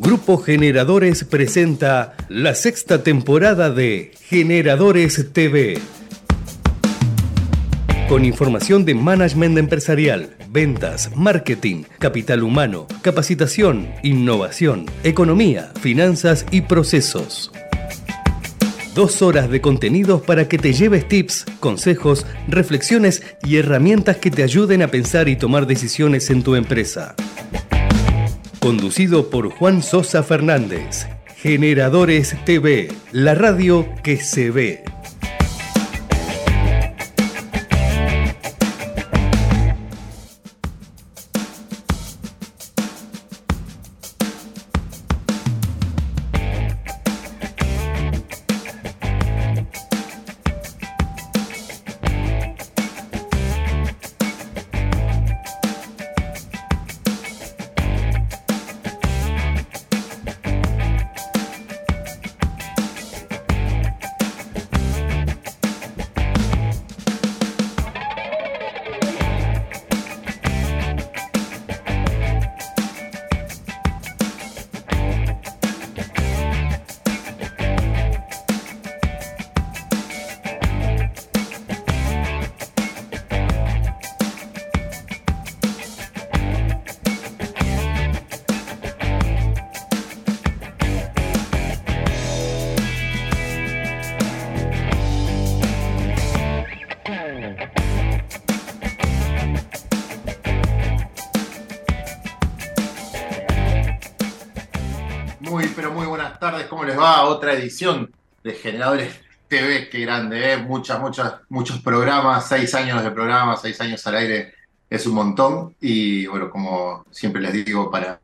Grupo Generadores presenta la sexta temporada de Generadores TV. Con información de management empresarial, ventas, marketing, capital humano, capacitación, innovación, economía, finanzas y procesos. Dos horas de contenidos para que te lleves tips, consejos, reflexiones y herramientas que te ayuden a pensar y tomar decisiones en tu empresa. Conducido por Juan Sosa Fernández. Generadores TV, la radio que se ve. Muchos programas, seis años de programa, seis años al aire, es un montón. Y bueno, como siempre les digo, para,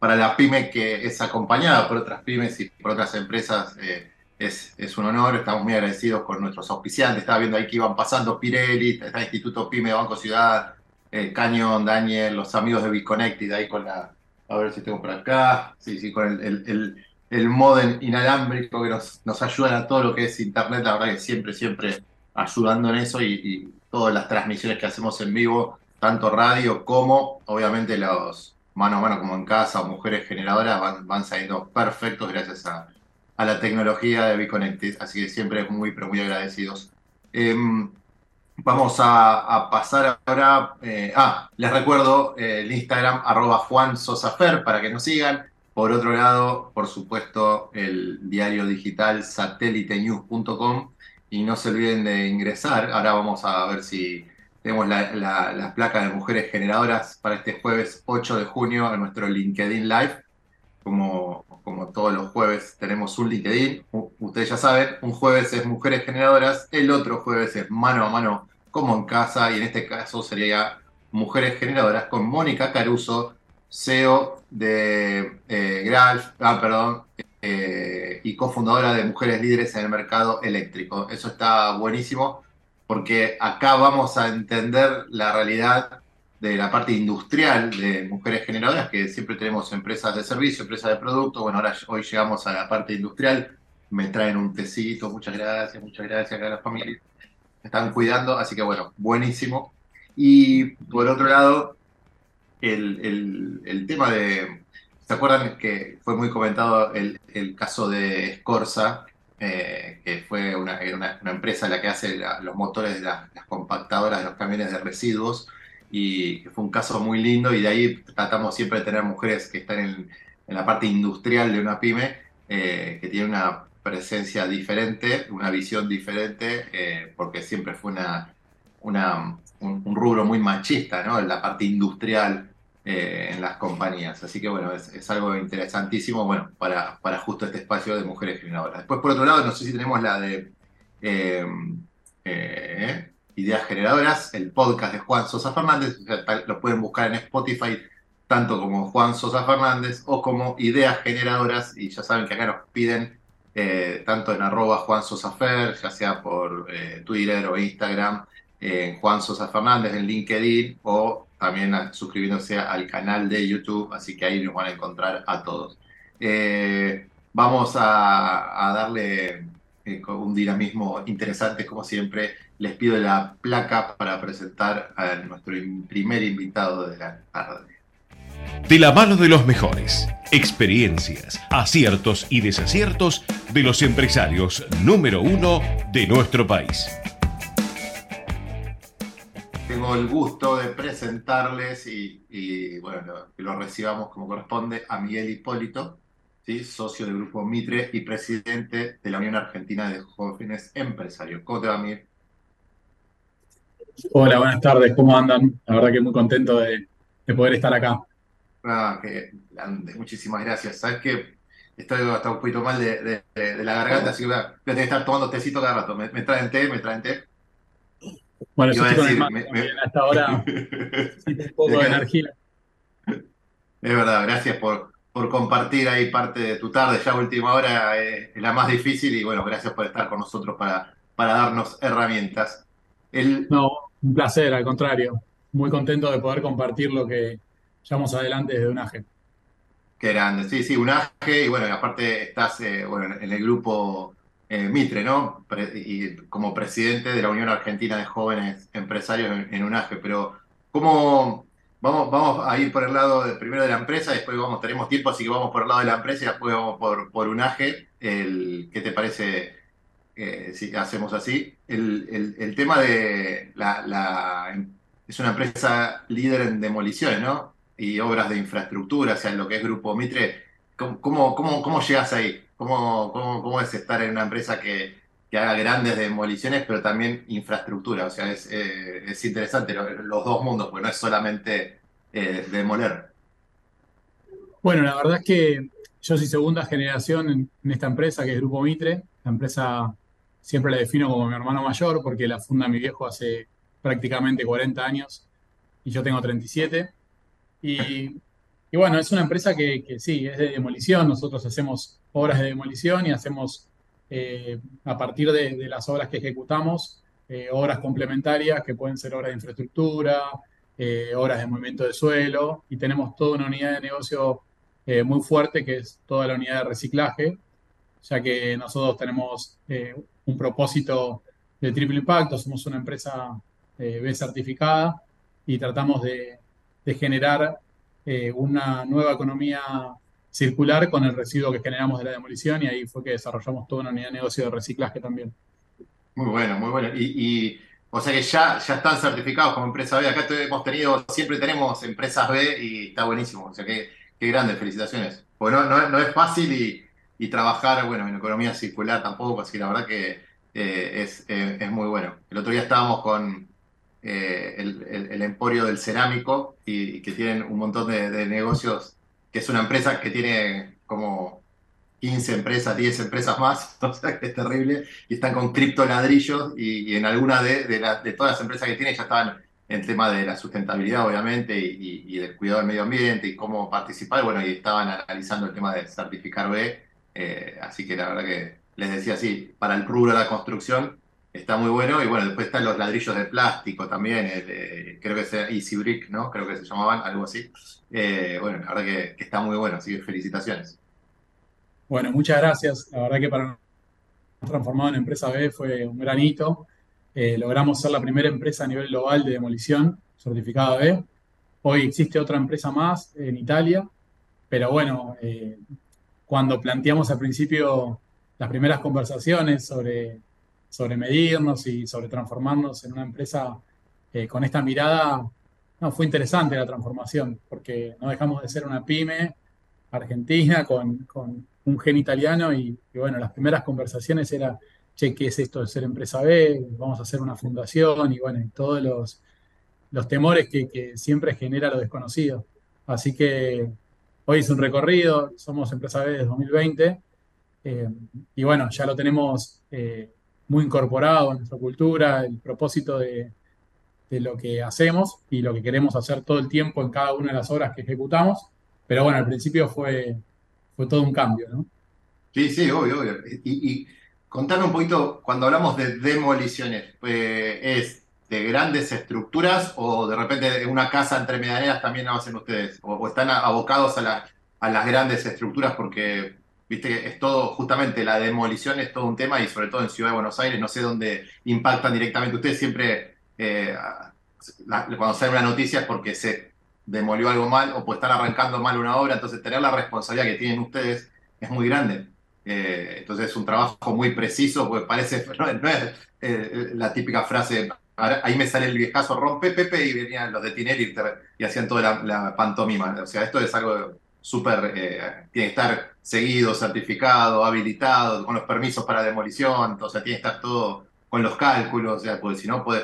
para la pyme que es acompañada por otras pymes y por otras empresas, eh, es, es, un honor, estamos muy agradecidos con nuestros auspiciantes. Estaba viendo ahí que iban pasando Pirelli, está Instituto Pyme, Banco Ciudad, eh, Cañón, Daniel, los amigos de Biconnected, ahí con la, a ver si tengo por acá, sí, sí, con el el modem inalámbrico que nos, nos ayudan a todo lo que es Internet, la verdad que siempre, siempre ayudando en eso y, todas las transmisiones que hacemos en vivo, tanto radio como obviamente los mano a mano como en casa o mujeres generadoras van, van saliendo perfectos gracias a, la tecnología de Biconnected, así que siempre muy, pero muy agradecidos. Em, vamos a, pasar ahora, eh, ah, les recuerdo eh, el Instagram arroba Juan Sosafer para que nos sigan. Por otro lado, por supuesto, el diario digital satellitenews.com y no se olviden de ingresar. Ahora vamos a ver si tenemos la, la, placa de mujeres generadoras para este jueves 8 de junio en nuestro LinkedIn Live. Como, como todos los jueves tenemos un LinkedIn, ustedes ya saben, un jueves es mujeres generadoras, el otro jueves es mano a mano como en casa y en este caso sería mujeres generadoras con Mónica Caruso CEO de eh, Gralf, ah, perdón, eh, y cofundadora de Mujeres Líderes en el Mercado Eléctrico. Eso está buenísimo porque acá vamos a entender la realidad de la parte industrial de mujeres generadoras, que siempre tenemos empresas de servicio, empresas de producto. Bueno, ahora hoy llegamos a la parte industrial. Me traen un tecito, muchas gracias, muchas gracias a la familia. Me están cuidando, así que bueno, buenísimo. Y por otro lado, el, tema de, ¿se acuerdan que fue muy comentado el, caso de Scorza, eh, que fue una, una, empresa la que hace los motores de las compactadoras de los camiones de residuos? Y fue un caso muy lindo y de ahí tratamos siempre de tener mujeres que están en, la parte industrial de una pyme, eh, que tiene una presencia diferente, una visión diferente, eh, porque siempre fue una, una, un, un, rubro muy machista, ¿no? En la parte industrial eh, en las compañías. Así que bueno, es, algo interesantísimo, bueno, para, para, justo este espacio de mujeres generadoras. Después, por otro lado, no sé si tenemos la de eh, eh, Ideas Generadoras, el podcast de Juan Sosa Fernández, lo pueden buscar en Spotify tanto como Juan Sosa Fernández o como Ideas Generadoras, y ya saben que acá nos piden tanto en arroba Juan Sosa Fer, ya sea por Twitter o Instagram, Juan Sosa Fernández en LinkedIn o también suscribiéndose al canal de YouTube, así que ahí nos van a encontrar a todos. Eh, vamos a, darle eh, un dinamismo interesante, como siempre. Les pido la placa para presentar a nuestro primer invitado de la tarde. de la mano de los mejores. Experiencias, aciertos y desaciertos de los empresarios número uno de nuestro país. Tengo el gusto de presentarles y, bueno, que lo recibamos como corresponde a Miguel Hipólito, ¿sí? socio del Grupo Mitre y presidente de la Unión Argentina de Jóvenes Empresarios. ¿Cómo te va, Miguel? Hola, buenas tardes, ¿cómo andan? La verdad que muy contento de, poder estar acá. Ah, qué grande, muchísimas gracias. Sabes que estoy hasta un poquito mal de, la garganta, así que voy a, tener que estar tomando tecito cada rato. Me, traen té, me traen té. Bueno, yo estoy con el hasta ahora un poco de energía. Es verdad, gracias por, por compartir ahí parte de tu tarde, ya última hora es la más difícil y bueno, gracias por estar con nosotros para, para darnos herramientas. No, un placer, al contrario. Muy contento de poder compartir lo que llevamos adelante desde UNAGE. Qué grande, sí, sí, UNAGE, y bueno, aparte estás eh, bueno, en el grupo eh, Mitre, ¿no? y como presidente de la Unión Argentina de Jóvenes Empresarios en, UNAGE, pero ¿cómo vamos, vamos a ir por el lado de, primero de la empresa, después vamos, tenemos tiempo, así que vamos por el lado de la empresa y después vamos por, por UNAGE. El, ¿Qué te parece eh, si hacemos así. El, tema de la, Es una empresa líder en demoliciones, ¿no? Y obras de infraestructura, o sea, en lo que es Grupo Mitre. ¿Cómo, cómo, cómo, llegas ahí? ¿Cómo, cómo, es estar en una empresa que, haga grandes demoliciones, pero también infraestructura? O sea, es, eh, interesante los dos mundos, porque no es solamente eh, demoler. Bueno, la verdad es que yo soy segunda generación en, en, esta empresa, que es Grupo Mitre, la empresa siempre la defino como mi hermano mayor porque la funda mi viejo hace prácticamente 40 años y yo tengo 37. Y, y bueno, es una empresa que, sí, es de demolición. Nosotros hacemos obras de demolición y hacemos, eh, a partir de, las obras que ejecutamos, eh, obras complementarias que pueden ser obras de infraestructura, eh, obras de movimiento de suelo y tenemos toda una unidad de negocio muy fuerte que es toda la unidad de reciclaje, ya que nosotros tenemos un propósito de triple impacto, somos una empresa B certificada y tratamos de, generar eh, una nueva economía circular con el residuo que generamos de la demolición y ahí fue que desarrollamos toda una unidad de negocio de reciclaje también. Muy bueno, muy bueno. Y, o sea que ya, ya están certificados como empresa B. Acá hemos tenido, siempre tenemos empresas B y está buenísimo. O sea que qué grandes, felicitaciones. Bueno, no, no es fácil y, y trabajar, bueno, en economía circular tampoco, así que la verdad que eh, es, eh, es, muy bueno. El otro día estábamos con eh, el, Emporio del Cerámico y, que tienen un montón de, negocios, que es una empresa que tiene como 15 empresas, 10 empresas más, o sea que es terrible, y están con criptoladrillos y, y en alguna de, de, todas las empresas que tienen ya estaban en tema de la sustentabilidad, obviamente, y, del cuidado del medio ambiente y cómo participar, bueno, y estaban analizando el tema de certificar B eh, así que la verdad que les decía así, para el rubro de la construcción está muy bueno. Y bueno, después están los ladrillos de plástico también, creo que es Easy Brick, ¿no? Creo que se llamaban, algo así. Eh, bueno, la verdad que, está muy bueno, así que felicitaciones. Bueno, muchas gracias. La verdad que para transformado en empresa B fue un gran hito. Eh, logramos ser la primera empresa a nivel global de demolición certificada B. Hoy existe otra empresa más en Italia, pero bueno, cuando planteamos al principio las primeras conversaciones sobre, sobre medirnos y sobre transformarnos en una empresa eh, con esta mirada, no, fue interesante la transformación, porque no dejamos de ser una pyme argentina con, un gen italiano y, bueno, las primeras conversaciones era, che, ¿qué es esto de ser empresa B? Vamos a hacer una fundación y bueno, todos los, los temores que, que siempre genera lo desconocido. Así que Hoy es un recorrido, somos Empresa B desde 2020 eh, y bueno, ya lo tenemos eh, muy incorporado en nuestra cultura, el propósito de, lo que hacemos y lo que queremos hacer todo el tiempo en cada una de las obras que ejecutamos. Pero bueno, al principio fue, fue todo un cambio, ¿no? Sí, sí, obvio, obvio. Y, y contame un poquito, cuando hablamos de demoliciones, pues, ¿es de grandes estructuras o de repente una casa entre medianeras también lo hacen ustedes? ¿O, están abocados a, a, las grandes estructuras porque, viste, es todo, justamente la demolición es todo un tema y sobre todo en Ciudad de Buenos Aires, no sé dónde impactan directamente. Ustedes siempre, eh, cuando sale una noticia es porque se demolió algo mal o puede estar arrancando mal una obra, entonces tener la responsabilidad que tienen ustedes es muy grande. Eh, entonces es un trabajo muy preciso, porque parece, no, es eh, la típica frase, ahí me sale el viejazo, rompe Pepe y venían los de Tinelli y, hacían toda la, pantomima. O sea, esto es algo súper, eh, tiene que estar seguido, certificado, habilitado, con los permisos para demolición, o sea, tiene que estar todo con los cálculos, o sea, porque si no puede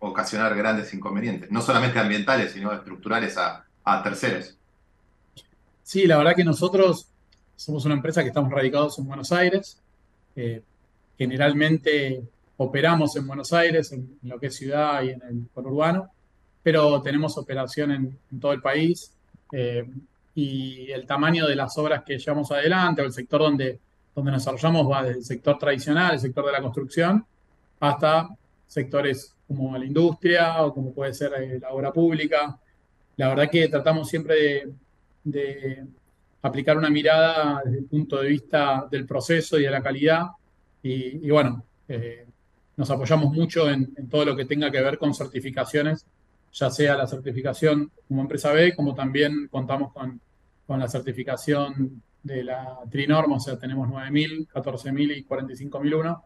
ocasionar grandes inconvenientes, no solamente ambientales, sino estructurales a, terceros. Sí, la verdad que nosotros somos una empresa que estamos radicados en Buenos Aires. Eh, generalmente operamos en Buenos Aires, en, lo que es ciudad y en el conurbano, pero tenemos operación en, todo el país. Eh, y el tamaño de las obras que llevamos adelante o el sector donde, donde nos desarrollamos va desde el sector tradicional, el sector de la construcción, hasta sectores como la industria o como puede ser eh, la obra pública. La verdad que tratamos siempre de, aplicar una mirada desde el punto de vista del proceso y de la calidad. Y, bueno, eh, nos apoyamos mucho en, todo lo que tenga que ver con certificaciones, ya sea la certificación como empresa B, como también contamos con, con la certificación de la Trinorma, o sea, tenemos 9.000, 14.000 y 45.001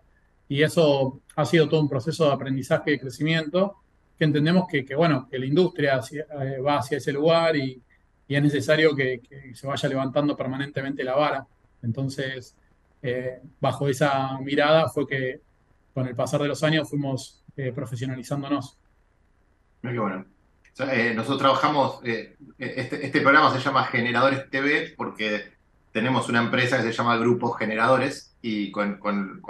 y eso ha sido todo un proceso de aprendizaje y crecimiento que entendemos que, bueno, que la industria eh, va hacia ese lugar y, es necesario que, se vaya levantando permanentemente la vara. Entonces, eh, bajo esa mirada fue que con el pasar de los años fuimos eh, profesionalizándonos. Muy bueno. nosotros trabajamos, este, este, programa se llama Generadores TV porque tenemos una empresa que se llama Grupos Generadores y con,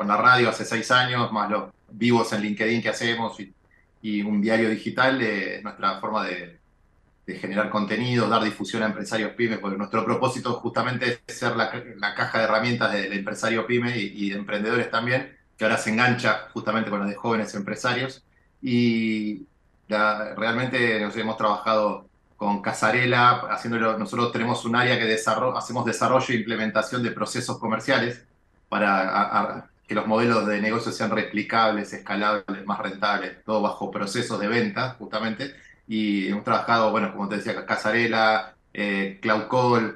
la radio hace seis años, más los vivos en LinkedIn que hacemos y, un diario digital, de nuestra forma de, generar contenido, dar difusión a empresarios pymes, porque nuestro propósito justamente es ser la, caja de herramientas del empresario pyme y, de emprendedores también, que ahora se engancha justamente con los de jóvenes empresarios. Y realmente nos hemos trabajado con Casarela, haciéndolo, nosotros tenemos un área que desarrollo, hacemos desarrollo e implementación de procesos comerciales para que los modelos de negocio sean replicables, escalables, más rentables, todo bajo procesos de venta, justamente. Y hemos trabajado, bueno, como te decía, Casarela, eh, Cloud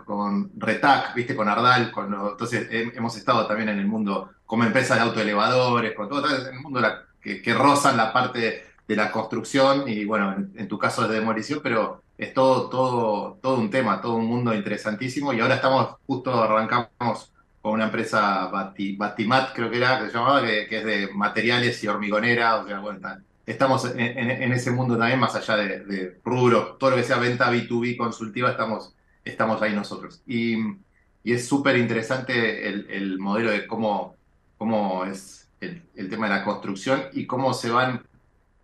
con Retac, viste, con Ardal, con, entonces hemos estado también en el mundo como empresa de autoelevadores, con todo, en el mundo que, que rozan la parte de la construcción y bueno, en, tu caso de demolición, pero es todo, todo, todo un tema, todo un mundo interesantísimo y ahora estamos, justo arrancamos con una empresa Batimat, creo que era, que se llamaba, que, es de materiales y hormigonera, o sea, bueno, estamos en, ese mundo también, más allá de, rubro, todo lo que sea venta B2B consultiva, estamos, estamos ahí nosotros. Y, y es súper interesante el, el, modelo de cómo, cómo es el tema de la construcción y cómo se van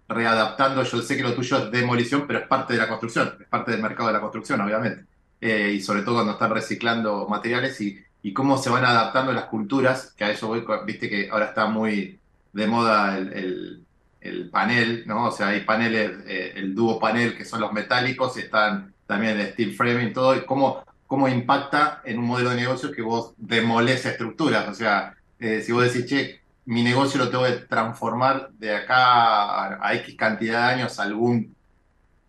readaptando. Yo sé que lo tuyo es demolición, pero es parte de la construcción, es parte del mercado de la construcción, obviamente. Eh, y sobre todo cuando están reciclando materiales y, y, cómo se van adaptando las culturas, que a eso voy, viste que ahora está muy de moda el, el, panel, ¿no? O sea, hay paneles, eh, el dúo panel que son los metálicos, están también el steel framing, todo, y cómo, cómo impacta en un modelo de negocio que vos demolés estructuras. O sea, eh, si vos decís, che, mi negocio lo tengo que transformar de acá a, X cantidad de años a algún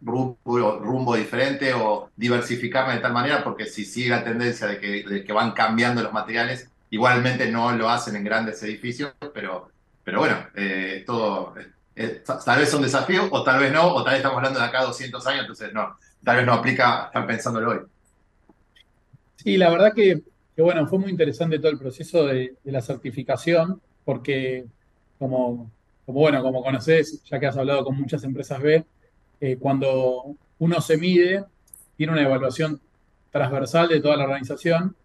rumbo, diferente o diversificarme de tal manera, porque si sigue la tendencia de que, van cambiando los materiales, igualmente no lo hacen en grandes edificios, pero, pero bueno, eh, todo, tal vez es un desafío, o tal vez no, o tal vez estamos hablando de acá 200 años, entonces no, tal vez no aplica estar pensándolo hoy. Sí, la verdad que, bueno, fue muy interesante todo el proceso de la certificación porque como, como, bueno, como conoces, ya que has hablado con muchas empresas B, eh, cuando uno se mide, tiene una evaluación transversal de toda la organización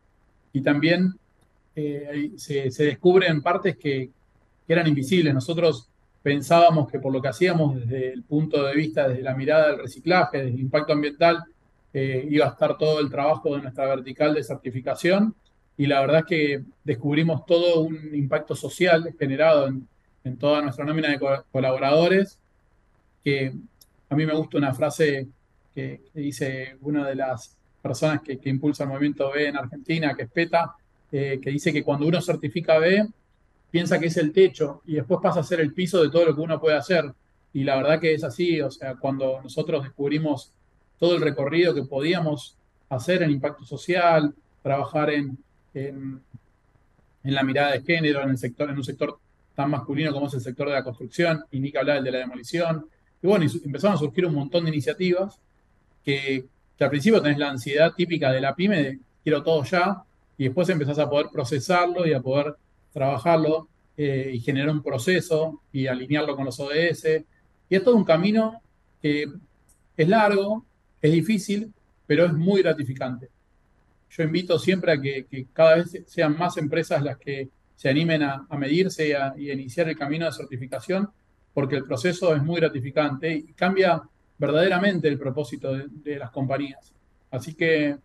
y también eh, se, se, descubren partes que, eran invisibles. Nosotros pensábamos que por lo que hacíamos desde el punto de vista, desde la mirada del reciclaje, del impacto ambiental, eh, iba a estar todo el trabajo de nuestra vertical de certificación y la verdad es que descubrimos todo un impacto social generado en, toda nuestra nómina de colaboradores, que a mí me gusta una frase que, dice una de las personas que, impulsa el movimiento B en Argentina, que es PETA, eh, que dice que cuando uno certifica B, piensa que es el techo y después pasa a ser el piso de todo lo que uno puede hacer. Y la verdad que es así, o sea, cuando nosotros descubrimos todo el recorrido que podíamos hacer en impacto social, trabajar en, en, la mirada de género en, el sector, en un sector tan masculino como es el sector de la construcción, y ni que hablar del de la demolición. Y bueno, empezaron a surgir un montón de iniciativas que, que al principio tenés la ansiedad típica de la pyme de quiero todo ya, y después empezás a poder procesarlo y a poder trabajarlo eh, y generar un proceso y alinearlo con los ODS. Y es todo un camino que es largo, es difícil, pero es muy gratificante. Yo invito siempre a que, cada vez sean más empresas las que se animen a, medirse y a, iniciar el camino de certificación, porque el proceso es muy gratificante y cambia verdaderamente el propósito de las compañías. Así que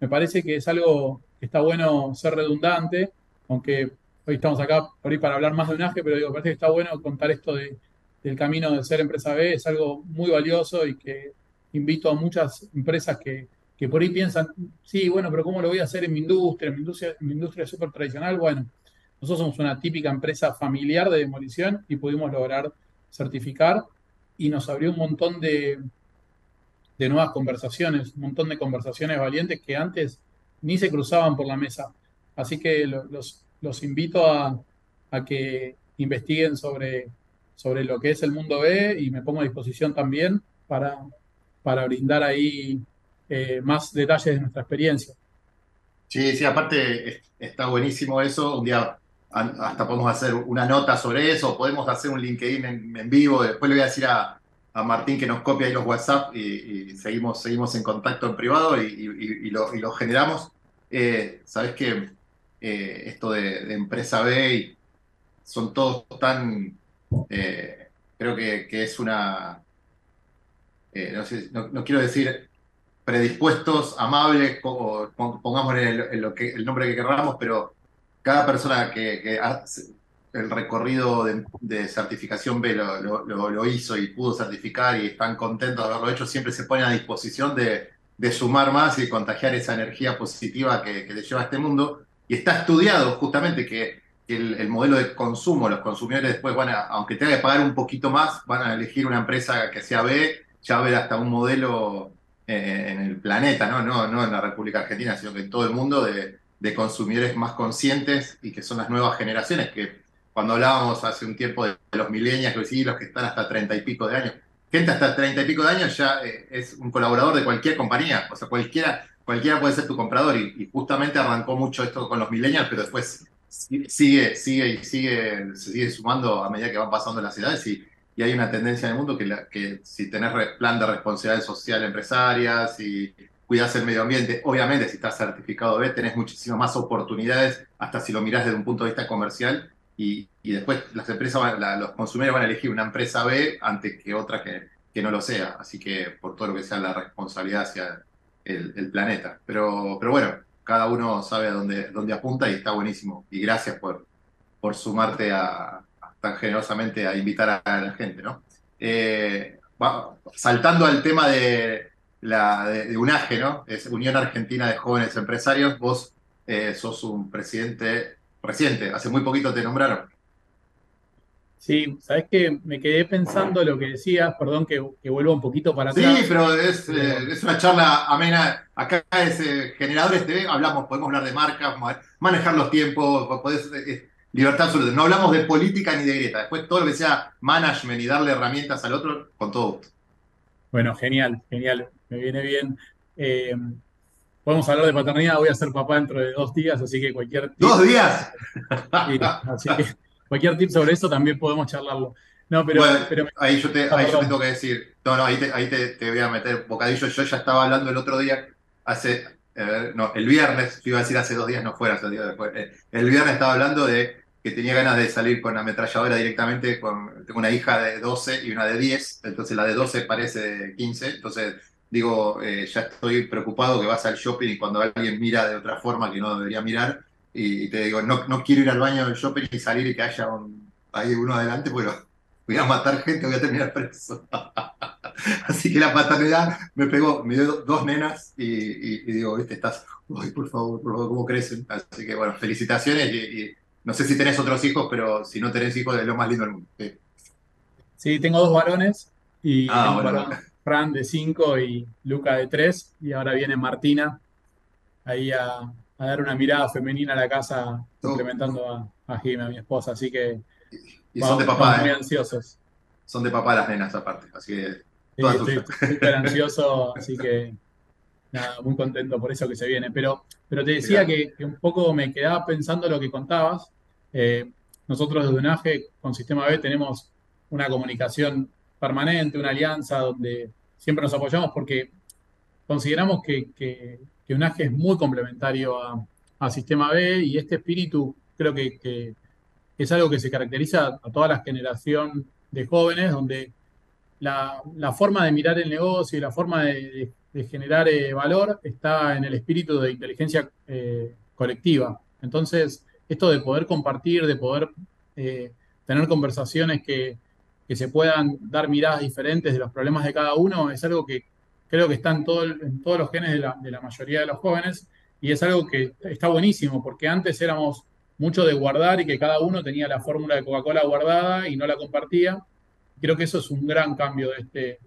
me parece que es algo que está bueno ser redundante, aunque hoy estamos acá para hablar más de un AGE, pero digo, parece que está bueno contar esto de, del camino de ser empresa B, es algo muy valioso y que invito a muchas empresas que, que por ahí piensan, sí, bueno, pero ¿cómo lo voy a hacer en mi industria? En mi industria, en mi industria súper tradicional, bueno, nosotros somos una típica empresa familiar de demolición y pudimos lograr certificar y nos abrió un montón de, de nuevas conversaciones, un montón de conversaciones valientes que antes ni se cruzaban por la mesa. Así que los, los invito a, que investiguen sobre, sobre lo que es el mundo B y me pongo a disposición también para, para brindar ahí eh, más detalles de nuestra experiencia. Sí, sí, aparte está buenísimo eso. Un día hasta podemos hacer una nota sobre eso, podemos hacer un LinkedIn en, vivo. Después le voy a decir a, Martín que nos copie ahí los WhatsApp y, seguimos, seguimos en contacto en privado y, lo, lo, generamos. Eh, Sabes que eh, esto de, empresa B, y son todos tan, eh, creo que, es una, eh, no, quiero decir predispuestos, amables, o, pongamos el, que, nombre que queramos, pero cada persona que, hace el recorrido de, certificación B lo, hizo y pudo certificar y están contentos de haberlo hecho, siempre se pone a disposición de, sumar más y contagiar esa energía positiva que, que, lleva a este mundo. Y está estudiado justamente que, el, modelo de consumo, los consumidores después van a, aunque tengan que pagar un poquito más, van a elegir una empresa que sea B, ya ver hasta un modelo en el planeta, ¿no? ¿no? No en la República Argentina, sino que en todo el mundo de, consumidores más conscientes y que son las nuevas generaciones, que cuando hablábamos hace un tiempo de, los sí, los que están hasta treinta y pico de años, gente hasta treinta y pico de años ya eh, es un colaborador de cualquier compañía, o sea, cualquiera cualquiera puede ser tu comprador y, justamente arrancó mucho esto con los millennials, pero después sigue, sigue y sigue, se sigue sumando a medida que van pasando las edades y, y hay una tendencia en el mundo que, si tenés plan de responsabilidad social empresaria, si cuidas el medio ambiente, obviamente si estás certificado B tenés muchísimas más oportunidades, hasta si lo mirás desde un punto de vista comercial y, y después las empresas, los consumidores van a elegir una empresa B antes que otra que, que no lo sea, así que por todo lo que sea la responsabilidad hacia el, planeta. Pero, pero bueno, cada uno sabe a dónde, dónde apunta y está buenísimo. Y gracias por, por sumarte a, tan generosamente a invitar a la gente, ¿no? Eh, saltando al tema de, la, de, UNAGE, ¿no? Es Unión Argentina de Jóvenes Empresarios. Vos eh, sos un presidente reciente, hace muy poquito te nombraron. Sí, sabes que me quedé pensando lo que decías, perdón que, que vuelva un poquito para atrás. Sí, pero es, eh, es una charla amena. Acá es eh, Generadores TV, hablamos, podemos hablar de marcas, manejar los tiempos, podés, eh, libertad absoluta. No hablamos de política ni de grieta. Después todo lo que sea management y darle herramientas al otro, con todo gusto. Bueno, genial, genial. Me viene bien. podemos hablar de paternidad, voy a ser papá dentro de dos días, así que cualquier... ¿Dos días? así que cualquier tip sobre eso también podemos charlarlo. No, pero, ahí, yo te, tengo que decir, no, no, ahí te, ahí te, voy a meter bocadillo. Yo ya estaba hablando el otro día, hace, no, el viernes, iba a decir hace dos días, no fuera, el día después. Eh, el viernes estaba hablando de que tenía ganas de salir con ametralladora directamente. Con, tengo una hija de 12 y una de 10, entonces la de 12 parece de 15. Entonces digo, eh, ya estoy preocupado que vas al shopping y cuando alguien mira de otra forma que no debería mirar, y, te digo, no, no quiero ir al baño del shopping y salir y que haya un, ahí uno adelante, porque voy a matar gente, voy a terminar preso. Así que la paternidad me pegó, me dio dos nenas y, digo, viste, estás, ay, por favor, por favor, ¿cómo crecen? Así que bueno, felicitaciones y, no sé si tenés otros hijos, pero si no tenés hijos es lo más lindo del mundo. Sí, tengo dos varones y ah, Fran de 5 y Luca de 3, y ahora viene Martina ahí a, dar una mirada femenina a la casa, complementando a, a a mi esposa, así que y son de papá, muy ¿eh? ansiosos. Son de papá las nenas aparte, así que... estoy súper ansioso, así que nada, muy contento por eso que se viene. Pero, pero te decía que, un poco me quedaba pensando lo que contabas. Eh, nosotros desde UNAGE con Sistema B tenemos una comunicación permanente, una alianza donde siempre nos apoyamos porque consideramos que, que, UNAGE es muy complementario a, Sistema B y este espíritu creo que, es algo que se caracteriza a toda la generación de jóvenes, donde la, forma de mirar el negocio y la forma de, generar eh, valor está en el espíritu de inteligencia eh, colectiva. Entonces, esto de poder compartir, de poder eh, tener conversaciones que, se puedan dar miradas diferentes de los problemas de cada uno, es algo que creo que está en, todo, en todos los genes de la, de la, mayoría de los jóvenes y es algo que está buenísimo, porque antes éramos mucho de guardar y que cada uno tenía la fórmula de Coca-Cola guardada y no la compartía. Creo que eso es un gran cambio de, este,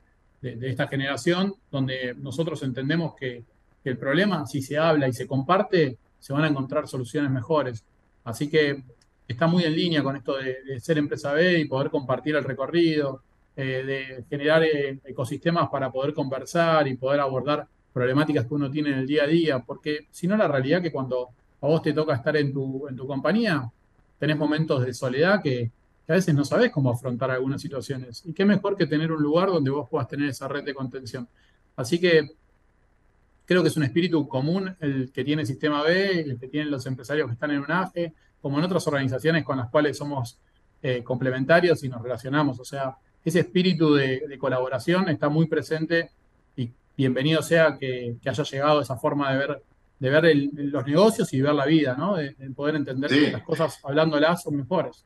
de, esta generación, donde nosotros entendemos que, el problema, si se habla y se comparte, se van a encontrar soluciones mejores. Así que está muy en línea con esto de, ser empresa B y poder compartir el recorrido, eh, de generar eh, ecosistemas para poder conversar y poder abordar problemáticas que uno tiene en el día a día, porque si no la realidad que cuando a vos te toca estar en tu, en tu compañía, tenés momentos de soledad que, que a veces no sabés cómo afrontar algunas situaciones. Y qué mejor que tener un lugar donde vos puedas tener esa red de contención. Así que creo que es un espíritu común el que tiene el Sistema B, el que tienen los empresarios que están en un AFE, como en otras organizaciones con las cuales somos eh, complementarios y nos relacionamos. O sea, ese espíritu de, colaboración está muy presente y bienvenido sea que, haya llegado esa forma de ver, de ver los negocios y ver la vida, ¿no? De, poder entender que las cosas hablándolas son mejores.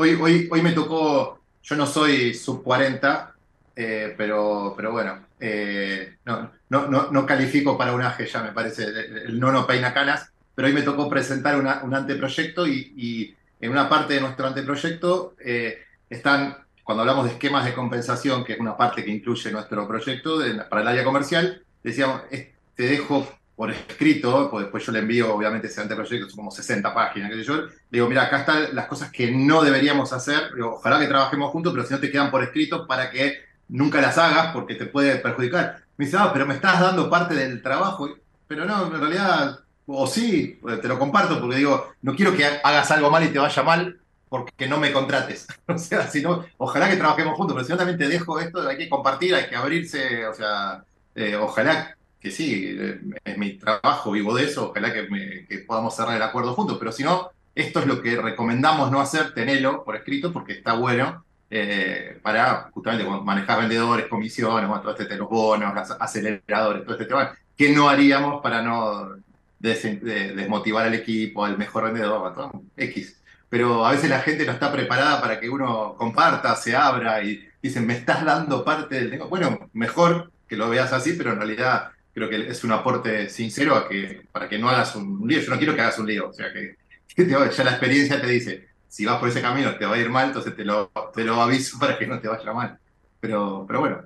Hoy, hoy, hoy me tocó, yo no soy sub 40, eh, pero, pero bueno, eh, no, no, no, califico para un AGE ya, me parece, el, no no peina canas, pero hoy me tocó presentar un anteproyecto y, en una parte de nuestro anteproyecto eh, están, cuando hablamos de esquemas de compensación, que es una parte que incluye nuestro proyecto para el área comercial, decíamos, te dejo por escrito, pues después yo le envío, obviamente, ese anteproyecto, son como 60 páginas, que yo, digo, mira, acá están las cosas que no deberíamos hacer, ojalá que trabajemos juntos, pero si no te quedan por escrito para que nunca las hagas porque te puede perjudicar. Me dice, ah, pero me estás dando parte del trabajo. Pero no, en realidad, o sí, te lo comparto porque digo, no quiero que hagas algo mal y te vaya mal porque no me contrates. o sea, si no, ojalá que trabajemos juntos, pero si no también te dejo esto, hay que compartir, hay que abrirse, o sea, eh, ojalá que sí, es mi trabajo, vivo de eso, ojalá que, que podamos cerrar el acuerdo juntos, pero si no, esto es lo que recomendamos no hacer, tenelo por escrito porque está bueno eh, para justamente manejar vendedores, comisiones, todo este, los bonos, aceleradores, todo este tema, que no haríamos para no desmotivar al equipo, al mejor vendedor, X. Pero a veces la gente no está preparada para que uno comparta, se abra y dicen, me estás dando parte del negocio. Bueno, mejor que lo veas así, pero en realidad creo que es un aporte sincero a que, para que no hagas un, lío. Yo no quiero que hagas un lío, o sea que, que ya la experiencia te dice, si vas por ese camino te va a ir mal, entonces te lo, te lo aviso para que no te vaya mal. Pero, pero bueno,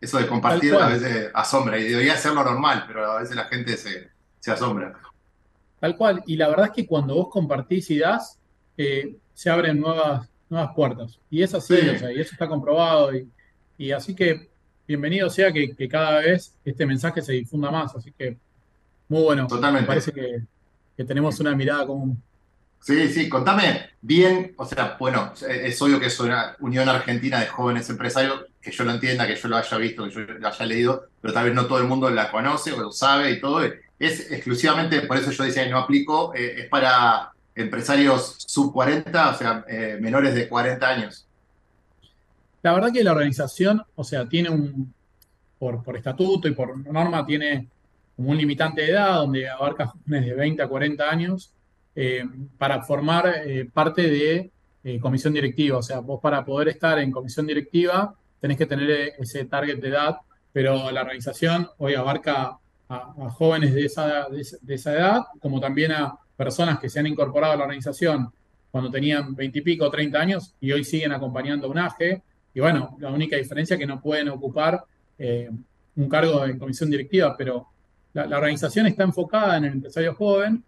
eso de compartir a veces asombra y debería ser lo normal, pero a veces la gente se, se asombra. Tal cual, y la verdad es que cuando vos compartís y das, eh, se abren nuevas, nuevas puertas. Y es así, o sea, y eso está comprobado. Y, y así que bienvenido sea que, que, cada vez este mensaje se difunda más. Así que muy bueno. Totalmente. Me parece que, que tenemos una mirada común. Sí, sí, contame bien, o sea, bueno, es obvio que es una Unión Argentina de Jóvenes Empresarios, que yo lo entienda, que yo lo haya visto, que yo lo haya leído, pero tal vez no todo el mundo la conoce o lo sabe y todo. Es exclusivamente, por eso yo decía que no aplico, eh, es para empresarios sub 40, o sea, eh, menores de 40 años. La verdad que la organización, o sea, tiene un, por, por estatuto y por norma, tiene como un limitante de edad donde abarca jóvenes de 20 a 40 años eh, para formar eh, parte de eh, comisión directiva. O sea, vos para poder estar en comisión directiva tenés que tener ese target de edad, pero la organización hoy abarca a, jóvenes de esa, de, esa edad, como también a personas que se han incorporado a la organización cuando tenían 20 y pico, 30 años y hoy siguen acompañando un AGE. Y bueno, la única diferencia es que no pueden ocupar eh, un cargo en comisión directiva, pero la, organización está enfocada en el empresario joven,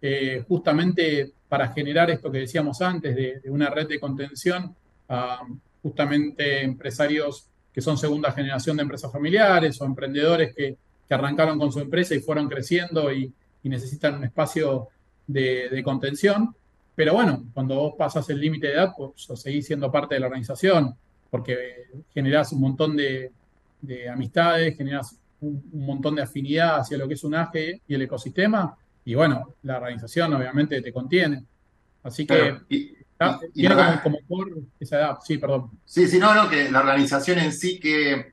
eh, justamente para generar esto que decíamos antes, de, una red de contención a justamente empresarios que son segunda generación de empresas familiares o emprendedores que, arrancaron con su empresa y fueron creciendo y, necesitan un espacio de, contención. Pero bueno, cuando vos pasas el límite de edad, pues seguís siendo parte de la organización, porque generás un montón de, amistades, generás un, montón de afinidad hacia lo que es un AGE y el ecosistema, y bueno, la organización obviamente te contiene. Así que tiene como, por esa edad. Sí, perdón. Sí, sí, no, no, que la organización en sí que,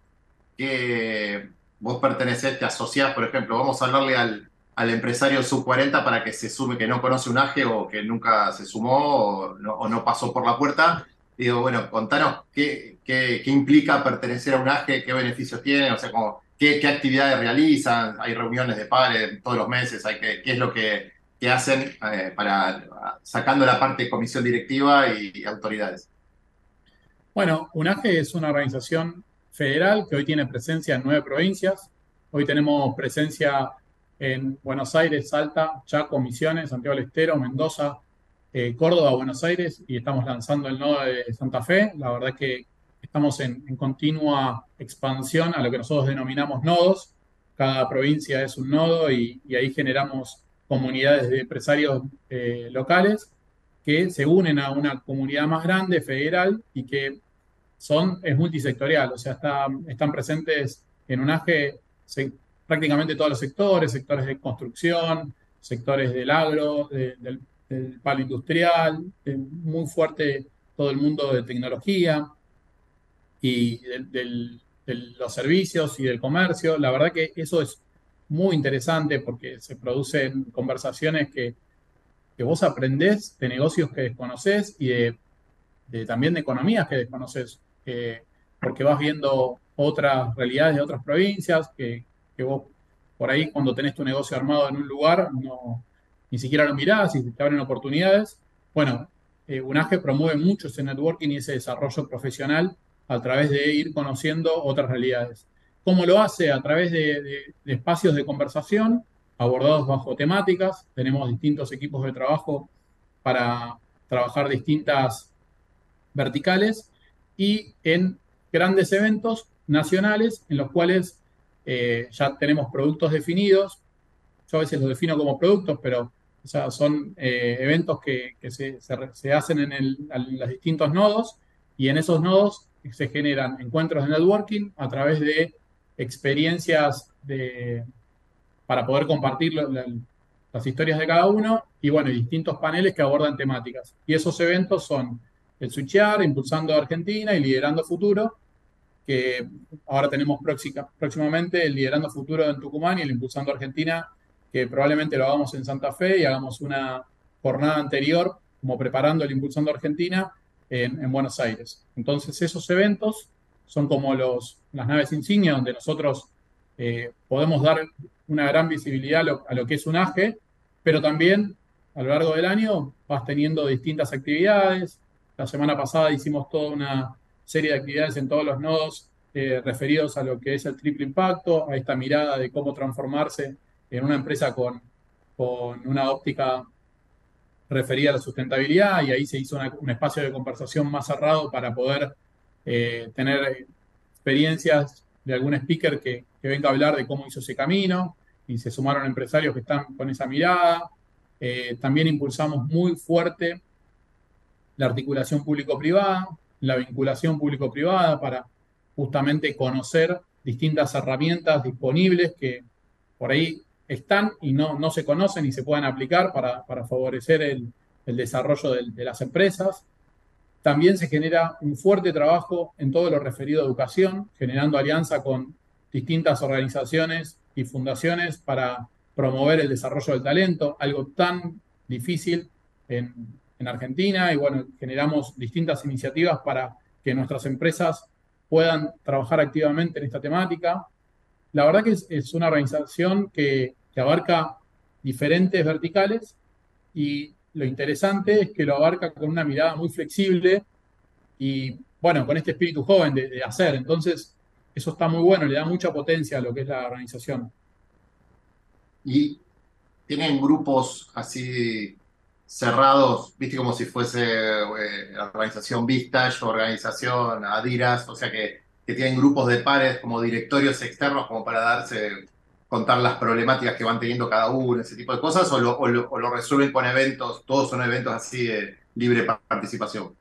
que vos pertenecés, te asociás, por ejemplo, vamos a hablarle al, al empresario sub-40 para que se sume, que no conoce un AGE o que nunca se sumó o no, pasó por la puerta. Digo, bueno, contanos qué, qué, implica pertenecer a un AGE, qué beneficios tiene, o sea, como, qué, qué actividades realizan, hay reuniones de pares todos los meses, hay que, qué es lo que, que hacen eh, para sacando la parte de comisión directiva y, autoridades. Bueno, UNAGE es una organización federal que hoy tiene presencia en nueve provincias. Hoy tenemos presencia en Buenos Aires, Salta, Chaco, Misiones, Santiago del Estero, Mendoza, eh, Córdoba, Buenos Aires y estamos lanzando el nodo de Santa Fe. La verdad que estamos en, continua expansión a lo que nosotros denominamos nodos. Cada provincia es un nodo y, ahí generamos comunidades de empresarios eh, locales que se unen a una comunidad más grande, federal, y que son, es multisectorial, o sea, están presentes en un AGE prácticamente todos los sectores, sectores de construcción, sectores del agro, del, palo industrial, muy fuerte todo el mundo de tecnología y de, los servicios y del comercio. La verdad que eso es muy interesante porque se producen conversaciones que, vos aprendés de negocios que desconoces y también de economías que desconoces, eh, porque vas viendo otras realidades de otras provincias que, que vos por ahí cuando tenés tu negocio armado en un lugar, no, ni siquiera lo mirás y te abren oportunidades. Bueno, eh, UNAGE promueve mucho ese networking y ese desarrollo profesional a través de ir conociendo otras realidades. ¿Cómo lo hace? A través de, espacios de conversación abordados bajo temáticas. Tenemos distintos equipos de trabajo para trabajar distintas verticales y en grandes eventos nacionales en los cuales eh, ya tenemos productos definidos. Yo a veces los defino como productos, pero son eh, eventos que, se, hacen en, los distintos nodos y en esos nodos se generan encuentros de networking a través de experiencias de, para poder compartir las historias de cada uno y bueno, distintos paneles que abordan temáticas. Y esos eventos son el Switchear, Impulsando Argentina y Liderando Futuro, que ahora tenemos próximamente el Liderando Futuro en Tucumán y el Impulsando Argentina, que probablemente lo hagamos en Santa Fe y hagamos una jornada anterior, como preparando el Impulsando Argentina en, Buenos Aires. Entonces esos eventos son como los, las naves insignia donde nosotros eh, podemos dar una gran visibilidad a lo, que es un AGE, pero también a lo largo del año vas teniendo distintas actividades. La semana pasada hicimos toda una serie de actividades en todos los nodos eh, referidos a lo que es el triple impacto, a esta mirada de cómo transformarse en una empresa con, con una óptica referida a la sustentabilidad y ahí se hizo un espacio de conversación más cerrado para poder eh, tener experiencias de algún speaker que, venga a hablar de cómo hizo ese camino y se sumaron empresarios que están con esa mirada. Eh, también impulsamos muy fuerte la articulación público-privada, la vinculación público-privada para justamente conocer distintas herramientas disponibles que por ahí están y no, no se conocen y se puedan aplicar para, favorecer el, desarrollo de, las empresas. También se genera un fuerte trabajo en todo lo referido a educación, generando alianza con distintas organizaciones y fundaciones para promover el desarrollo del talento, algo tan difícil en, en Argentina y bueno, generamos distintas iniciativas para que nuestras empresas puedan trabajar activamente en esta temática. La verdad que es, una organización que, abarca diferentes verticales y lo interesante es que lo abarca con una mirada muy flexible y bueno, con este espíritu joven de, hacer. Entonces, eso está muy bueno, le da mucha potencia a lo que es la organización. Y tienen grupos así cerrados, viste como si fuese eh, organización Vistage, organización Adidas, o sea que, que, tienen grupos de pares como directorios externos como para darse, contar las problemáticas que van teniendo cada uno, ese tipo de cosas, o lo, o lo, resuelven con eventos, todos son eventos así de libre participación.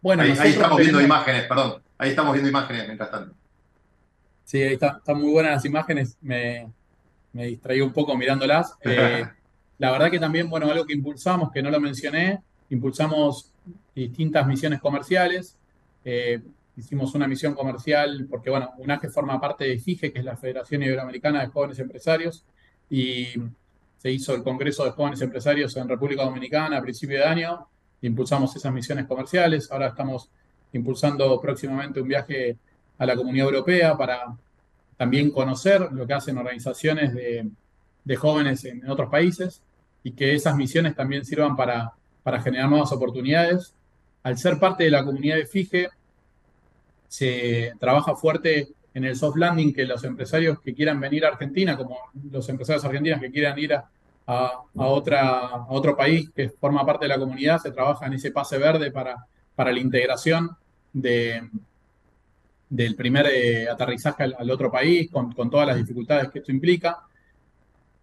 Bueno, ahí, estamos viendo imágenes, perdón, ahí estamos viendo imágenes mientras tanto. Sí, ahí está, están muy buenas las imágenes, me, me distraí un poco mirándolas. Eh, la verdad que también, bueno, algo que impulsamos, que no lo mencioné, impulsamos distintas misiones comerciales. Eh, hicimos una misión comercial porque, bueno, UNAGE forma parte de FIGE, que es la Federación Iberoamericana de Jóvenes Empresarios, y se hizo el Congreso de Jóvenes Empresarios en República Dominicana a principio de año. Impulsamos esas misiones comerciales. Ahora estamos impulsando próximamente un viaje a la Comunidad Europea para también conocer lo que hacen organizaciones de, de jóvenes en otros países y que esas misiones también sirvan para, para generar nuevas oportunidades. Al ser parte de la comunidad de FIGE, se trabaja fuerte en el soft landing que los empresarios que quieran venir a Argentina, como los empresarios argentinos que quieran ir a, a, otra, otro país que forma parte de la comunidad, se trabaja en ese pase verde para, para la integración de, del primer eh, aterrizaje al, al, otro país, con, con todas las dificultades que esto implica.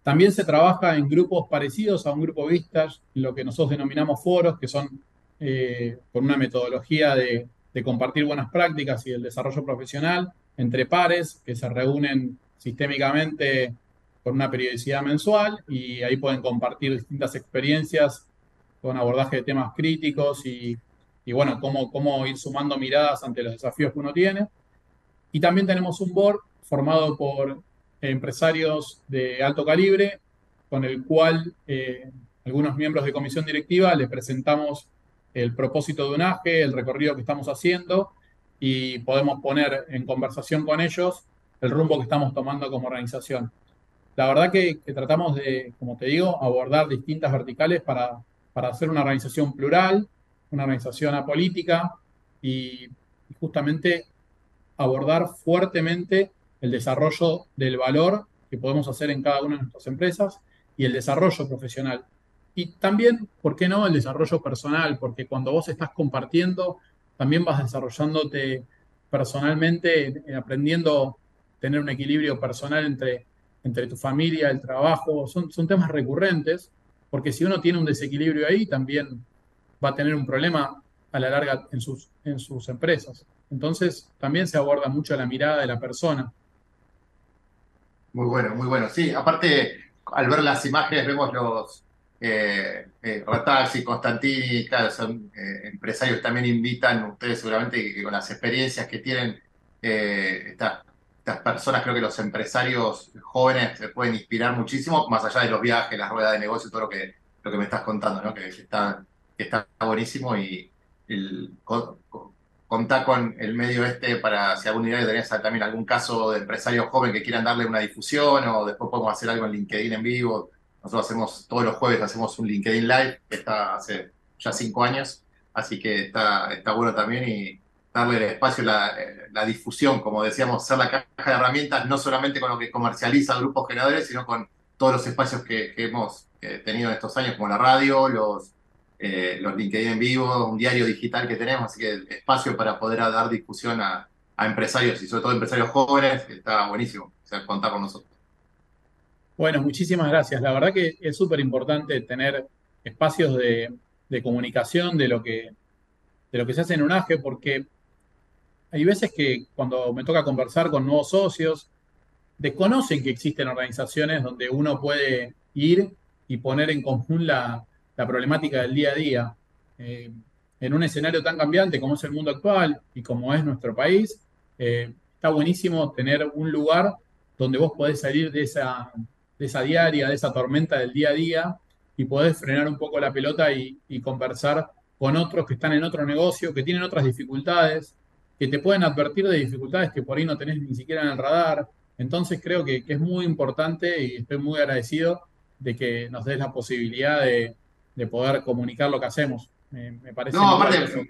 También se trabaja en grupos parecidos a un grupo Vistas, lo que nosotros denominamos foros, que son eh, con una metodología de, compartir buenas prácticas y el desarrollo profesional entre pares que se reúnen sistémicamente con una periodicidad mensual y ahí pueden compartir distintas experiencias con abordaje de temas críticos y, bueno, cómo, cómo ir sumando miradas ante los desafíos que uno tiene. Y también tenemos un board formado por empresarios de alto calibre, con el cual eh, algunos miembros de comisión directiva le presentamos el propósito de un AGE, el recorrido que estamos haciendo y podemos poner en conversación con ellos el rumbo que estamos tomando como organización. La verdad que, tratamos de, como te digo, abordar distintas verticales para, para hacer una organización plural, una organización apolítica y justamente abordar fuertemente el desarrollo del valor que podemos hacer en cada una de nuestras empresas y el desarrollo profesional. Y también, ¿por qué no?, el desarrollo personal, porque cuando vos estás compartiendo, también vas desarrollándote personalmente, eh, aprendiendo a tener un equilibrio personal entre, entre tu familia, el trabajo. Son, son temas recurrentes, porque si uno tiene un desequilibrio ahí, también va a tener un problema a la larga en sus, en sus empresas. Entonces, también se aborda mucho la mirada de la persona. Muy bueno, muy bueno. Sí, aparte, al ver las imágenes vemos los eh, eh Constantini, claro, son eh, empresarios también invitan, ustedes seguramente que, con las experiencias que tienen eh, estas, personas, creo que los empresarios jóvenes se pueden inspirar muchísimo, más allá de los viajes, las ruedas de negocio, todo lo que, lo que me estás contando, ¿no? que, está, está buenísimo y el, contar con el medio este para si algún día tenés también algún caso de empresario joven que quieran darle una difusión o después podemos hacer algo en LinkedIn en vivo. Nosotros hacemos todos los jueves hacemos un LinkedIn Live que está hace ya cinco años, así que está, está bueno también y darle el espacio, la, la difusión, como decíamos, ser la caja de herramientas, no solamente con lo que comercializa grupos generadores, sino con todos los espacios que, hemos eh, tenido en estos años, como la radio, los, eh, los LinkedIn en vivo, un diario digital que tenemos, así que espacio para poder dar discusión a, empresarios y sobre todo empresarios jóvenes está buenísimo, o sea, contar con nosotros. Bueno, muchísimas gracias. La verdad que es súper importante tener espacios de, comunicación de lo, que, de lo que se hace en un AGE, porque hay veces que cuando me toca conversar con nuevos socios, desconocen que existen organizaciones donde uno puede ir y poner en común la, la problemática del día a día. Eh, en un escenario tan cambiante como es el mundo actual y como es nuestro país, eh, está buenísimo tener un lugar donde vos podés salir de esa, de esa diaria, de esa tormenta del día a día y podés frenar un poco la pelota y, conversar con otros que están en otro negocio, que tienen otras dificultades, que te pueden advertir de dificultades que por ahí no tenés ni siquiera en el radar. Entonces creo que, que es muy importante y estoy muy agradecido de que nos des la posibilidad de, de poder comunicar lo que hacemos. Me, parece. No, aparte,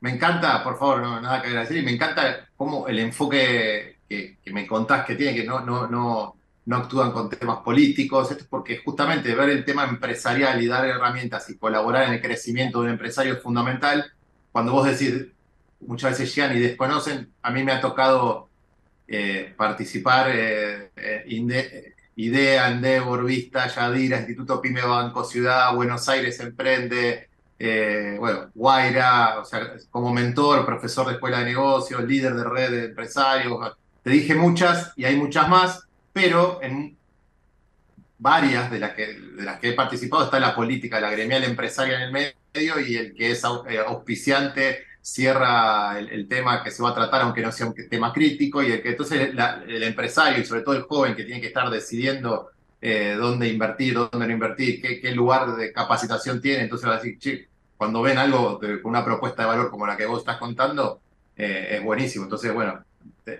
me encanta, por favor, no, nada que agradecer, y me encanta cómo el enfoque que, me contás que tiene, que no, no, no, no actúan con temas políticos, esto es porque justamente ver el tema empresarial y dar herramientas y colaborar en el crecimiento de un empresario es fundamental. Cuando vos decís, muchas veces llegan y desconocen, a mí me ha tocado eh, participar eh, eh IDEA, Endeavor, Vista, Yadira, Instituto Pyme Banco Ciudad, Buenos Aires Emprende, bueno, Guaira, como mentor, profesor de escuela de negocios, líder de red de empresarios. Te dije muchas y hay muchas más, pero en varias de las que, de las que he participado está la política, la gremial empresaria en el medio y el que es eh, auspiciante cierra el, tema que se va a tratar, aunque no sea un tema crítico, y el que entonces el empresario y sobre todo el joven que tiene que estar decidiendo eh, dónde invertir, dónde no invertir, qué, lugar de capacitación tiene, entonces va a decir, cuando ven algo con una propuesta de valor como la que vos estás contando, eh, es buenísimo. Entonces, bueno,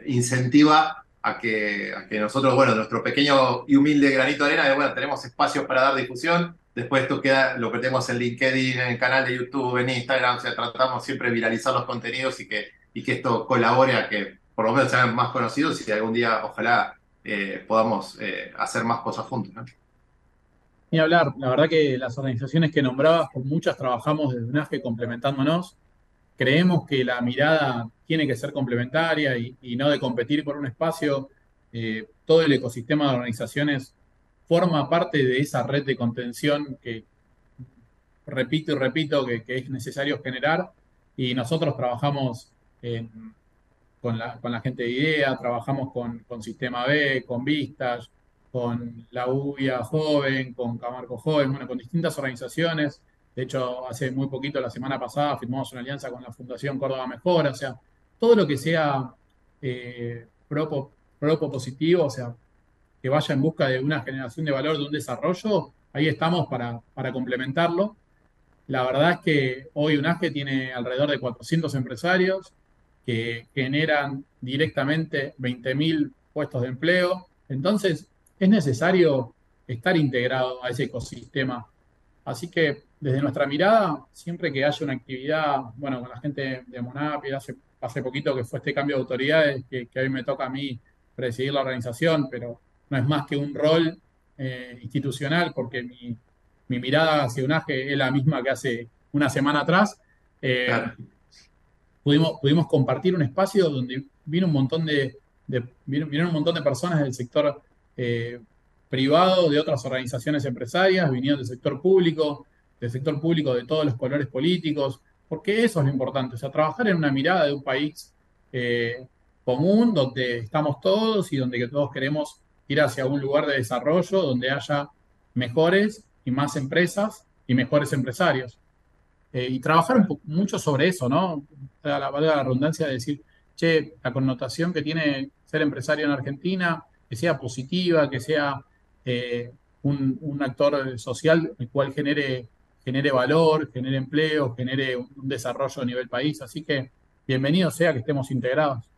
incentiva a que, nosotros, bueno, nuestro pequeño y humilde granito de arena, bueno, tenemos espacios para dar difusión, Después esto queda, lo que tenemos en LinkedIn, en el canal de YouTube, en Instagram, o sea, tratamos siempre de viralizar los contenidos y que, y que esto colabore a que por lo menos sean más conocidos y algún día ojalá eh, podamos eh, hacer más cosas juntos. Ni hablar, la verdad que las organizaciones que nombrabas, con muchas trabajamos desde UNAFE complementándonos. Creemos que la mirada tiene que ser complementaria y, no de competir por un espacio. Eh, todo el ecosistema de organizaciones forma parte de esa red de contención que repito y repito que, es necesario generar y nosotros trabajamos con, la, gente de IDEA, trabajamos con, Sistema B, con Vistas, con la UIA Joven, con Camargo Joven, bueno, con distintas organizaciones. De hecho, hace muy poquito, la semana pasada, firmamos una alianza con la Fundación Córdoba Mejora, o sea, todo lo que sea eh, positivo, o sea, que vaya en busca de una generación de valor, de un desarrollo, ahí estamos para, para complementarlo. La verdad es que hoy UNAGE tiene alrededor de 400 empresarios que generan directamente 20.000 puestos de empleo. Entonces, es necesario estar integrado a ese ecosistema. Así que desde nuestra mirada, siempre que haya una actividad, bueno, con la gente de Monapi, hace, hace poquito que fue este cambio de autoridades, que, que hoy me toca a mí presidir la organización, pero no es más que un rol eh, institucional, porque mi, mirada hacia UNAGE es la misma que hace una semana atrás. Eh, pudimos, pudimos compartir un espacio donde vino un montón de, vinieron un montón de personas del sector eh, privado, de otras organizaciones empresarias, vinieron del sector público, del sector público de todos los colores políticos, porque eso es lo importante, o sea, trabajar en una mirada de un país común, donde estamos todos y donde todos queremos ir hacia un lugar de desarrollo donde haya mejores y más empresas y mejores empresarios. Eh, y trabajar mucho sobre eso, ¿no? La, la, la redundancia de decir, che, la connotación que tiene ser empresario en Argentina, que sea positiva, que sea eh, un, actor social el cual genere, genere valor, genere empleo, genere un, desarrollo a nivel país. Así que bienvenido sea que estemos integrados.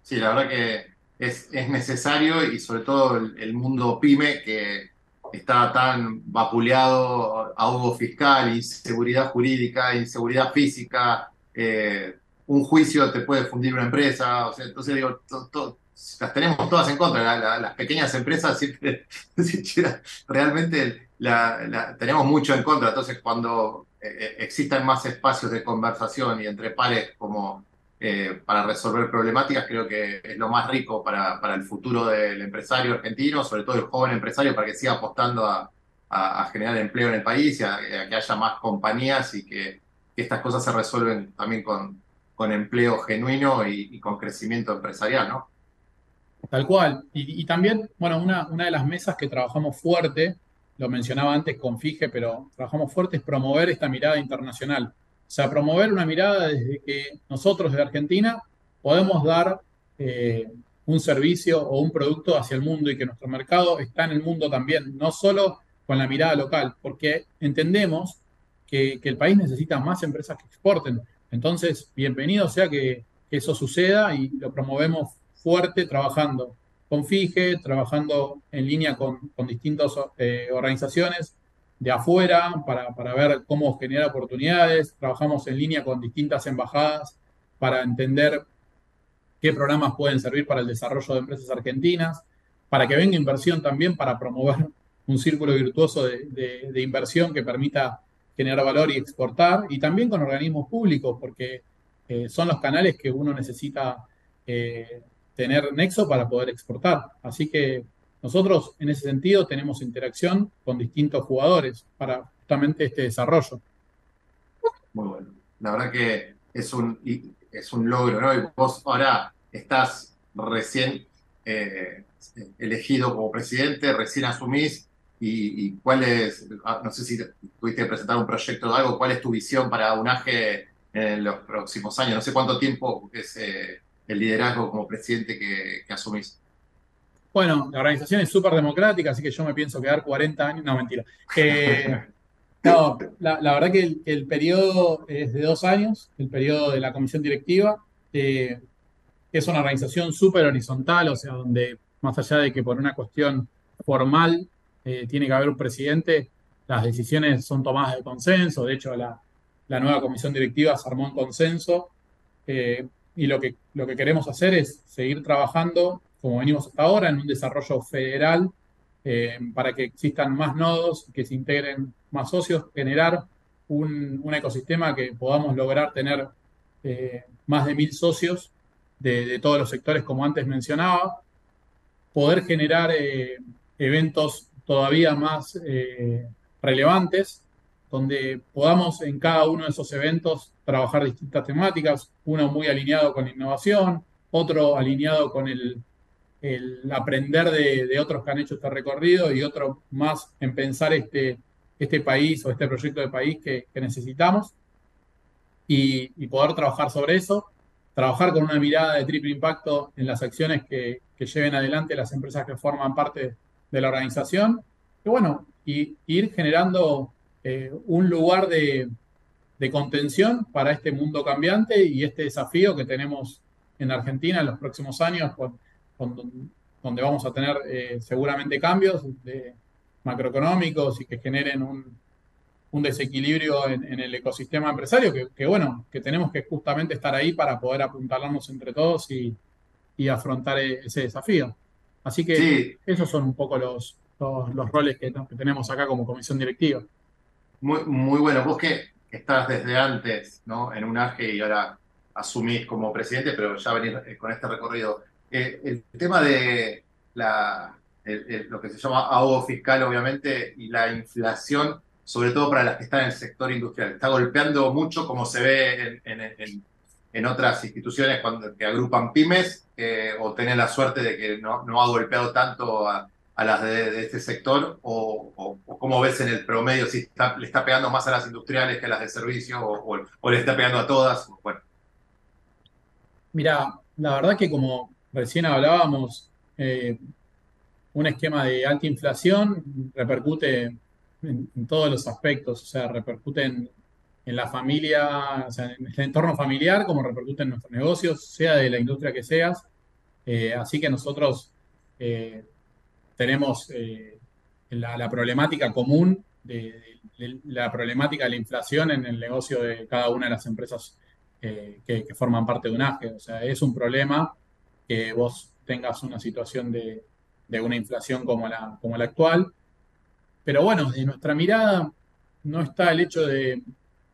sí la verdad que es, necesario y sobre todo el, mundo pyme que está tan vapuleado, ahogo fiscal, inseguridad jurídica, inseguridad física, eh, un juicio te puede fundir una empresa, o sea, entonces digo, las tenemos todas en contra, las pequeñas empresas siempre, realmente la, tenemos mucho en contra, entonces cuando eh, eh, existan más espacios de conversación y entre pares como eh, para resolver problemáticas, creo que es lo más rico para, para, el futuro del empresario argentino, sobre todo el joven empresario, para que siga apostando a, generar empleo en el país y a, que haya más compañías y que, estas cosas se resuelven también con, con empleo genuino y, con crecimiento empresarial, ¿no? Tal cual. Y, también, bueno, una, una de las mesas que trabajamos fuerte, lo mencionaba antes con FIGE, pero trabajamos fuerte es promover esta mirada internacional o sea, promover una mirada desde que nosotros de Argentina podemos dar eh, un servicio o un producto hacia el mundo y que nuestro mercado está en el mundo también, no solo con la mirada local, porque entendemos que, el país necesita más empresas que exporten. Entonces, bienvenido sea que, eso suceda y lo promovemos fuerte trabajando con FIGE, trabajando en línea con, distintas eh, organizaciones de afuera para, para, ver cómo generar oportunidades. Trabajamos en línea con distintas embajadas para entender qué programas pueden servir para el desarrollo de empresas argentinas, para que venga inversión también para promover un círculo virtuoso de, de, inversión que permita generar valor y exportar, y también con organismos públicos, porque eh, son los canales que uno necesita eh, tener nexo para poder exportar. Así que nosotros en ese sentido tenemos interacción con distintos jugadores para justamente este desarrollo. Muy bueno. La verdad que es un, es un logro, ¿no? Y vos ahora estás recién eh, elegido como presidente, recién asumís. Y, cuál es, ah, no sé si tuviste que presentar un proyecto o algo, cuál es tu visión para UNAGE en los próximos años. No sé cuánto tiempo es eh, el liderazgo como presidente que, asumís. Bueno, la organización es súper democrática, así que yo me pienso quedar 40 años. No, mentira. Eh, no, la, verdad que el, periodo es de dos años, el periodo de la comisión directiva. Eh, es una organización súper horizontal, o sea, donde más allá de que por una cuestión formal tiene que haber un presidente, las decisiones son tomadas de consenso. De hecho, la, la nueva comisión directiva se armó en consenso eh, y lo que, lo que queremos hacer es seguir trabajando como venimos hasta ahora en un desarrollo federal eh, para que existan más nodos, que se integren más socios, generar un, ecosistema que podamos lograr tener eh, más de mil socios de, todos los sectores como antes mencionaba, poder generar eventos todavía más relevantes donde podamos en cada uno de esos eventos trabajar distintas temáticas, uno muy alineado con la innovación, otro alineado con el, aprender de, otros que han hecho este recorrido y otro más en pensar este, este país o este proyecto de país que, necesitamos y, poder trabajar sobre eso, trabajar con una mirada de triple impacto en las acciones que, lleven adelante las empresas que forman parte de la organización, y bueno, y ir generando eh, un lugar de, contención para este mundo cambiante y este desafío que tenemos en Argentina en los próximos años, donde vamos a tener eh, seguramente cambios macroeconómicos y que generen un, desequilibrio en, el ecosistema empresario, que, bueno, que tenemos que justamente estar ahí para poder apuntalarnos entre todos y, afrontar e, ese desafío. Así que esos son un poco los, los, roles que tenemos acá como comisión directiva. Muy, muy bueno. Vos que estás desde antes ¿no? en un AGE y ahora asumís como presidente, pero ya venís eh, con este recorrido. Eh, el tema de la, lo que se llama ahogo fiscal, obviamente, y la inflación, sobre todo para las que están en el sector industrial, está golpeando mucho, como se ve en, en, otras instituciones cuando, que agrupan pymes, eh, o tener la suerte de que no, no ha golpeado tanto a, a las de, este sector o, cómo ves en el promedio si le está pegando más a las industriales que a las de servicio o, le está pegando a todas? Bueno. Mira, la verdad que como recién hablábamos, eh, un esquema de alta inflación repercute en, todos los aspectos, o sea, repercute en, la familia, o sea, en el entorno familiar, como repercute en nuestros negocios, sea de la industria que seas. Eh, así que nosotros eh, tenemos eh, la, problemática común de, la problemática de la inflación en el negocio de cada una de las empresas eh, que, forman parte de un AGE. O sea, es un problema que vos tengas una situación de, una inflación como la, como la actual. Pero bueno, desde nuestra mirada no está el hecho de,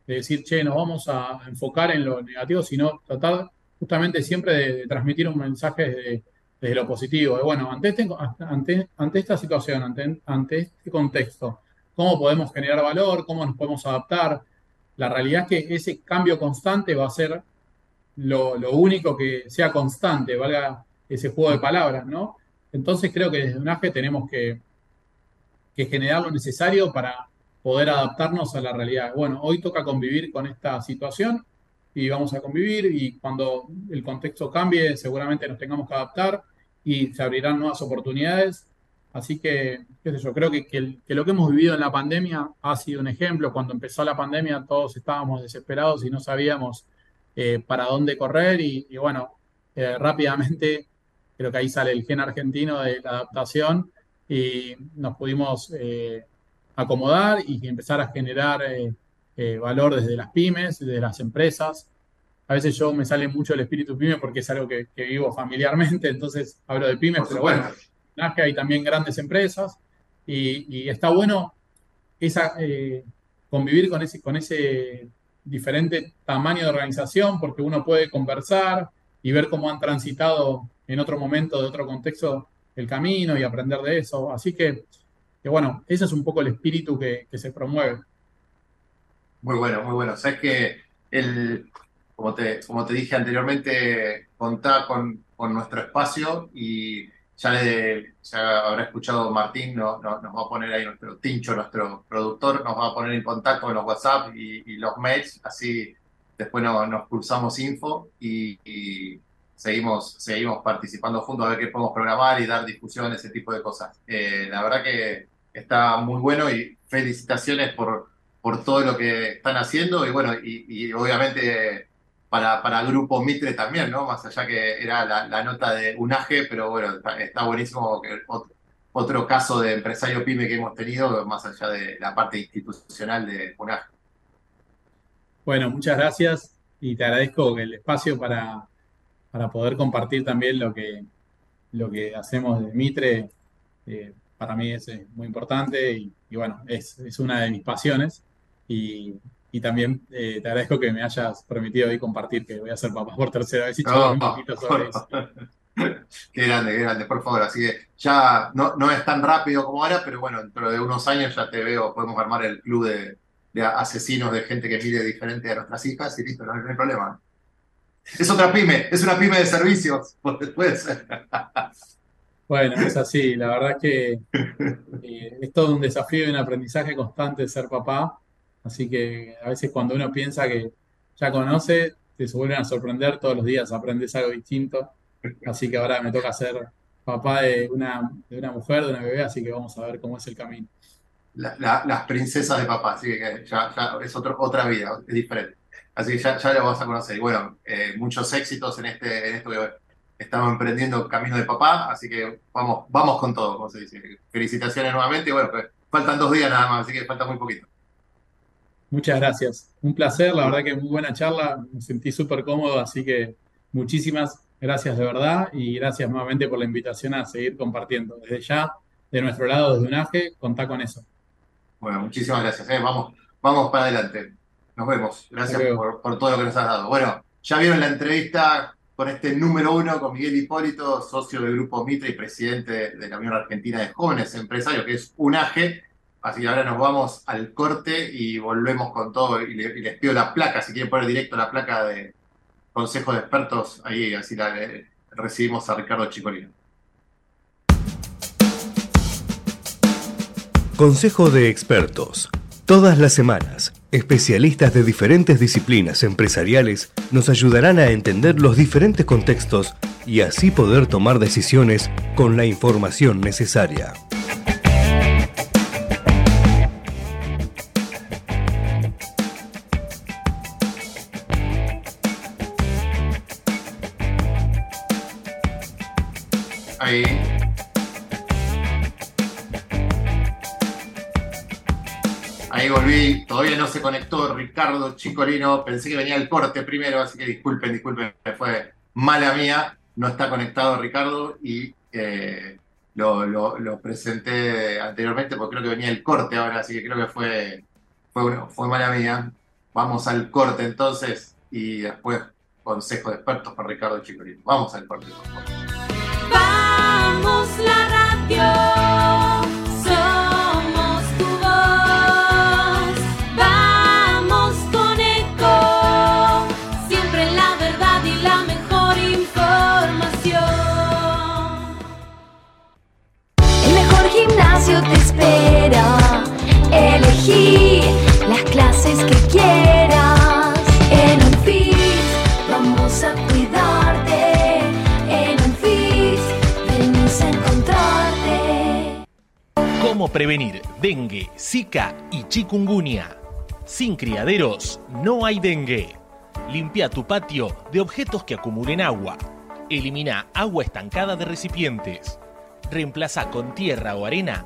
decir, che, nos vamos a enfocar en lo negativo, sino tratar justamente siempre de, transmitir un mensaje de desde lo positivo. bueno, ante, este, ante, esta situación, ante, este contexto, ¿cómo podemos generar valor? ¿Cómo nos podemos adaptar? La realidad es que ese cambio constante va a ser lo, único que sea constante, valga ese juego de palabras, ¿no? Entonces creo que desde UNAGE tenemos que, que generar lo necesario para poder adaptarnos a la realidad. Bueno, hoy toca convivir con esta situación y vamos a convivir y cuando el contexto cambie seguramente nos tengamos que adaptar y se abrirán nuevas oportunidades. Así que, yo, creo que, que, lo que hemos vivido en la pandemia ha sido un ejemplo. Cuando empezó la pandemia todos estábamos desesperados y no sabíamos eh, para dónde correr y, bueno, eh, rápidamente creo que ahí sale el gen argentino de la adaptación y nos pudimos eh, acomodar y empezar a generar valor desde las pymes, desde las empresas. A veces yo me sale mucho el espíritu pyme porque es algo que, vivo familiarmente, entonces hablo de pymes, pero bueno, hay también grandes empresas y, está bueno esa, convivir con ese, con ese diferente tamaño de organización porque uno puede conversar y ver cómo han transitado en otro momento, de otro contexto, el camino y aprender de eso. Así que, bueno, ese es un poco el espíritu que, se promueve. Muy bueno, muy bueno. Sabes que el, como te, como te dije anteriormente, contá con, con nuestro espacio y ya, le, habrá escuchado Martín, nos va a poner ahí nuestro Tincho, nuestro productor, nos va a poner en contacto con los WhatsApp y, los mails, así después nos pulsamos info y, seguimos, seguimos participando juntos a ver qué podemos programar y dar discusión, ese tipo de cosas. Eh, la verdad que está muy bueno y felicitaciones por, por todo lo que están haciendo y bueno, y obviamente para, para grupo Mitre también, ¿no? Más allá que era la, nota de UNAGE, pero bueno, está, buenísimo que otro, caso de empresario pyme que hemos tenido, más allá de la parte institucional de UNAGE. Bueno, muchas gracias y te agradezco el espacio para, para poder compartir también lo que, lo que hacemos de Mitre. Eh, para mí es muy importante y, bueno, es, es, una de mis pasiones y, y también eh, te agradezco que me hayas permitido hoy compartir que voy a ser papá por tercera vez y un poquito sobre eso. Qué grande, qué grande, por favor. Así que ya no, no es tan rápido como ahora, pero bueno, dentro de unos años ya te veo, podemos armar el club de, asesinos, de gente que mire diferente a nuestras hijas y listo, no hay problema. Es otra pyme, es una pyme de servicios, puede ser. Bueno, es así, la verdad es que eh, es todo un desafío y un aprendizaje constante ser papá Así que a veces cuando uno piensa que ya conoce, te vuelven a sorprender todos los días, aprendes algo distinto. Así que ahora me toca ser papá de una, de una mujer, de una bebé, así que vamos a ver cómo es el camino. las princesas de papá, así que ya, es otra vida, es diferente. Así que ya, ya lo vamos a conocer. Y bueno, eh, muchos éxitos en, este, en esto que estamos emprendiendo camino de papá, así que vamos, vamos con todo, como se dice. Felicitaciones nuevamente. Y bueno, pues, faltan dos días nada más, así que falta muy poquito. Muchas gracias. Un placer, la verdad que muy buena charla, me sentí súper cómodo, así que muchísimas gracias de verdad y gracias nuevamente por la invitación a seguir compartiendo. Desde ya, de nuestro lado, desde UNAGE, contá con eso. Bueno, muchísimas gracias. ¿eh? Vamos, vamos para adelante. Nos vemos. Gracias por, por, todo lo que nos has dado. Bueno, ya vieron la entrevista con este número uno, con Miguel Hipólito, socio del Grupo Mitre y presidente de la Unión Argentina de Jóvenes Empresarios, que es UNAGE. Así que ahora nos vamos al corte y volvemos con todo. Y, les pido la placa, si quieren poner directo la placa de Consejo de Expertos, ahí así la recibimos a Ricardo Chicolino. Consejo de Expertos. Todas las semanas, especialistas de diferentes disciplinas empresariales nos ayudarán a entender los diferentes contextos y así poder tomar decisiones con la información necesaria. Ricardo Chicolino, pensé que venía el corte primero, así que disculpen, disculpen, fue mala mía, no está conectado Ricardo y eh, lo, presenté anteriormente porque creo que venía el corte ahora, así que creo que fue, fue, fue mala mía. Vamos al corte entonces y después consejo de expertos con Ricardo Chicolino. Vamos al corte, por favor. Somos la radio, espera. Elegí las clases que quieras. En un fit vamos a Cómo prevenir dengue, zika y chikungunya. Sin criaderos no hay dengue. Limpia tu patio de objetos que acumulen agua. Elimina agua estancada de recipientes. Reemplaza con tierra o arena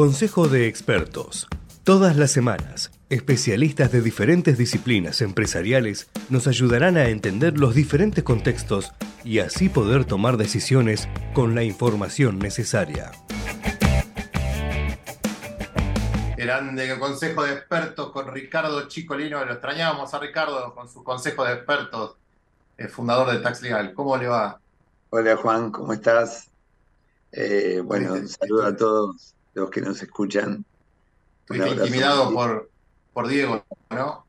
Consejo de Expertos. Todas las semanas, especialistas de diferentes disciplinas empresariales nos ayudarán a entender los diferentes contextos y así poder tomar decisiones con la información necesaria. Grande consejo de expertos con Ricardo Chicolino. Lo extrañábamos a Ricardo con su consejo de expertos, el fundador de Tax Legal. ¿Cómo le va? Hola Juan, ¿cómo estás? Eh, bueno, un saludo a todos los que nos escuchan. Estuviste intimidado por, por Diego, ¿no?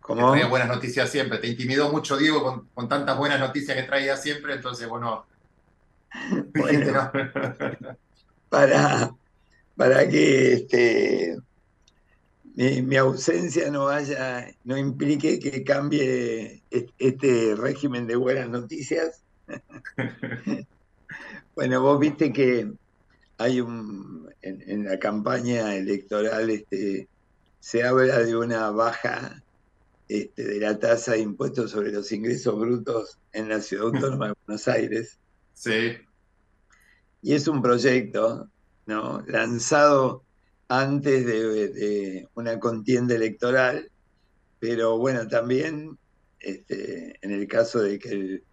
¿Cómo? traía buenas noticias siempre. Te intimidó mucho Diego con, con tantas buenas noticias que traía siempre, entonces, bueno. Bueno, para, para que este, mi, mi ausencia no vaya, no implique que cambie este régimen de buenas noticias. Bueno, vos viste que hay un, en, en la campaña electoral este, se habla de una baja este, de la tasa de impuestos sobre los ingresos brutos en la ciudad autónoma de Buenos Aires. Sí. Y es un proyecto ¿no? lanzado antes de, de una contienda electoral, pero bueno, también este, en el caso de que el,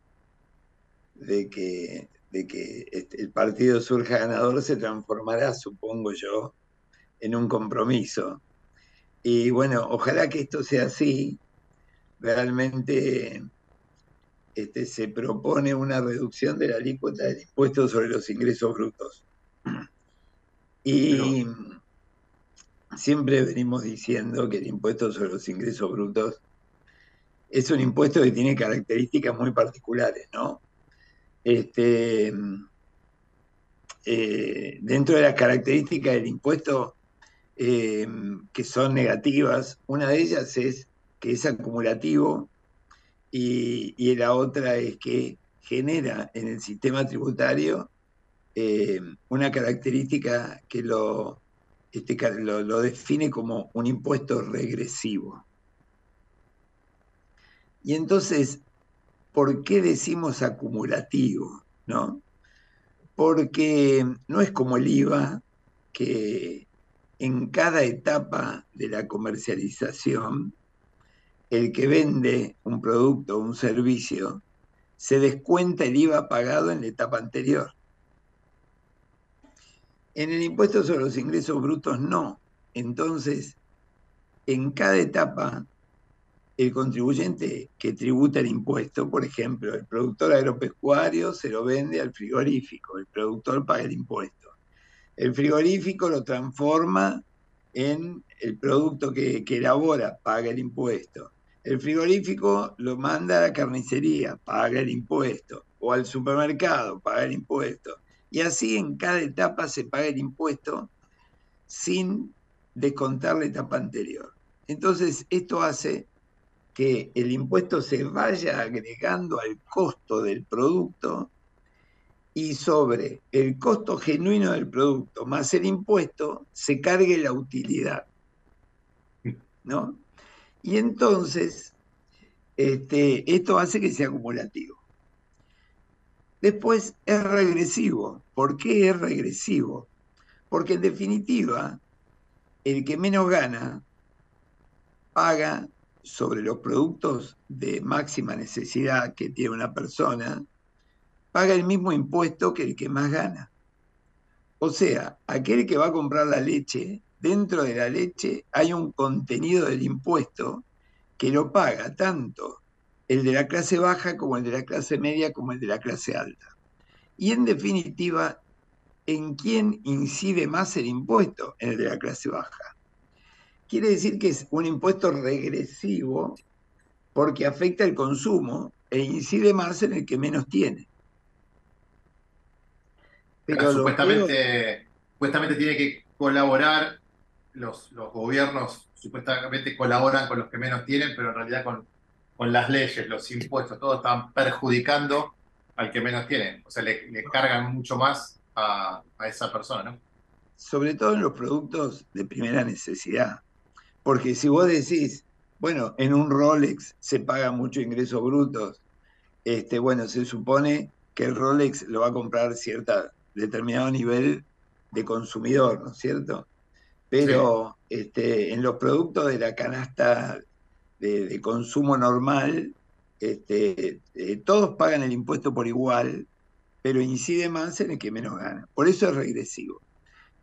de que de que este, el partido surja ganador se transformará, supongo yo, en un compromiso. Y bueno, ojalá que esto sea así. Realmente este, se propone una reducción de la alícuota del impuesto sobre los ingresos brutos. Y siempre venimos diciendo que el impuesto sobre los ingresos brutos es un impuesto que tiene características muy particulares, ¿no? Este, eh, dentro de las características del impuesto eh, que son negativas, una de ellas es que es acumulativo y, la otra es que genera en el sistema tributario eh, una característica que este, lo define como un impuesto regresivo. Y entonces ¿por qué decimos acumulativo? ¿no? Porque no es como el IVA, que en cada etapa de la comercialización, el que vende un producto o un servicio se descuenta el IVA pagado en la etapa anterior. En el impuesto sobre los ingresos brutos no. Entonces, en cada etapa el contribuyente que tributa el impuesto, por ejemplo, el productor agropecuario se lo vende al frigorífico, el productor paga el impuesto. El frigorífico lo transforma en el producto que, elabora, paga el impuesto. El frigorífico lo manda a la carnicería, paga el impuesto. O al supermercado, paga el impuesto. Y así en cada etapa se paga el impuesto sin descontar la etapa anterior. Entonces, esto hace que el impuesto se vaya agregando al costo del producto y sobre el costo genuino del producto más el impuesto se cargue la utilidad. ¿No? Y entonces, este, esto hace que sea acumulativo. Después es regresivo. ¿Por qué es regresivo? Porque en definitiva, el que menos gana paga sobre los productos de máxima necesidad que tiene una persona, paga el mismo impuesto que el que más gana. O sea, aquel que va a comprar la leche, dentro de la leche hay un contenido del impuesto que lo paga tanto el de la clase baja como el de la clase media como el de la clase alta. Y en definitiva, ¿en quién incide más el impuesto? En el de la clase baja. Quiere decir que es un impuesto regresivo porque afecta el consumo e incide más en el que menos tiene. Pero supuestamente, supuestamente tiene que colaborar, los, los gobiernos supuestamente colaboran con los que menos tienen, pero en realidad con, con las leyes, los impuestos, todos están perjudicando al que menos tiene. O sea, le, le cargan mucho más a, a, esa persona, ¿no? Sobre todo en los productos de primera necesidad. Porque si vos decís, bueno, en un Rolex se paga mucho ingresos brutos, este, bueno, se supone que el Rolex lo va a comprar cierta determinado nivel de consumidor, ¿no es cierto? Pero sí. este, en los productos de la canasta de, de consumo normal, este, eh, todos pagan el impuesto por igual, pero incide más en el que menos gana. Por eso es regresivo.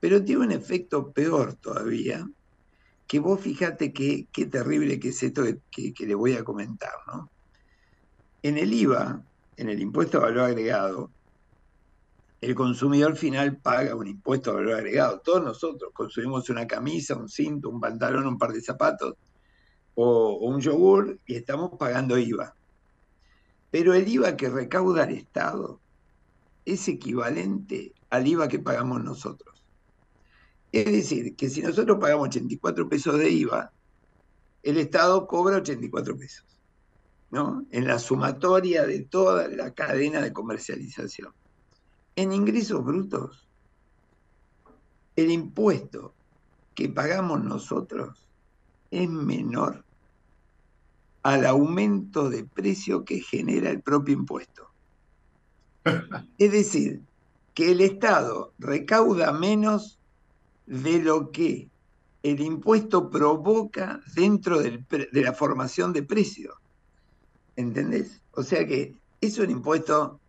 Pero tiene un efecto peor todavía, que vos fíjate qué terrible que es esto que, que, le voy a comentar, ¿no? En el IVA, en el impuesto de valor agregado, el consumidor final paga un impuesto de valor agregado. Todos nosotros consumimos una camisa, un cinto, un pantalón, un par de zapatos o un yogur y estamos pagando IVA. Pero el IVA que recauda el Estado es equivalente al IVA que pagamos nosotros. Es decir, que si nosotros pagamos 84 pesos de IVA, el Estado cobra 84 pesos, ¿no? En la sumatoria de toda la cadena de comercialización. En ingresos brutos, el impuesto que pagamos nosotros es menor al aumento de precio que genera el propio impuesto. Es decir, que el Estado recauda menos de lo que el impuesto provoca dentro de la formación de precios. ¿Entendés? O sea que es un impuesto,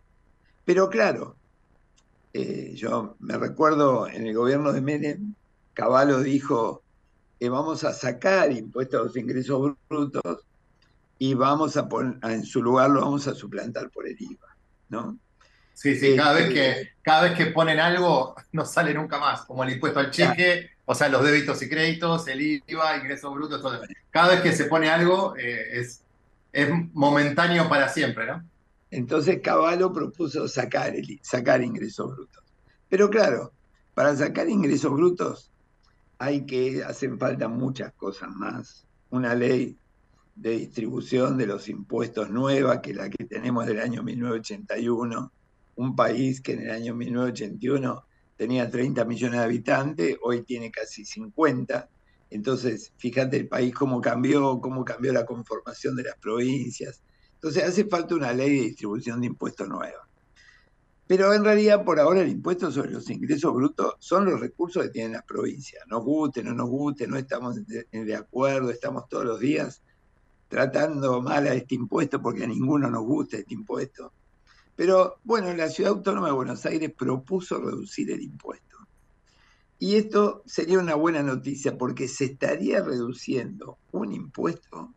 pero claro, eh, yo me recuerdo en el gobierno de Menem, Caballo dijo, eh, vamos a sacar impuestos a los ingresos brutos y vamos a poner, en su lugar lo vamos a suplantar por el IVA, ¿no? Sí, sí, cada, vez que, cada vez que ponen algo no sale nunca más, como el impuesto al cheque, o sea, los débitos y créditos, el IVA, ingresos brutos, todo. Cada vez que se pone algo eh, es, es momentáneo para siempre, ¿no? Entonces Caballo propuso sacar, el, sacar ingresos brutos. Pero claro, para sacar ingresos brutos hay que, hacen falta muchas cosas más. Una ley de distribución de los impuestos nueva que la que tenemos del año 1981 un país que en el año 1981 tenía 30 millones de habitantes, hoy tiene casi 50. Entonces, fíjate el país cómo cambió, cómo cambió la conformación de las provincias. Entonces, hace falta una ley de distribución de impuestos nueva. Pero en realidad, por ahora, el impuesto sobre los ingresos brutos son los recursos que tienen las provincias. Nos guste, no nos guste, no estamos de, acuerdo, estamos todos los días tratando mal a este impuesto porque a ninguno nos gusta este impuesto. Pero bueno, la Ciudad Autónoma de Buenos Aires propuso reducir el impuesto. Y esto sería una buena noticia porque se estaría reduciendo un impuesto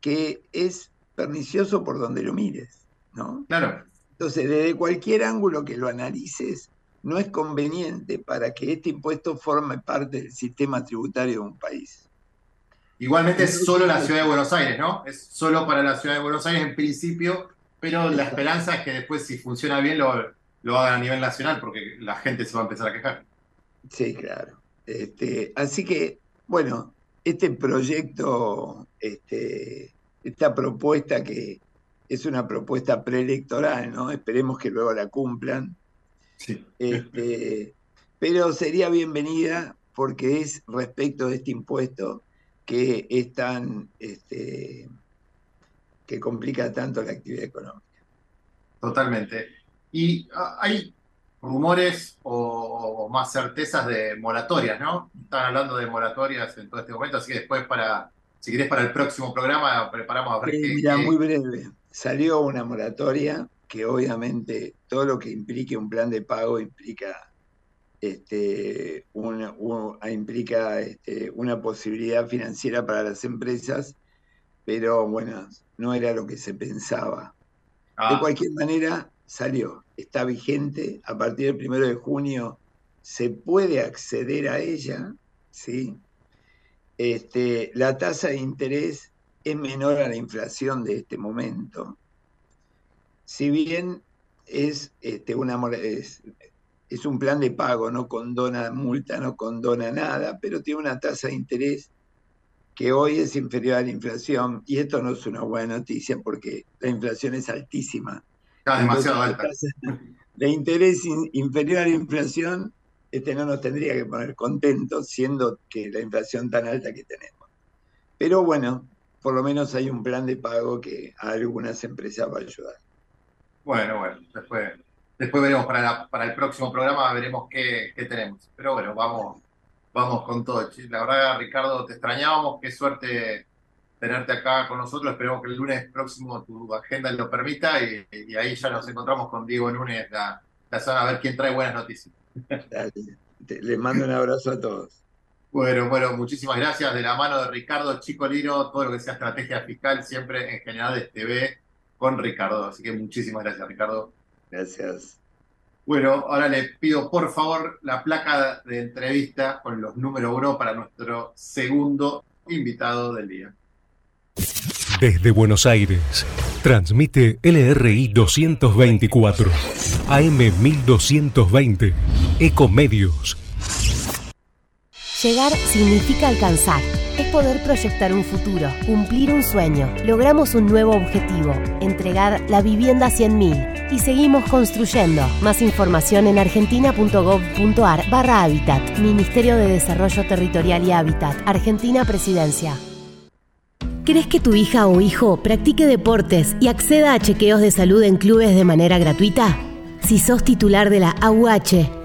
que es pernicioso por donde lo mires, ¿no? Claro. Entonces, desde cualquier ángulo que lo analices, no es conveniente para que este impuesto forme parte del sistema tributario de un país. Igualmente es solo la Ciudad de Buenos Aires, ¿no? Es solo para la Ciudad de Buenos Aires en principio, pero la esperanza es que después, si funciona bien, lo, lo hagan a nivel nacional porque la gente se va a empezar a quejar. Sí, claro. Este, así que, bueno, este proyecto, este, esta propuesta que es una propuesta preelectoral, ¿no? Esperemos que luego la cumplan. Sí. Este, pero sería bienvenida porque es respecto de este impuesto que es tan, este, que complica tanto la actividad económica. Totalmente. Y ah, hay rumores o, más certezas de moratorias, ¿no? Están hablando de moratorias en todo este momento, así que después para, si querés para el próximo programa, preparamos a ver qué, Mira, muy breve. Salió una moratoria que obviamente todo lo que implique un plan de pago implica este, una, implica este, una posibilidad financiera para las empresas, pero bueno, no era lo que se pensaba. De ah. cualquier manera, salió, está vigente, a partir del primero de junio se puede acceder a ella, ¿sí? Este, la tasa de interés es menor a la inflación de este momento. Si bien es, este, una, es, es un plan de pago, no condona multa, no condona nada, pero tiene una tasa de interés que hoy es inferior a la inflación, y esto no es una buena noticia porque la inflación es altísima. Está demasiado alta. De interés inferior a la inflación, este no nos tendría que poner contentos, siendo que la inflación tan alta que tenemos. Pero bueno, por lo menos hay un plan de pago que a algunas empresas va a ayudar. Bueno, bueno, después, después veremos para, para el próximo programa, veremos qué, qué tenemos. Pero bueno, vamos, vamos con todo. La verdad, Ricardo, te extrañábamos, qué suerte tenerte acá con nosotros. Esperemos que el lunes próximo tu agenda lo permita y, ahí ya nos encontramos con Diego Núñez, la, la zona, a ver quién trae buenas noticias. Les mando un abrazo a todos. Bueno, bueno, muchísimas gracias. De la mano de Ricardo Chico Liro, todo lo que sea estrategia fiscal, siempre en General de TV con Ricardo. Así que muchísimas gracias, Ricardo. Gracias. Bueno, ahora le pido por favor la placa de entrevista con los números uno para nuestro segundo invitado del día. Desde Buenos Aires, transmite LRI 224, AM 1220, Ecomedios. Llegar significa alcanzar. Es poder proyectar un futuro, cumplir un sueño. Logramos un nuevo objetivo, entregar la vivienda a 100.000 y seguimos construyendo. Más información en argentina.gov.ar barra Hábitat, Ministerio de Desarrollo Territorial y Hábitat, Argentina Presidencia. ¿Crees que tu hija o hijo practique deportes y acceda a chequeos de salud en clubes de manera gratuita? Si sos titular de la AUH,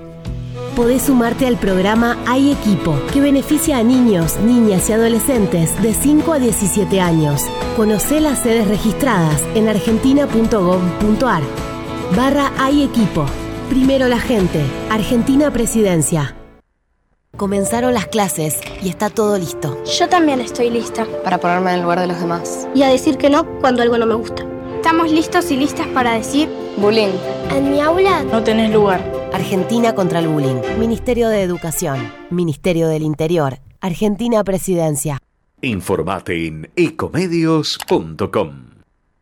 podés sumarte al programa Hay Equipo, que beneficia a niños, niñas y adolescentes de 5 a 17 años. Conoce las sedes registradas en argentina.gov.ar. Barra Hay Equipo. Primero la gente. Argentina Presidencia. Comenzaron las clases y está todo listo. Yo también estoy lista. Para ponerme en el lugar de los demás. Y a decir que no cuando algo no me gusta. Estamos listos y listas para decir... Bullying. En mi aula... No tenés lugar. Argentina contra el bullying. Ministerio de Educación. Ministerio del Interior. Argentina Presidencia. Informate en ecomedios.com.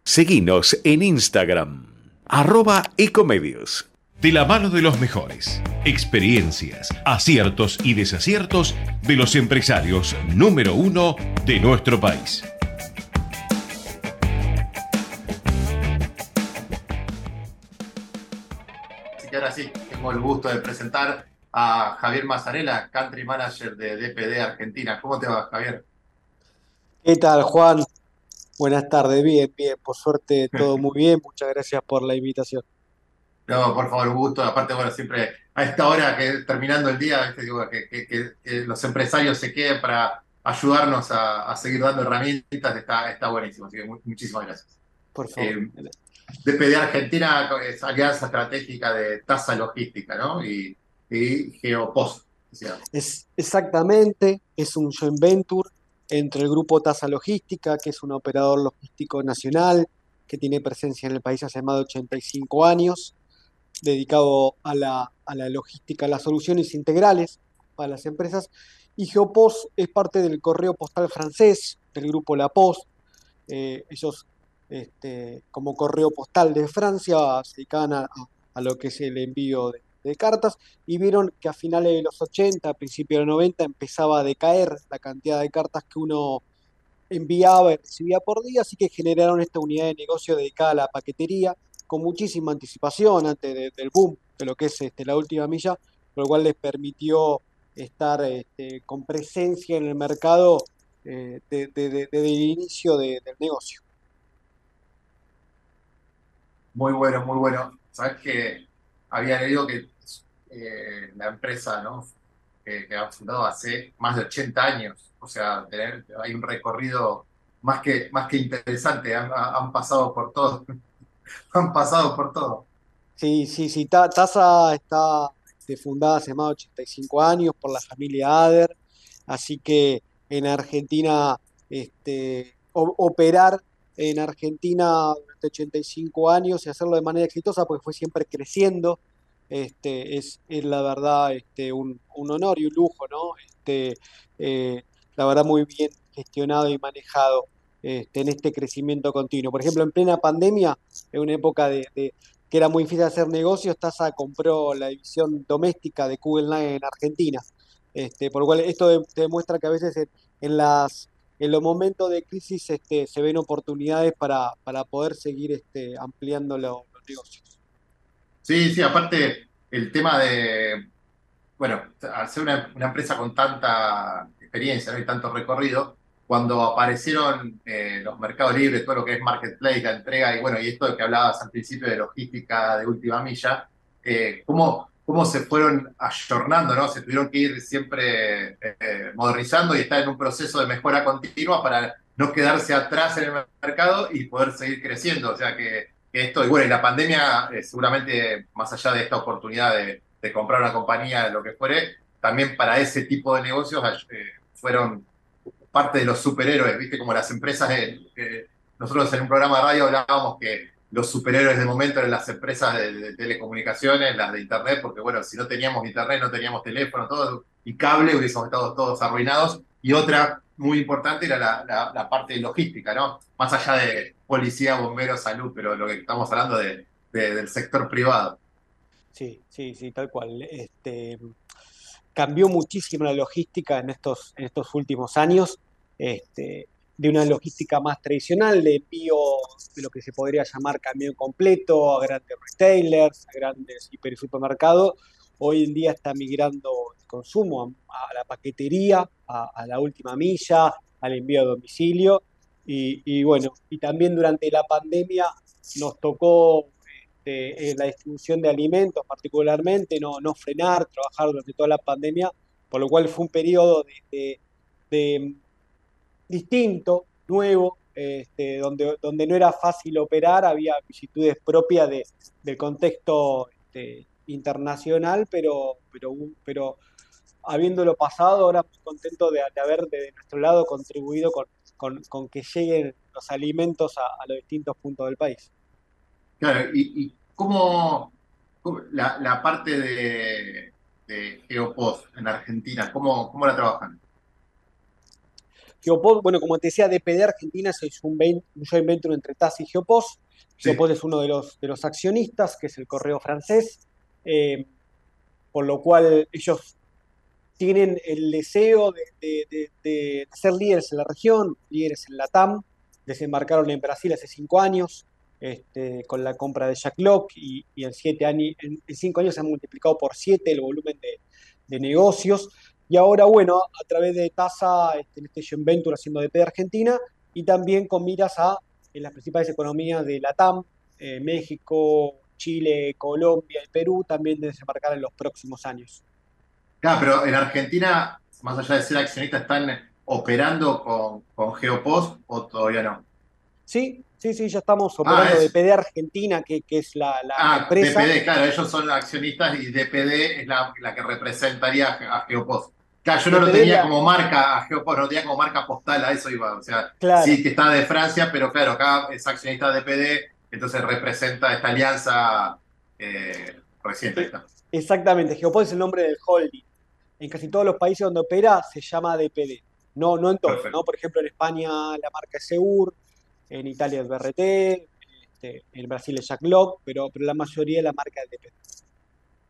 Seguinos en Instagram. Arroba ecomedios. De la mano de los mejores. Experiencias, aciertos y desaciertos de los empresarios número uno de nuestro país. Así que ahora sí, tengo el gusto de presentar a Javier Mazarela, Country Manager de DPD Argentina. ¿Cómo te va, Javier? ¿Qué tal, Juan? Buenas tardes, bien, bien, por suerte todo muy bien. Muchas gracias por la invitación. No, por favor, un gusto. Aparte, bueno, siempre a esta hora que terminando el día, Digo, que, los empresarios se queden para ayudarnos a, seguir dando herramientas, está, está buenísimo. Así que muchísimas gracias. Por favor. Eh, DPD Argentina es alianza estratégica de tasa logística, ¿no? Y, Geopost. Es, exactamente, es un joint venture entre el grupo Tasa Logística, que es un operador logístico nacional que tiene presencia en el país hace más de 85 años, dedicado a la, a la logística, a las soluciones integrales para las empresas. Y Geopost es parte del correo postal francés, del grupo La Poste. Eh, ellos, este, como correo postal de Francia, se dedican a, lo que es el envío de, cartas y vieron que a finales de los 80, a principios de los 90 empezaba a decaer la cantidad de cartas que uno enviaba y recibía por día, así que generaron esta unidad de negocio dedicada a la paquetería con muchísima anticipación antes de- del boom de lo que es este, la última milla, lo cual les permitió estar este, con presencia en el mercado eh, de- de- de- desde el inicio de- del negocio. Muy bueno, muy bueno. Sabes que había leído que eh, la empresa, ¿no? Que, han fundado hace más de 80 años. O sea, hay un recorrido más que, más que interesante. Han, han pasado por todo. Han pasado por todo. Sí, sí, sí, Ta- Tasa está este, fundada hace más de 85 años por la familia Ader, así que en Argentina, este, operar en Argentina durante 85 años y hacerlo de manera exitosa, porque fue siempre creciendo, este, es, la verdad este, un, un honor y un lujo, ¿no? Este, eh, la verdad muy bien gestionado y manejado este, en este crecimiento continuo. Por ejemplo, en plena pandemia, en una época de, que era muy difícil hacer negocios, Tasa compró la división doméstica de Google Line en Argentina. Este, por lo cual esto demuestra que a veces en las, en los momentos de crisis este, se ven oportunidades para, para poder seguir este, ampliando lo- los negocios. Sí, sí, aparte el tema de, bueno, al ser una, empresa con tanta experiencia, y tanto recorrido, cuando aparecieron eh, los mercados libres, todo lo que es marketplace, la entrega, y bueno, y esto de que hablabas al principio de logística de última milla, eh, ¿cómo, cómo se fueron ayornando, ¿no? Se tuvieron que ir siempre eh, modernizando y estar en un proceso de mejora continua para no quedarse atrás en el mercado y poder seguir creciendo. O sea que, esto, y bueno, y la pandemia, eh, seguramente más allá de esta oportunidad de, comprar una compañía, lo que fuere, también para ese tipo de negocios eh, fueron parte de los superhéroes, ¿viste? Como las empresas, nosotros en un programa de radio hablábamos que los superhéroes de momento eran las empresas de, telecomunicaciones, las de internet, porque bueno, si no teníamos internet, no teníamos teléfono, todo, y cable, hubiésemos estado todos arruinados. Y otra muy importante era la, parte de logística, ¿no? Más allá de policía, bomberos, salud, pero lo que estamos hablando de, de- del sector privado. Sí, sí, sí, tal cual. Este, cambió muchísimo la logística en estos, en estos últimos años, este, de una logística más tradicional, de envío de lo que se podría llamar camión completo a grandes retailers, a grandes hiper supermercados. Hoy en día está migrando el consumo a, la paquetería, a, la última milla, al envío a domicilio. Y, bueno, y también durante la pandemia nos tocó este, en la distribución de alimentos particularmente, no, no frenar, trabajar durante toda la pandemia, por lo cual fue un periodo de distinto, nuevo, este, donde, donde no era fácil operar, había vicisitudes propias de, del contexto este, internacional, pero, pero, pero habiéndolo pasado, ahora muy contento de, de haber de nuestro lado contribuido con, con- que lleguen los alimentos a, los distintos puntos del país. Claro, y, y cómo, la, la parte de, de en Argentina, ¿cómo, cómo la trabajan? Geopost, bueno, como te decía, DPD Argentina es un, un joint venture entre TAS y Geopost. Sí. Geopost es uno de los, de los accionistas, que es el correo francés, eh, por lo cual ellos tienen el deseo de, de- de- de ser líderes en la región, líderes en la TAM, desembarcaron en Brasil hace cinco años este, con la compra de Jack Lock y, y en, siete años, en, en cinco años se han multiplicado por siete el volumen de negocios. Y ahora, bueno, a través de TASA, este, en este joint venture haciendo DP de Argentina y también con miras a en las principales economías de la TAM, eh, México, Chile, Colombia y Perú, también de desembarcar en los próximos años. Claro, pero en Argentina, más allá de ser accionistas, ¿están operando con, con Geopost o todavía no? Sí, sí, sí, ya estamos operando es- DPD Argentina, que, que es la, la Ah, empresa. DPD, claro, ellos son accionistas y DPD es la, la que representaría a Geopost. Claro, yo no lo tenía como marca a Geopost, no lo tenía como marca postal, a eso iba. O sea, Claro. sí que está de Francia, pero claro, acá es accionista de DPD, entonces representa esta alianza eh, reciente. Exactamente, Geopost es el nombre del holding. En casi todos los países donde opera se llama DPD. No, no en todos, Perfecto. ¿no? Por ejemplo, en España la marca es Seur, en Italia es BRT, este, en Brasil es Jack Lock, pero, pero la mayoría de la marca es DPD.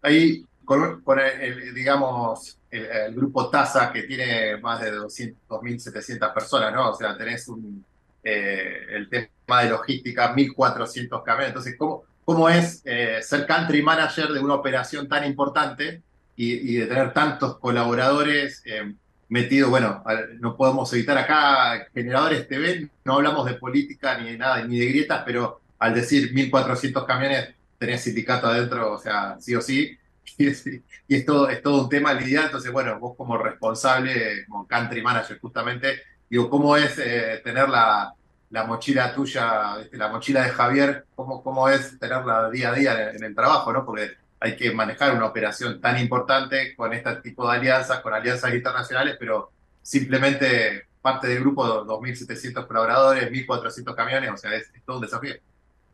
Ahí, con, con el, el, digamos, el, el grupo TASA, que tiene más de 200, 2.700 personas, ¿no? O sea, tenés un, eh, el tema de logística, 1.400 camiones. Entonces, ¿cómo, cómo es eh, ser country manager de una operación tan importante y, y de tener tantos colaboradores eh, metidos? Bueno, no podemos evitar acá generadores TV, no hablamos de política ni de nada, ni de grietas, pero al decir 1.400 camiones, tenés sindicato adentro, o sea, sí o sí. Y es, es todo, es un tema lidiar, entonces, bueno, vos como responsable, como country manager justamente, digo, ¿cómo es eh, tener la, la mochila tuya, este, la mochila de Javier, cómo, cómo es tenerla día a día en, el trabajo, ¿no? Porque hay que manejar una operación tan importante con este tipo de alianzas, con alianzas internacionales, pero simplemente parte del grupo de 2.700 colaboradores, 1.400 camiones, o sea, es, es todo un desafío.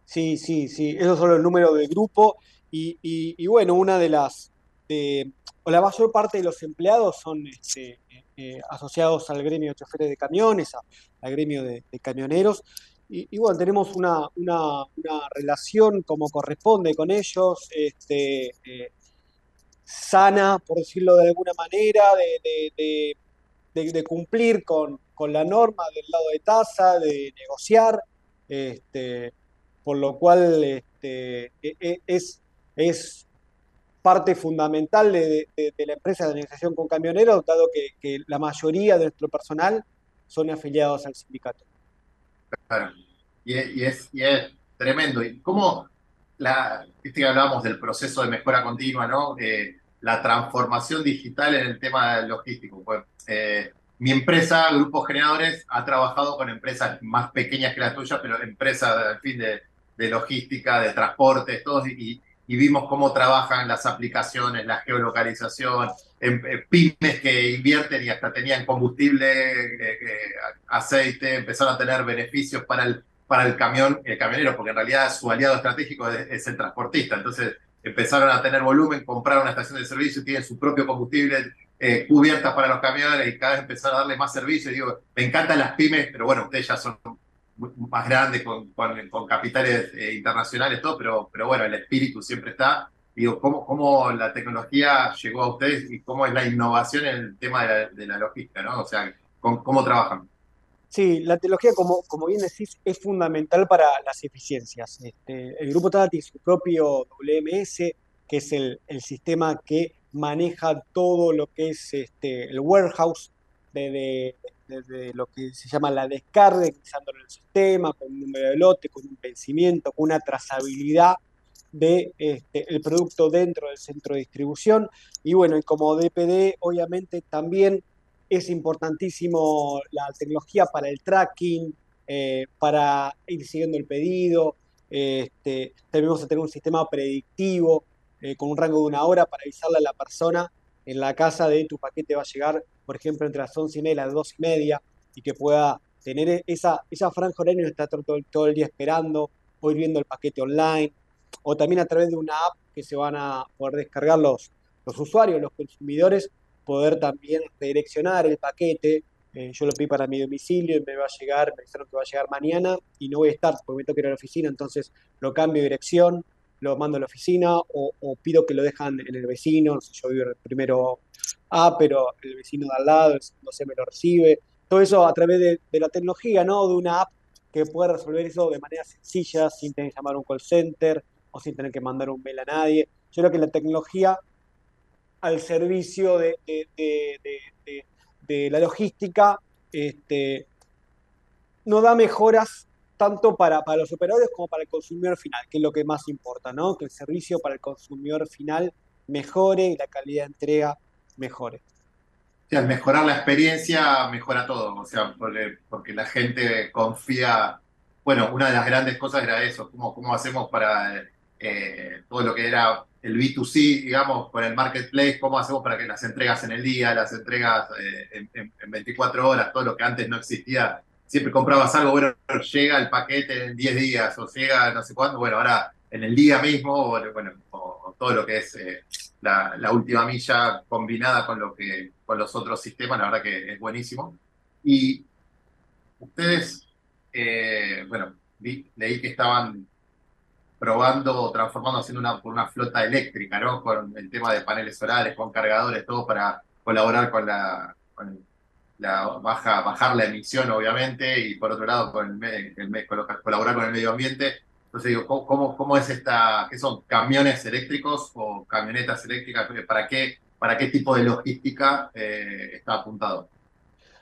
Sí, sí, sí, esos son los números del grupo y, bueno, una de las, la mayor parte de los empleados son este, eh, asociados al gremio de choferes de camiones, al gremio de, camioneros. Y, bueno, tenemos una, una, relación como corresponde con ellos, este, eh, sana, por decirlo de alguna manera, de, cumplir con, con la norma del lado de tasa, de negociar, este, por lo cual e- e- es, es parte fundamental de, la empresa de negociación con camioneros, dado que, la mayoría de nuestro personal son afiliados al sindicato. Claro. Y es, tremendo. ¿Y cómo la, viste hablábamos del proceso de mejora continua, ¿no? Eh, la transformación digital en el tema logístico. Pues, mi empresa, Grupos Generadores, ha trabajado con empresas más pequeñas que las tuyas, pero empresas, en fin, de, de logística, de transportes, todos, y, y vimos cómo trabajan las aplicaciones, la geolocalización, em- eh, pymes que invierten y hasta tenían combustible, eh, eh, aceite, empezaron a tener beneficios para el, para el camión, el camionero, porque en realidad su aliado estratégico es, el transportista. Entonces empezaron a tener volumen, compraron una estación de servicio, tienen su propio combustible, cubiertas para los camiones y cada vez empezaron a darle más servicio. Y digo, me encantan las pymes, pero bueno, ustedes ya son más grandes, con, con, capitales eh, internacionales, todo, pero, pero bueno, el espíritu siempre está. Digo, ¿cómo, ¿cómo la tecnología llegó a ustedes y cómo es la innovación en el tema de la, de logística, ¿no? O sea, ¿cómo, trabajan? Sí, la tecnología, como, como bien decís, es fundamental para las eficiencias. Este, el grupo tiene su propio WMS, que es el, el sistema que maneja todo lo que es este, el warehouse, desde, desde lo que se llama la descarga, ingresándolo en el sistema, con un número de lote, con un vencimiento, con una trazabilidad de este, producto dentro del centro de distribución. Y bueno, y como DPD, obviamente también es importantísimo la tecnología para el tracking, eh, para ir siguiendo el pedido. Este, también vamos a tener un sistema predictivo eh, con un rango de una hora para avisarle a la persona en la casa de tu paquete va a llegar, por ejemplo, entre las 11 y media y las 2 y media, y que pueda tener esa, esa franja horaria y estar todo, todo- el día esperando o ir viendo el paquete online, o también a través de una app que se van a poder descargar los, los usuarios, los consumidores, poder también redireccionar el paquete. Eh, yo lo pedí para mi domicilio y me va a llegar, me dijeron que va a llegar mañana y no voy a estar porque me tengo que ir a la oficina, entonces lo cambio de dirección, lo mando a la oficina o, pido que lo dejan en el vecino, no sé, yo vivo en el primero A, pero el vecino de al lado, el segundo C me lo recibe. Todo eso a través de, la tecnología, ¿no? De una app que pueda resolver eso de manera sencilla, sin tener que llamar a un call center o sin tener que mandar un mail a nadie. Yo creo que la tecnología al servicio de- de la logística este, no da mejoras tanto para, para los operadores como para el consumidor final, que es lo que más importa, ¿no? Que el servicio para el consumidor final mejore y la calidad de entrega mejore. Sea, al mejorar la experiencia, mejora todo. O sea, porque, la gente confía. Bueno, una de las grandes cosas era eso, cómo, cómo hacemos para eh, todo lo que era el B2C, digamos, con el marketplace, cómo hacemos para que las entregas en el día, las entregas eh, en- en 24 horas, todo lo que antes no existía. Siempre comprabas algo, bueno, llega el paquete en 10 días o llega no sé cuándo, bueno, ahora en el día mismo, bueno, o, todo lo que es eh, la, última milla combinada con lo que con los otros sistemas, la verdad que es buenísimo. Y ustedes, eh, bueno, vi- leí que estaban probando, transformando, haciendo una, una flota eléctrica, ¿no? Con el tema de paneles solares, con cargadores, todo para colaborar con la, la baja, bajar la emisión, obviamente, y por otro lado, con el, el colaborar con el medio ambiente. Entonces digo, ¿cómo, cómo, es esta, qué son camiones eléctricos o camionetas eléctricas? ¿Para qué, para qué tipo de logística eh, está apuntado?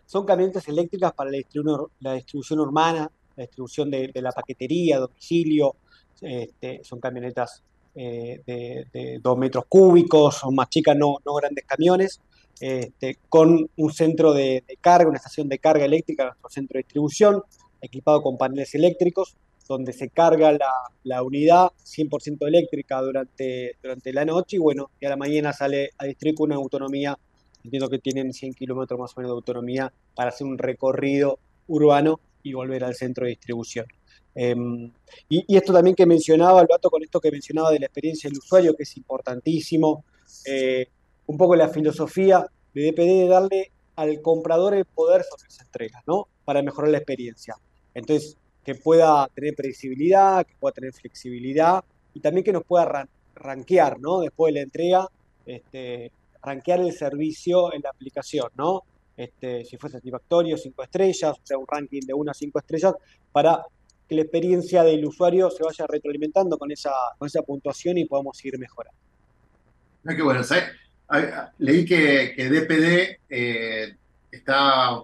Son camionetas eléctricas para la distribución, la distribución urbana, la distribución de, de la paquetería, domicilio. Este, son camionetas eh, de, de dos metros cúbicos, son más chicas, no, no grandes camiones, este, con un centro de, carga, una estación de carga eléctrica, nuestro centro de distribución, equipado con paneles eléctricos, donde se carga la, unidad 100% eléctrica durante, durante la noche y bueno, y a la mañana sale a distribuir con una autonomía Entiendo que tienen 100 kilómetros más o menos de autonomía para hacer un recorrido urbano y volver al centro de distribución. Eh, y, esto también que mencionaba, Alberto, con esto que mencionaba de la experiencia del usuario, que es importantísimo, eh, un poco la filosofía de DPD de darle al comprador el poder sobre esa entrega, ¿no? Para mejorar la experiencia. Entonces, que pueda tener predecibilidad, que pueda tener flexibilidad y también que nos pueda ran rankear, ¿no? Después de la entrega, este, rankear el servicio en la aplicación, ¿no? Este, si fue satisfactorio, cinco estrellas, o sea, un ranking de 1 a 5 estrellas, para que la experiencia del usuario se vaya retroalimentando con esa, con esa puntuación y podamos seguir mejorando. Qué bueno, ¿sabes? Leí que, que DPD eh, está,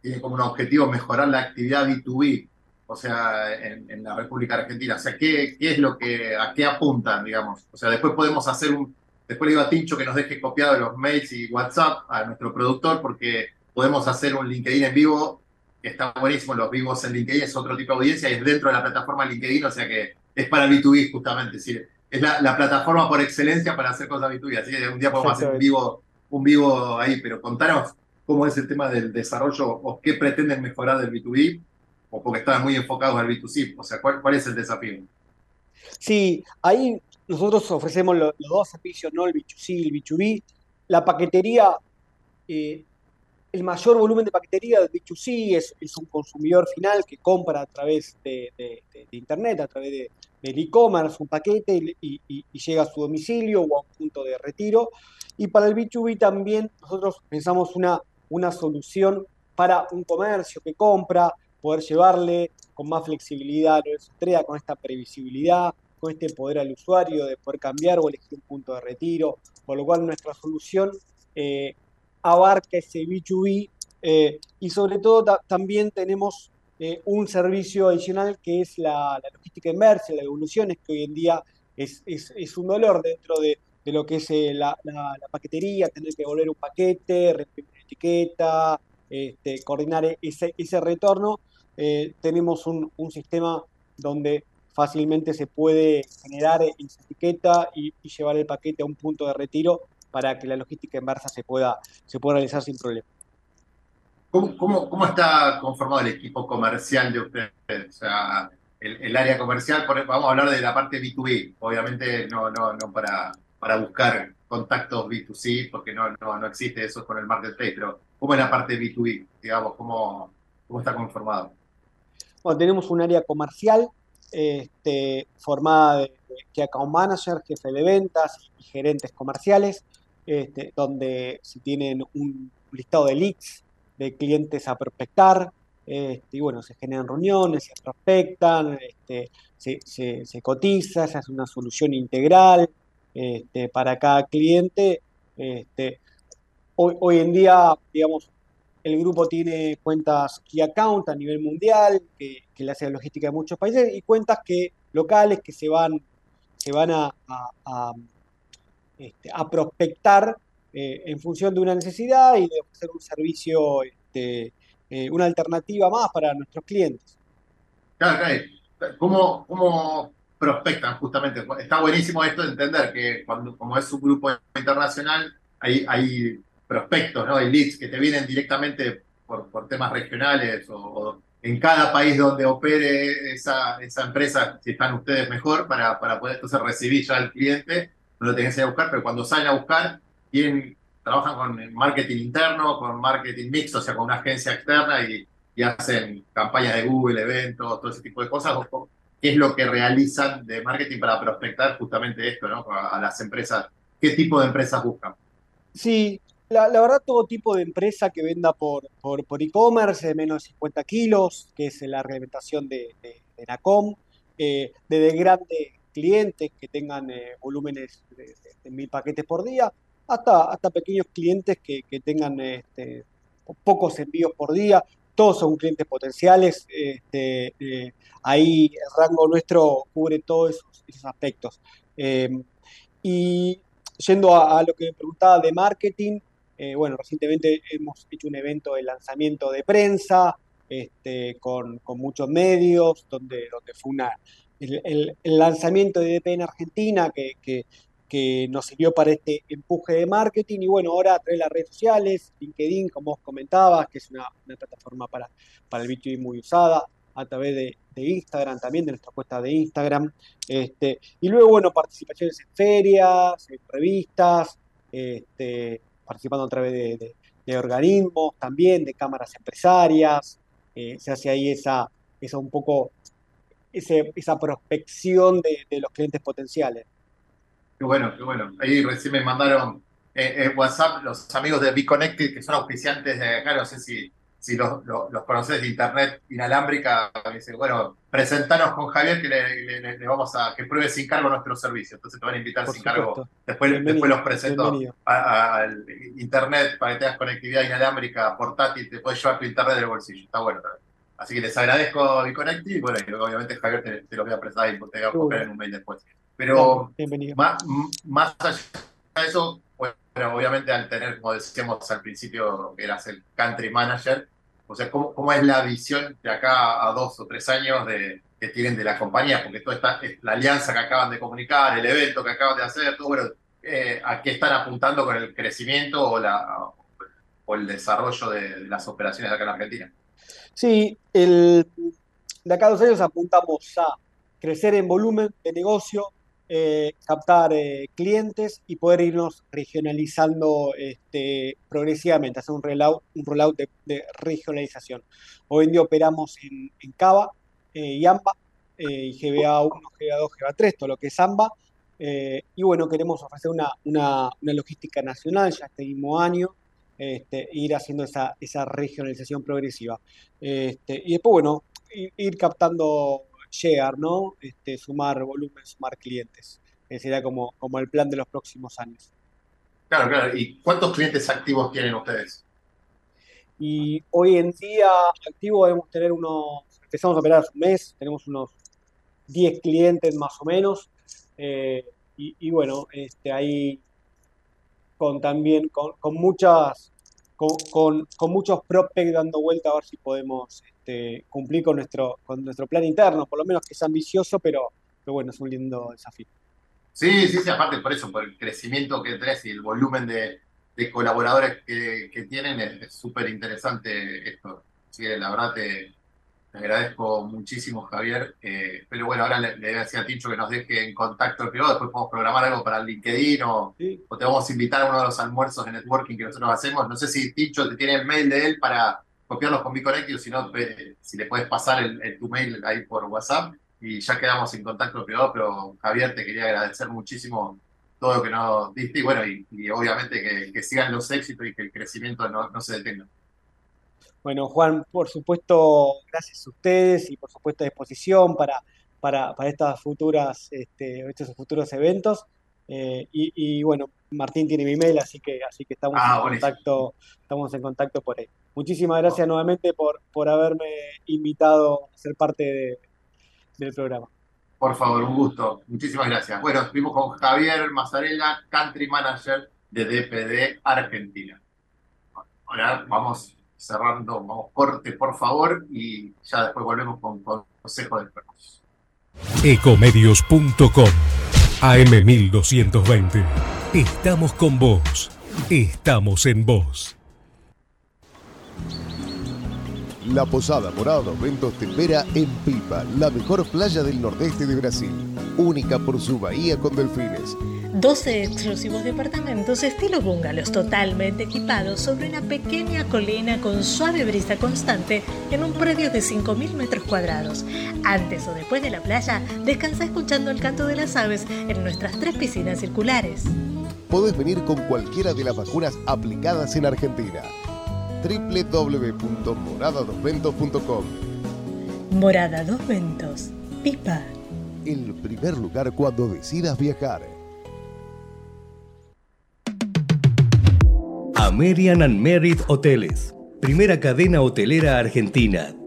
tiene como un objetivo mejorar la actividad B2B, o sea, en, la República Argentina. O sea, ¿qué, ¿qué es lo que, a qué apuntan, digamos? O sea, después podemos hacer un, Después le digo a Tincho que nos deje copiado los mails y WhatsApp a nuestro productor porque podemos hacer un LinkedIn en vivo, que está buenísimo, los vivos en LinkedIn es otro tipo de audiencia y es dentro de la plataforma LinkedIn, o sea que es para B2B justamente, es, es la, la, plataforma por excelencia para hacer cosas B2B, así que un día podemos hacer un vivo, un vivo ahí, pero contanos cómo es el tema del desarrollo o qué pretenden mejorar del B2B o porque estaban muy enfocados al B2C, o sea, ¿cuál, cuál es el desafío? Sí, ahí nosotros ofrecemos los, los dos servicios, ¿no? El B2C y el B2B. La paquetería, eh, el mayor volumen de paquetería del B2C es, es, un consumidor final que compra a través de, de, de, de Internet, a través de, del e-commerce, un paquete y, llega a su domicilio o a un punto de retiro. Y para el B2B también nosotros pensamos una, una solución para un comercio que compra, poder llevarle con más flexibilidad a su entrega, con esta previsibilidad, con este poder al usuario de poder cambiar o elegir un punto de retiro, por lo cual nuestra solución eh, abarca ese B2B eh, y sobre todo ta también tenemos eh, un servicio adicional que es la, logística inversa, la devolución, es que hoy en día es, es, un dolor dentro de, lo que es la, la, paquetería, tener que devolver un paquete, reimprimir una etiqueta, este, coordinar ese, ese retorno. tenemos un, un sistema donde fácilmente se puede generar esa etiqueta y, y, llevar el paquete a un punto de retiro para que la logística inversa se pueda, se pueda realizar sin problema. ¿Cómo, cómo, cómo está conformado el equipo comercial de ustedes? O sea, el, área comercial, vamos a hablar de la parte B2B, obviamente no, no, no para, para buscar contactos B2C, porque no, no, no existe eso con el marketplace, pero ¿cómo es la parte B2B? Digamos, ¿cómo, cómo está conformado? Bueno, tenemos un área comercial este, formada de, de account manager, jefe de ventas y gerentes comerciales, este, donde se tienen un listado de leads de clientes a prospectar, este, y bueno, se generan reuniones, se prospectan, este, se, se, cotiza, se hace una solución integral este, para cada cliente. Hoy, hoy en día, digamos, el grupo tiene cuentas Key Account a nivel mundial, que, que le hace la logística de muchos países, y cuentas que, locales que se van, se van a, a prospectar eh, en función de una necesidad y de ofrecer un servicio, este, eh, una alternativa más para nuestros clientes. Claro, claro. ¿Cómo, ¿Cómo prospectan justamente? Está buenísimo esto de entender que cuando, como es un grupo internacional, hay, hay prospectos, ¿no? Hay leads que te vienen directamente por, por temas regionales o, en cada país donde opere esa, esa empresa, si están ustedes mejor, para, para poder entonces recibir ya al cliente, no lo tenés que buscar, pero cuando salen a buscar, tienen, trabajan con marketing interno, con marketing mixto, o sea, con una agencia externa y, hacen campañas de Google, eventos, todo ese tipo de cosas. qué es lo que realizan de marketing para prospectar justamente esto, ¿no? A, las empresas. ¿Qué tipo de empresas buscan? Sí, la, verdad todo tipo de empresa que venda por, por, por e-commerce de menos de 50 kilos, que es la reglamentación de, de, de NACOM, eh, desde grandes clientes que tengan eh, volúmenes de, de- de mil paquetes por día, hasta, hasta pequeños clientes que, tengan este, pocos envíos por día. Todos son clientes potenciales. este, eh, ahí el rango nuestro cubre todos esos, aspectos. Eh, y yendo a, lo que me preguntaba de marketing, eh, bueno, recientemente hemos hecho un evento de lanzamiento de prensa este, con, con muchos medios, donde, donde fue una, el, lanzamiento de DP en Argentina que- que nos sirvió para este empuje de marketing. Y bueno, ahora a través de las redes sociales, LinkedIn, como vos comentabas, que es una, plataforma para, para el B2B muy usada, a través de, Instagram también, de nuestra cuenta de Instagram. Este, y luego, bueno, participaciones en ferias, en revistas, este, participando a través de, organismos también, de cámaras empresarias. eh, se hace ahí esa, esa un poco, ese- esa prospección de los clientes potenciales. Qué bueno, qué bueno. Ahí recién me mandaron eh, eh, WhatsApp los amigos de Be Connected, que son auspiciantes de acá, no sé si, si los, los, los conoces de internet inalámbrica. Me dicen, bueno, presentanos con Javier que le, le- le- le vamos a que pruebe sin cargo nuestro servicio. Entonces te van a invitar Por sin cargo. Después, Bienvenido, después los presento al internet para que tengas conectividad inalámbrica, portátil, te puedes llevar tu internet del bolsillo. Está bueno también. Así que les agradezco Be Connected y bueno, y obviamente Javier te, te lo voy a presentar y te voy a copiar en un mail después. Pero más, más allá de eso, bueno, obviamente al tener, como decíamos al principio, que eras el country manager, o sea, ¿cómo, cómo es la visión de acá a dos o tres años de, que tienen de la compañía? Porque toda esta es la alianza que acaban de comunicar, el evento que acaban de hacer, todo, bueno, eh, ¿a qué están apuntando con el crecimiento o, la, o el desarrollo de, de las operaciones acá en Argentina? Sí, el, de acá a dos años apuntamos a crecer en volumen de negocio, eh, captar eh, clientes y poder irnos regionalizando este, progresivamente, hacer un rollout, un rollout de, regionalización. Hoy en día operamos en, en Cava eh, y AMBA, eh, y GBA1, GBA2, GBA3, todo lo que es AMBA. y bueno, queremos ofrecer una, una, una logística nacional ya este mismo año, este, ir haciendo esa, esa regionalización progresiva. Este, y después, bueno, ir captando share, ¿no? Este, sumar volumen, sumar clientes. Ese sería como, como el plan de los próximos años. Claro, claro. ¿Y cuántos clientes activos tienen ustedes? Y hoy en día activo debemos tener unos, empezamos a operar hace un mes, tenemos unos 10 clientes más o menos. eh, y, y bueno, este, ahí con también con, con muchas con, con, muchos prospects dando vuelta a ver si podemos este, cumplir con nuestro, con nuestro plan interno, por lo menos que es ambicioso, pero, pero bueno, es un lindo desafío. Sí, sí, sí, aparte por eso, por el crecimiento que tenés y el volumen de, de colaboradores que, que tienen, es es súper interesante esto. Así que la verdad te, te agradezco muchísimo, Javier. Eh, pero bueno, ahora le, le voy a decir a Tincho que nos deje en contacto privado, después podemos programar algo para el LinkedIn o, o te vamos a invitar a uno de los almuerzos de networking que nosotros hacemos. No sé si Tincho te tiene el mail de él para copiarlos con BeConnect o si no, eh, si le puedes pasar el, el- tu mail ahí por WhatsApp y ya quedamos en contacto privado, pero Javier, te quería agradecer muchísimo todo lo que nos diste y bueno, y, y obviamente que, que sigan los éxitos y que el crecimiento no, no se detenga. Bueno, Juan, por supuesto, gracias a ustedes y por supuesto a disposición para, para, para estas futuras, este, estos futuros eventos. Eh, y, y, bueno, Martín tiene mi mail, así que, así que estamos Ah, en contacto, estamos en contacto por ahí. Muchísimas gracias nuevamente por, por haberme invitado a ser parte de- del programa. Por favor, un gusto. Muchísimas gracias. Bueno, estuvimos con Javier Mazzarella, Country Manager de DPD Argentina. Ahora vamos cerrando, vamos corte, por favor, y ya después volvemos con, con consejo de expertos. Ecomedios.com AM1220. Estamos con vos. Estamos en vos. La Posada Morada dos Ventos te espera en Pipa, la mejor playa del nordeste de Brasil, única por su bahía con delfines. 12 exclusivos departamentos estilo bungalows totalmente equipados sobre una pequeña colina con suave brisa constante en un predio de 5.000 metros cuadrados. Antes o después de la playa, descansa escuchando el canto de las aves en nuestras tres piscinas circulares. Podés venir con cualquiera de las vacunas aplicadas en Argentina. www.moradadosventos.com Morada Dos Ventos, Pipa. El primer lugar cuando decidas viajar. American and Merit Hoteles. Primera cadena hotelera argentina.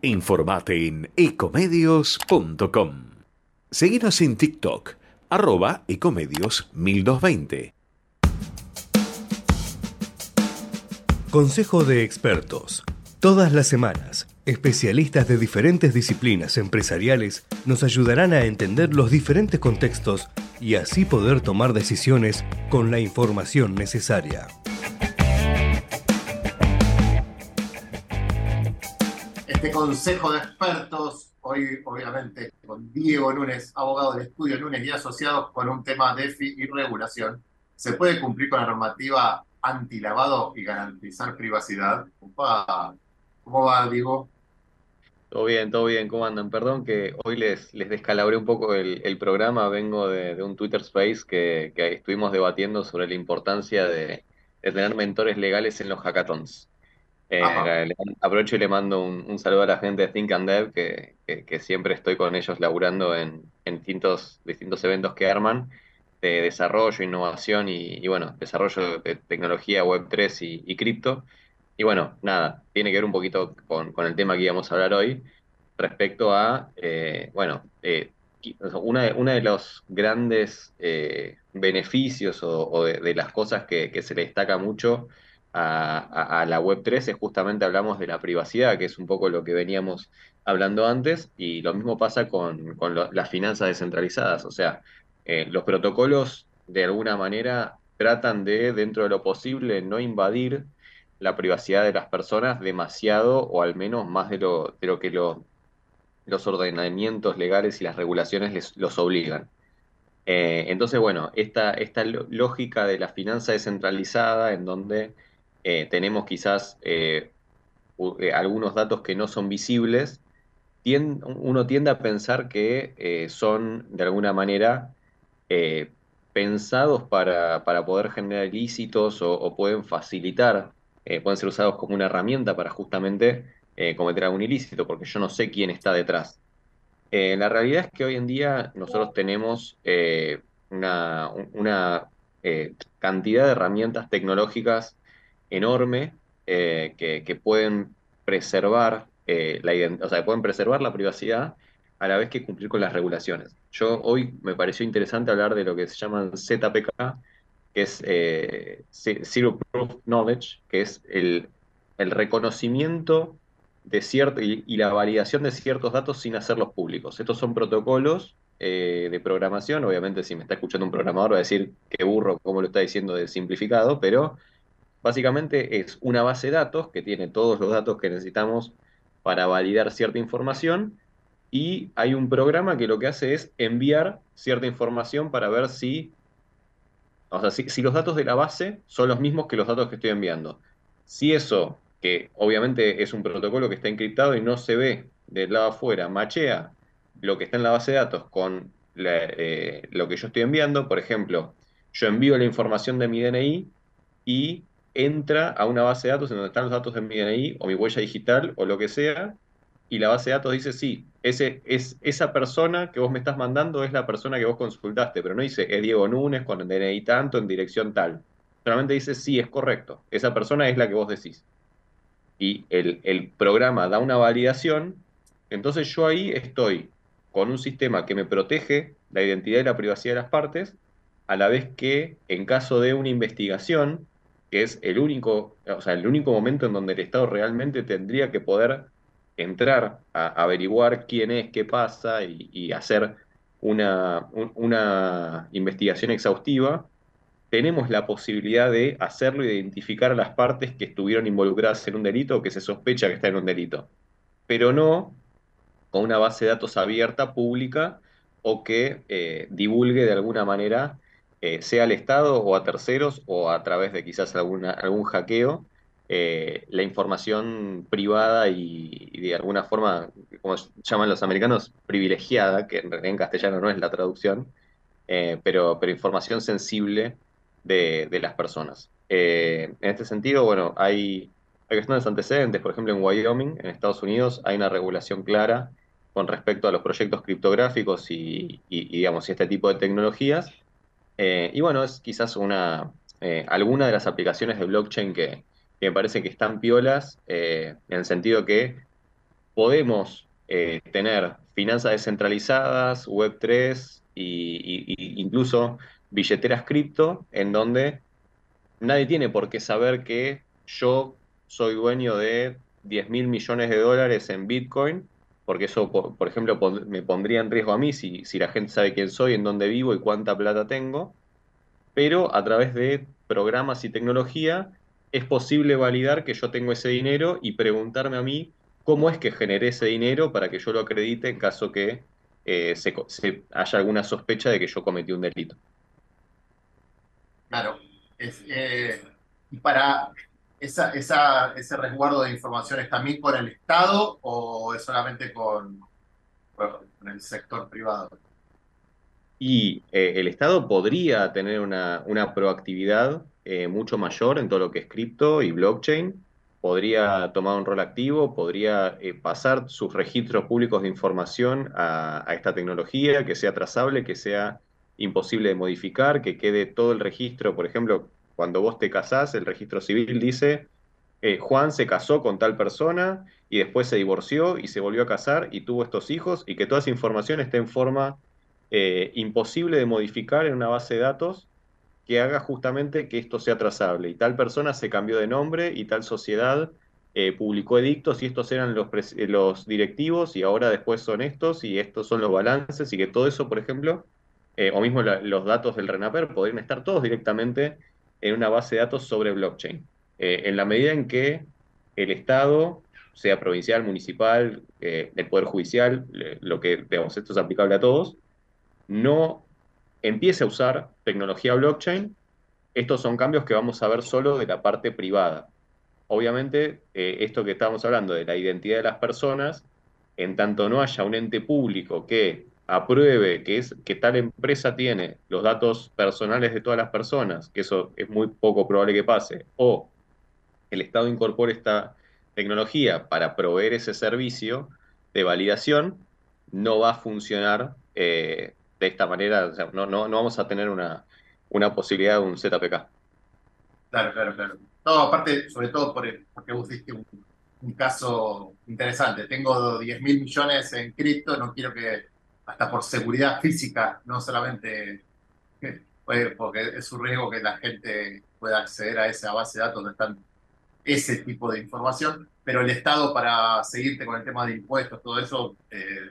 Informate en ecomedios.com. Seguinos en TikTok, arroba ecomedios 1220. Consejo de expertos. Todas las semanas, especialistas de diferentes disciplinas empresariales nos ayudarán a entender los diferentes contextos y así poder tomar decisiones con la información necesaria. Este consejo de expertos, hoy obviamente con Diego Núñez, abogado del estudio Núñez y asociados con un tema de DEFI y regulación. ¿Se puede cumplir con la normativa antilavado y garantizar privacidad? ¿Cómo va, Diego? Todo bien, todo bien, ¿cómo andan? Perdón que hoy les, les descalabré un poco el, programa, vengo de, un Twitter Space que, estuvimos debatiendo sobre la importancia de, de tener mentores legales en los hackathons. Eh, aprovecho y le mando un, saludo a la gente de Think and Dev, que, siempre estoy con ellos laburando en, distintos, distintos eventos que arman de desarrollo, innovación y, bueno, desarrollo de tecnología Web3 y, cripto. Y bueno, nada, tiene que ver un poquito con, el tema que íbamos a hablar hoy respecto a, eh, bueno, eh, una, de, una de los grandes beneficios o, de, las cosas que, que se le destaca mucho a, la Web3 es justamente hablamos de la privacidad, que es un poco lo que veníamos hablando antes, y lo mismo pasa con, las finanzas descentralizadas. O sea, eh, los protocolos de alguna manera tratan de, dentro de lo posible, no invadir la privacidad de las personas demasiado o al menos más de lo, de lo que los ordenamientos legales y las regulaciones les, los obligan. Eh, entonces, bueno, esta, esta lógica de la finanza descentralizada en donde eh, tenemos quizás eh, eh, algunos datos que no son visibles, uno tiende a pensar que son de alguna manera pensados para, poder generar ilícitos o, pueden facilitar, pueden ser usados como una herramienta para justamente cometer algún ilícito, porque yo no sé quién está detrás. la realidad es que hoy en día nosotros tenemos una cantidad de herramientas tecnológicas enorme eh, que, pueden preservar eh, la o sea, pueden preservar la privacidad a la vez que cumplir con las regulaciones. Yo hoy me pareció interesante hablar de lo que se llaman ZPK, que es eh, Zero Proof Knowledge, que es el, reconocimiento de cierto, y, la validación de ciertos datos sin hacerlos públicos. Estos son protocolos de programación. Obviamente, si me está escuchando un programador va a decir que burro, como lo está diciendo de simplificado, pero Básicamente es una base de datos que tiene todos los datos que necesitamos para validar cierta información y hay un programa que lo que hace es enviar cierta información para ver si, o sea, si, los datos de la base son los mismos que los datos que estoy enviando. Si eso, que obviamente es un protocolo que está encriptado y no se ve del lado afuera, machea lo que está en la base de datos con eh, lo que yo estoy enviando, por ejemplo, yo envío la información de mi DNI y entra a una base de datos en donde están los datos de mi DNI o mi huella digital o lo que sea, y la base de datos dice, sí, ese, es, esa persona que vos me estás mandando es la persona que vos consultaste, pero no dice, es Diego Núñez con el DNI tanto, en dirección tal. Solamente dice, sí, es correcto, esa persona es la que vos decís. y el, el programa da una validación, entonces yo ahí estoy con un sistema que me protege la identidad y la privacidad de las partes, a la vez que en caso de una investigación, que es el único, o sea, el único momento en donde el Estado realmente tendría que poder entrar a averiguar quién es, qué pasa y, hacer una, un- una investigación exhaustiva, tenemos la posibilidad de hacerlo y de identificar a las partes que estuvieron involucradas en un delito o que se sospecha que está en un delito, pero no con una base de datos abierta, pública, o que eh, divulgue de alguna manera, eh, sea al Estado o a terceros o a través de quizás alguna, algún hackeo, eh, la información privada y, de alguna forma, como llaman los americanos, privilegiada, que en en castellano no es la traducción, eh, pero, pero información sensible de, de las personas. En este sentido, bueno, hay, hay bastantes antecedentes, por ejemplo, en Wyoming, en Estados Unidos, hay una regulación clara con respecto a los proyectos criptográficos y, y- y, digamos, y este tipo de tecnologías. Eh, y bueno, es quizás una, eh, alguna de las aplicaciones de blockchain que, me parece que están piolas, eh, en el sentido que podemos eh, tener finanzas descentralizadas, Web3 y, y- y incluso billeteras cripto, en donde nadie tiene por qué saber que yo soy dueño de 10 mil millones de dólares en Bitcoin, porque eso, por, ejemplo, me pondría en riesgo a mí si, la gente sabe quién soy, en dónde vivo y cuánta plata tengo, pero a través de programas y tecnología es posible validar que yo tengo ese dinero y preguntarme a mí cómo es que generé ese dinero para que yo lo acredite en caso que eh, se haya alguna sospecha de que yo cometí un delito. Claro. Es, eh, para esa, ese resguardo de información es también con el Estado o es solamente con el sector privado. Y eh, el Estado podría tener una, una proactividad eh, mucho mayor en todo lo que es cripto y blockchain. Podría tomar un rol activo, podría eh, pasar sus registros públicos de información a, a esta tecnología, que sea trazable, que sea imposible de modificar, que quede todo el registro. Por ejemplo, cuando vos te casás, el registro civil dice, eh, Juan se casó con tal persona y después se divorció y se volvió a casar y tuvo estos hijos y que toda esa información esté en forma eh, imposible de modificar en una base de datos que haga justamente que esto sea trazable. Y tal persona se cambió de nombre y tal sociedad eh, publicó edictos y estos eran los, directivos y ahora después son estos y estos son los balances y que todo eso, por ejemplo, o mismo los datos del RENAPER podrían estar todos directamente en una base de datos sobre blockchain. Eh, en la medida en que el Estado, sea provincial, municipal, eh, el Poder Judicial, lo que, digamos, esto es aplicable a todos, no empiece a usar tecnología blockchain, estos son cambios que vamos a ver solo de la parte privada. Obviamente, eh, esto que estamos hablando de la identidad de las personas, en tanto no haya un ente público que apruebe que, es, que tal empresa tiene los datos personales de todas las personas, que eso es muy poco probable que pase, o el Estado incorpore esta tecnología para proveer ese servicio de validación, no va a funcionar eh, de esta manera, no, no, no vamos a tener una, una posibilidad de un ZPK. Claro, claro, claro. No, aparte, sobre todo por el- porque vos diste un, un caso interesante. Tengo 10 mil millones en cripto, no quiero que, hasta por seguridad física, no solamente porque es un riesgo que la gente pueda acceder a esa base de datos donde están ese tipo de información, pero el Estado para seguirte con el tema de impuestos, todo eso, eh,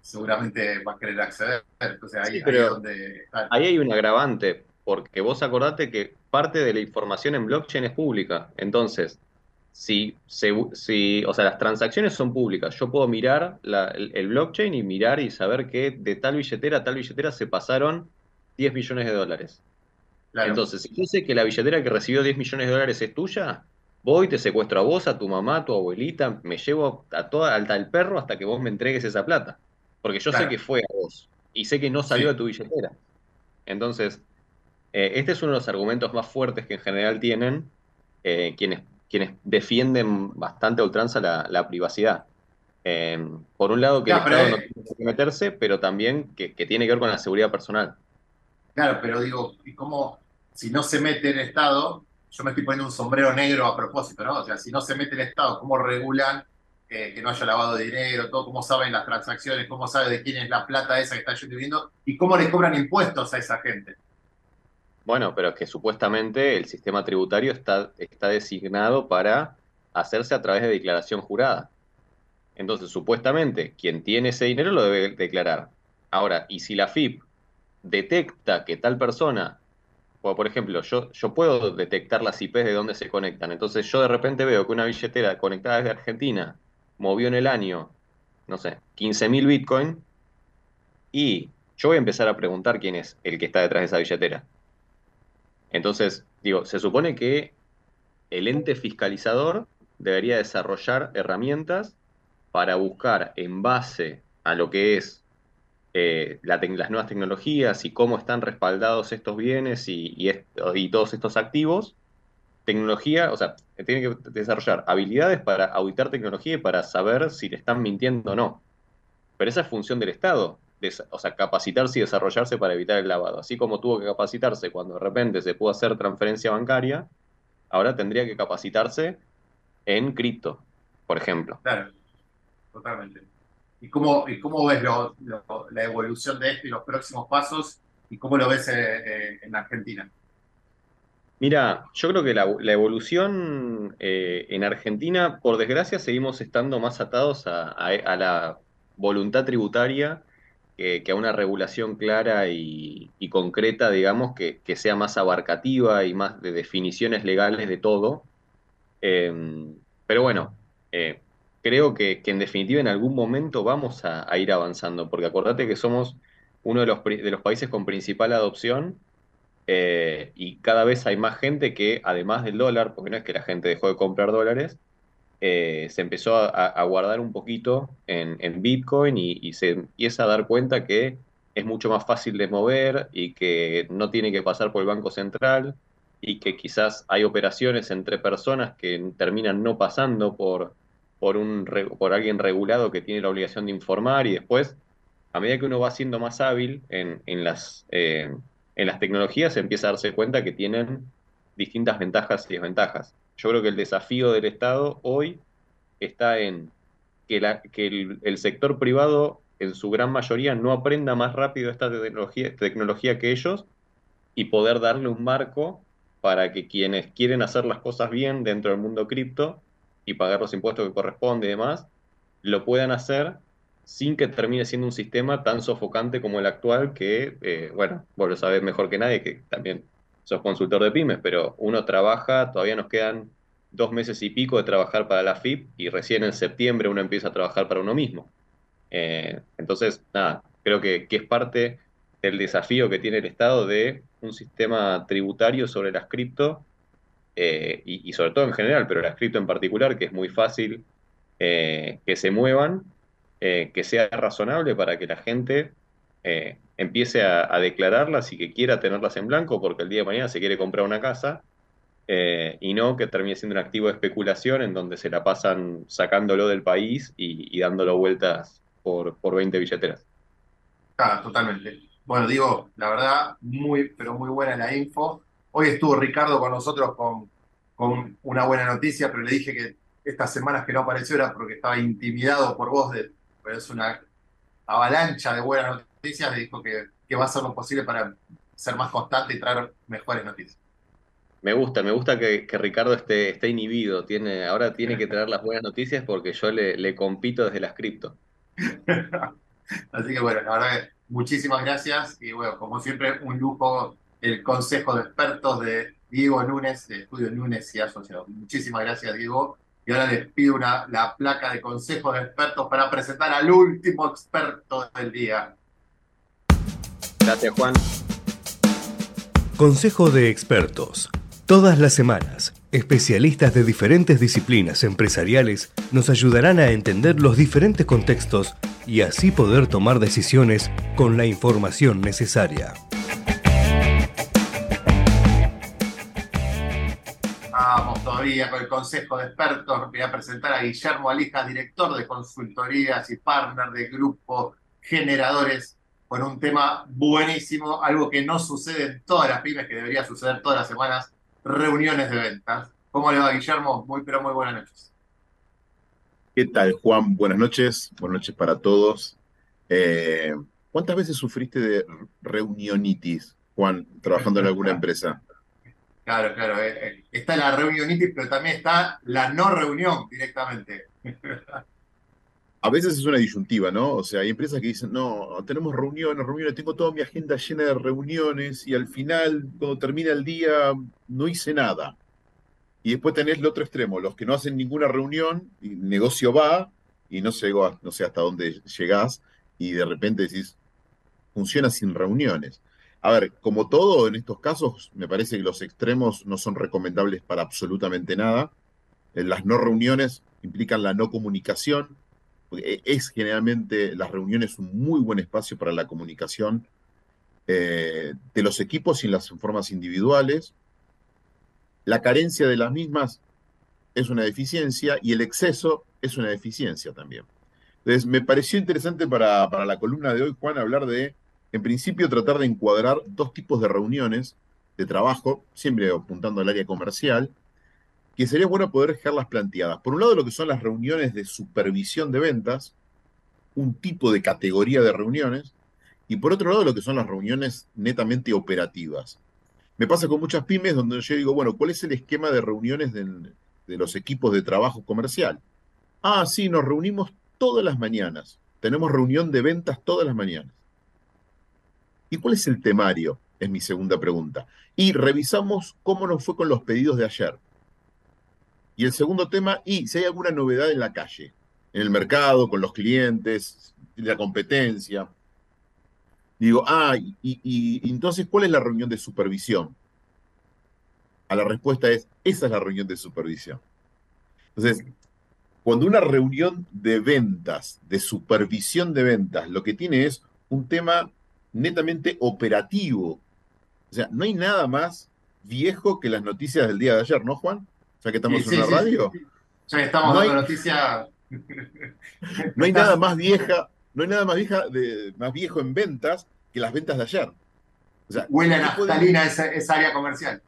seguramente va a querer acceder. Entonces ahí, Sí, ahí es donde está. ahí hay un agravante, porque vos acordate que parte de la información en blockchain es pública. Entonces, si, se- si, o sea, las transacciones son públicas, yo puedo mirar la- el, el blockchain y mirar y saber que de tal billetera a tal billetera se pasaron 10 millones de dólares. Claro. Entonces, si yo sé que la billetera que recibió 10 millones de dólares es tuya, voy, te secuestro a vos, a tu mamá, a tu abuelita, me llevo a toda alta el perro hasta que vos me entregues esa plata. Porque yo sé que fue a vos y sé que no salió Sí. de tu billetera. Entonces, eh, este es uno de los argumentos más fuertes que en general tienen eh, quienes, quienes defienden bastante a ultranza la, la privacidad. Eh, por un lado, que el Estado no tiene que meterse, pero también que, que tiene que ver con la seguridad personal. Claro, pero digo, ¿y cómo, si no se mete el Estado, yo me estoy poniendo un sombrero negro a propósito, ¿no? O sea, si no se mete el Estado, ¿cómo regulan eh, que no haya lavado de dinero, todo, cómo saben las transacciones, cómo saben de quién es la plata esa que está lloviendo y cómo le cobran impuestos a esa gente? Bueno, pero es que supuestamente el sistema tributario está, está designado para hacerse a través de declaración jurada. Entonces, supuestamente, quien tiene ese dinero lo debe declarar. Ahora, y si la FIP detecta que tal persona, o por ejemplo, yo, yo puedo detectar las IPs de dónde se conectan. Entonces, yo de repente veo que una billetera conectada desde Argentina movió en el año, no sé, 15.000 Bitcoin, y yo voy a empezar a preguntar quién es el que está detrás de esa billetera. Entonces, digo, se supone que el ente fiscalizador debería desarrollar herramientas para buscar en base a lo que es eh, las nuevas tecnologías y cómo están respaldados estos bienes y, y, todos estos activos, tecnología, o sea, tiene que desarrollar habilidades para auditar tecnología y para saber si le están mintiendo o no. Pero esa es función del Estado, o sea, capacitarse y desarrollarse para evitar el lavado. Así como tuvo que capacitarse cuando de repente se pudo hacer transferencia bancaria, ahora tendría que capacitarse en cripto, por ejemplo. Claro, totalmente. ¿Y cómo, y cómo ves la evolución de esto y los próximos pasos? ¿Y cómo lo ves eh, eh, en Argentina? Mira, yo creo que la, evolución eh, en Argentina, por desgracia, seguimos estando más atados a, la voluntad tributaria que a una regulación clara y, concreta, digamos, que, sea más abarcativa y más de definiciones legales de todo. Em, pero bueno, eh, creo que, en definitiva en algún momento vamos a, ir avanzando, porque acordate que somos uno de los, países con principal adopción eh, y cada vez hay más gente que, además del dólar, porque no es que la gente dejó de comprar dólares, eh, se empezó a, guardar un poquito en, Bitcoin y, se empieza a dar cuenta que es mucho más fácil de mover y que no tiene que pasar por el Banco Central y que quizás hay operaciones entre personas que terminan no pasando por, por, un, por alguien regulado que tiene la obligación de informar y después, a medida que uno va siendo más hábil en, en las, eh, en las tecnologías, empieza a darse cuenta que tienen distintas ventajas y desventajas. Yo creo que el desafío del Estado hoy está en que, el, sector privado en su gran mayoría no aprenda más rápido esta tecnología, tecnología que ellos y poder darle un marco para que quienes quieren hacer las cosas bien dentro del mundo cripto y pagar los impuestos que corresponde y demás, lo puedan hacer sin que termine siendo un sistema tan sofocante como el actual que, eh, bueno, vos lo sabés mejor que nadie, que también sos consultor de pymes, pero uno trabaja, todavía nos quedan dos meses y pico de trabajar para la FIP y recién en septiembre uno empieza a trabajar para uno mismo. Eh, entonces, nada, creo que, que, es parte del desafío que tiene el Estado de un sistema tributario sobre las cripto eh, y, sobre todo en general, pero la cripto en particular, que es muy fácil eh, que se muevan, que sea razonable para que la gente empiece a, declararlas y que quiera tenerlas en blanco porque el día de mañana se quiere comprar una casa y no que termine siendo un activo de especulación en donde se la pasan sacándolo del país y, dándolo vueltas por, por 20 billeteras. Ah, totalmente. Bueno, digo, la verdad, muy, pero muy buena la info. Hoy estuvo Ricardo con nosotros con, con una buena noticia, pero le dije que estas semanas que no apareció era porque estaba intimidado por vos, pero es una avalancha de buenas noticias, le dijo que, que va a hacer lo posible para ser más constante y traer mejores noticias. Me gusta, me gusta que, Ricardo esté, esté, inhibido. Tiene, ahora tiene que traer las buenas noticias porque yo le, le compito desde las cripto. Así que bueno, la verdad que muchísimas gracias y bueno, como siempre, un lujo el consejo de expertos de Diego Núñez, de Estudio Núñez y Asociados. Muchísimas gracias, Diego. Y ahora les pido una, la placa de consejo de expertos para presentar al último experto del día. Gracias, Juan. Consejo de expertos. Todas las semanas, especialistas de diferentes disciplinas empresariales nos ayudarán a entender los diferentes contextos y así poder tomar decisiones con la información necesaria. todavía con el Consejo de Expertos. Voy a presentar a Guillermo Alijas, director de consultorías y partner de Grupo Generadores, con un tema buenísimo, algo que no sucede en todas las pymes, que debería suceder todas las semanas, reuniones de ventas. ¿Cómo le va, Guillermo? Muy, pero muy buenas noches. ¿Qué tal, Juan? Buenas noches. Buenas noches para todos. Eh, ¿Cuántas veces sufriste de reunionitis, Juan, trabajando en alguna empresa? Claro, claro. eh, eh, está la reunionitis, pero también está la no reunión directamente. A veces es una disyuntiva, ¿no? O sea, hay empresas que dicen, no, tenemos reuniones, reuniones, tengo toda mi agenda llena de reuniones y al final, cuando termina el día, no hice nada. Y después tenés el otro extremo, los que no hacen ninguna reunión, el negocio va y no no sé hasta dónde llegás y de repente decís, funciona sin reuniones. A ver, como todo en estos casos, me parece que los extremos no son recomendables para absolutamente nada. Eh, Las no reuniones implican la no comunicación. Es generalmente, las reuniones un muy buen espacio para la comunicación eh, de los equipos y las formas individuales. La carencia de las mismas es una deficiencia y el exceso es una deficiencia también. Entonces, me pareció interesante para, para la columna de hoy, Juan, hablar de, en principio, tratar de encuadrar dos tipos de reuniones de trabajo, siempre apuntando al área comercial, que sería bueno poder dejarlas planteadas. Por un lado, lo que son las reuniones de supervisión de ventas, un tipo de categoría de reuniones, y por otro lado, lo que son las reuniones netamente operativas. Me pasa con muchas pymes donde yo digo, bueno, ¿cuál es el esquema de reuniones del- de los equipos de trabajo comercial? Ah, sí, nos reunimos todas las mañanas. Tenemos reunión de ventas todas las mañanas. ¿Y cuál es el temario? Es mi segunda pregunta. Y revisamos cómo nos fue con los pedidos de ayer. Y el segundo tema, y si hay alguna novedad en la calle, en el mercado, con los clientes, la competencia. Digo, ah, y, y- entonces, ¿cuál es la reunión de supervisión? A la respuesta es, esa es la reunión de supervisión. Entonces, cuando una reunión de ventas, de supervisión de ventas, lo que tiene es un tema netamente operativo. O sea, no hay nada más viejo que las noticias del día de ayer, ¿no, Juan? O sea, que estamos Sí, sí, en una sí, radio. sí. Ya que estamos No hay- dando noticias. No hay nada más vieja, no hay nada más vieja de, más viejo en ventas que las ventas de ayer. O sea, Huele a ¿qué podemos- naftalina esa, esa área comercial.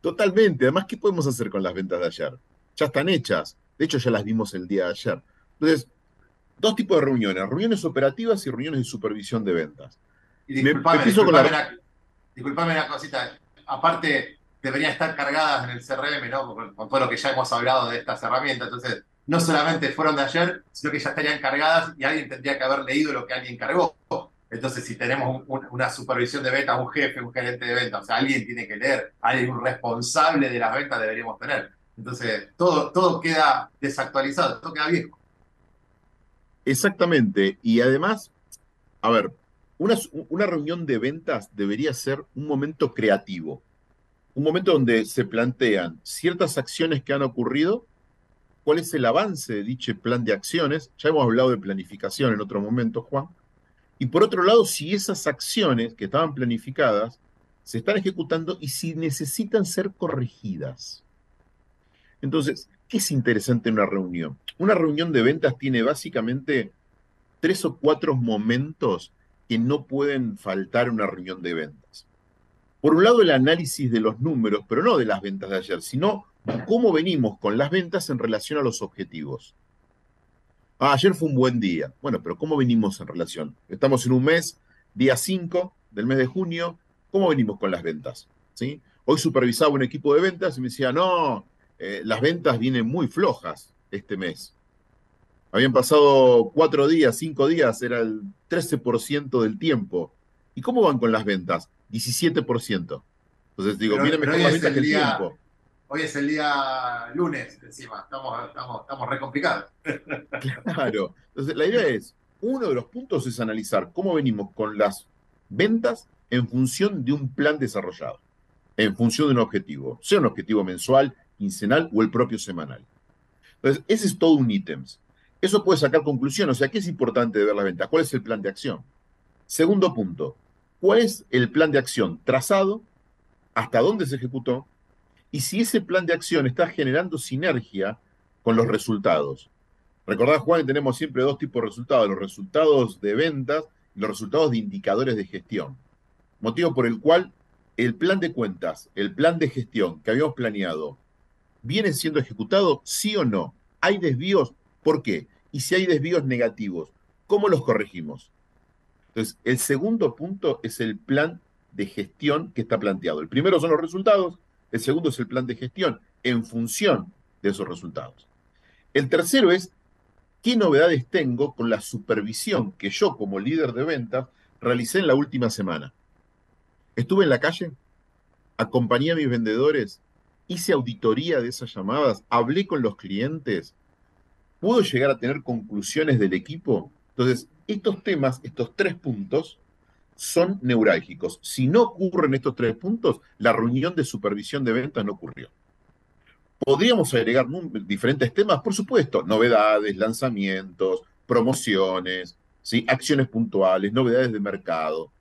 Totalmente. Además, ¿qué podemos hacer con las ventas de ayer? Ya están hechas. De hecho, ya las vimos el día de ayer. Entonces, dos tipos de reuniones, reuniones operativas y reuniones de supervisión de ventas. Y Me- disculpame, con la- disculpame una cosita. Aparte, deberían estar cargadas en el CRM, ¿no? Con, todo lo que ya hemos hablado de estas herramientas. Entonces, no solamente fueron de ayer, sino que ya estarían cargadas y alguien tendría que haber leído lo que alguien cargó. Entonces, si tenemos un- un- una supervisión de ventas, un jefe, un gerente de ventas, o sea, alguien tiene que leer, alguien, un responsable de las ventas deberíamos tener. Entonces, todo, todo queda desactualizado, todo queda viejo. Exactamente. Y además, a ver, una, una reunión de ventas debería ser un momento creativo. Un momento donde se plantean ciertas acciones que han ocurrido, cuál es el avance de dicho plan de acciones. Ya hemos hablado de planificación en otro momento, Juan. Y por otro lado, si esas acciones que estaban planificadas se están ejecutando y si necesitan ser corregidas. Entonces, ¿qué es interesante en una reunión? Una reunión de ventas tiene básicamente tres o cuatro momentos que no pueden faltar en una reunión de ventas. Por un lado, el análisis de los números, pero no de las ventas de ayer, sino cómo venimos con las ventas en relación a los objetivos. Ah, ayer fue un buen día. Bueno, pero ¿cómo venimos en relación? Estamos en un mes, día 5 del mes de junio. ¿Cómo venimos con las ventas? ¿Sí? Hoy supervisaba un equipo de ventas y me decía, no, eh, las ventas vienen muy flojas este mes. Habían pasado cuatro días, cinco días, era el 13% del tiempo. ¿Y cómo van con las ventas? 17%. Entonces digo, Pero- pero mejor el que el día- tiempo. Hoy es el día lunes, encima, estamos, estamos, estamos re complicados. Claro. Entonces, la idea es, uno de los puntos es analizar cómo venimos con las ventas en función de un plan desarrollado, en función de un objetivo, sea un objetivo mensual, quincenal o el propio semanal. Entonces, ese es todo un ítem. Eso puede sacar conclusión, o sea, ¿qué es importante de ver las ventas? ¿Cuál es el plan de acción? Segundo punto, ¿cuál es el plan de acción trazado? ¿Hasta dónde se ejecutó? Y si ese plan de acción está generando sinergia con los resultados. Recordad, Juan, que tenemos siempre dos tipos de resultados, los resultados de ventas y los resultados de indicadores de gestión. Motivo por el cual el plan de cuentas, el plan de gestión que habíamos planeado, ¿viene siendo ejecutado? ¿Sí o no? ¿Hay desvíos? ¿Por qué? Y si hay desvíos negativos, ¿cómo los corregimos? Entonces, el segundo punto es el plan de gestión que está planteado. El primero son los resultados, el segundo es el plan de gestión en función de esos resultados. El tercero es qué novedades tengo con la supervisión que yo como líder de ventas realicé en la última semana. Estuve en la calle, acompañé a mis vendedores, hice auditoría de esas llamadas, hablé con los clientes, puedo llegar a tener conclusiones del equipo. Entonces, estos temas, estos tres puntos, son neurálgicos. Si no ocurren estos tres puntos, la reunión de supervisión de ventas no ocurrió. Podríamos agregar diferentes temas, por supuesto, novedades, lanzamientos, promociones, ¿sí? acciones puntuales, novedades de mercado.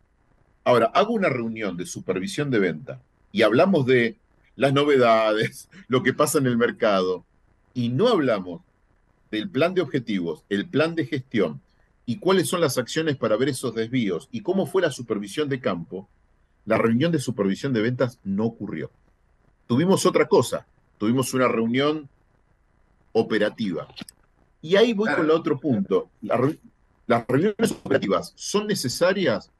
Ahora, hago una reunión de supervisión de venta y hablamos de las novedades, lo que pasa en el mercado, y no hablamos del plan de objetivos, el plan de gestión y cuáles son las acciones para ver esos desvíos y cómo fue la supervisión de campo, la reunión de supervisión de ventas no ocurrió. Tuvimos otra cosa, tuvimos una reunión operativa. Y ahí voy con el otro punto. las reuniones operativas son necesarias,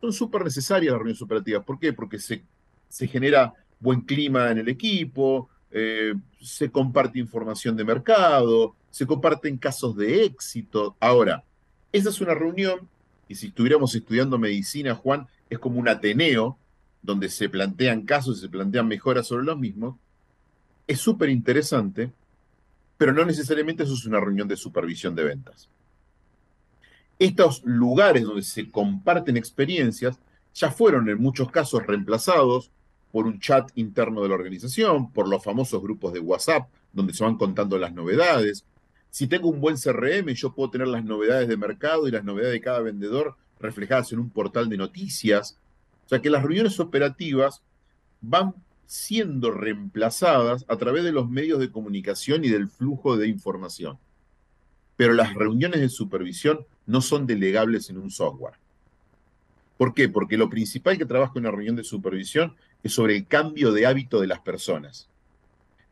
son súper necesarias las reuniones operativas. ¿Por qué? Porque se, se genera buen clima en el equipo, eh, se comparte información de mercado, se comparten casos de éxito. Ahora, esa es una reunión, y si estuviéramos estudiando medicina, Juan, es como un Ateneo, donde se plantean casos y se plantean mejoras sobre los mismos, es súper interesante, pero no necesariamente eso es una reunión de supervisión de ventas. Estos lugares donde se comparten experiencias ya fueron en muchos casos reemplazados por un chat interno de la organización, por los famosos grupos de WhatsApp, donde se van contando las novedades. Si tengo un buen CRM, yo puedo tener las novedades de mercado y las novedades de cada vendedor reflejadas en un portal de noticias. O sea que las reuniones operativas van siendo reemplazadas a través de los medios de comunicación y del flujo de información. Pero las reuniones de supervisión no son delegables en un software. ¿Por qué? Porque lo principal que trabaja en una reunión de supervisión es sobre el cambio de hábito de las personas.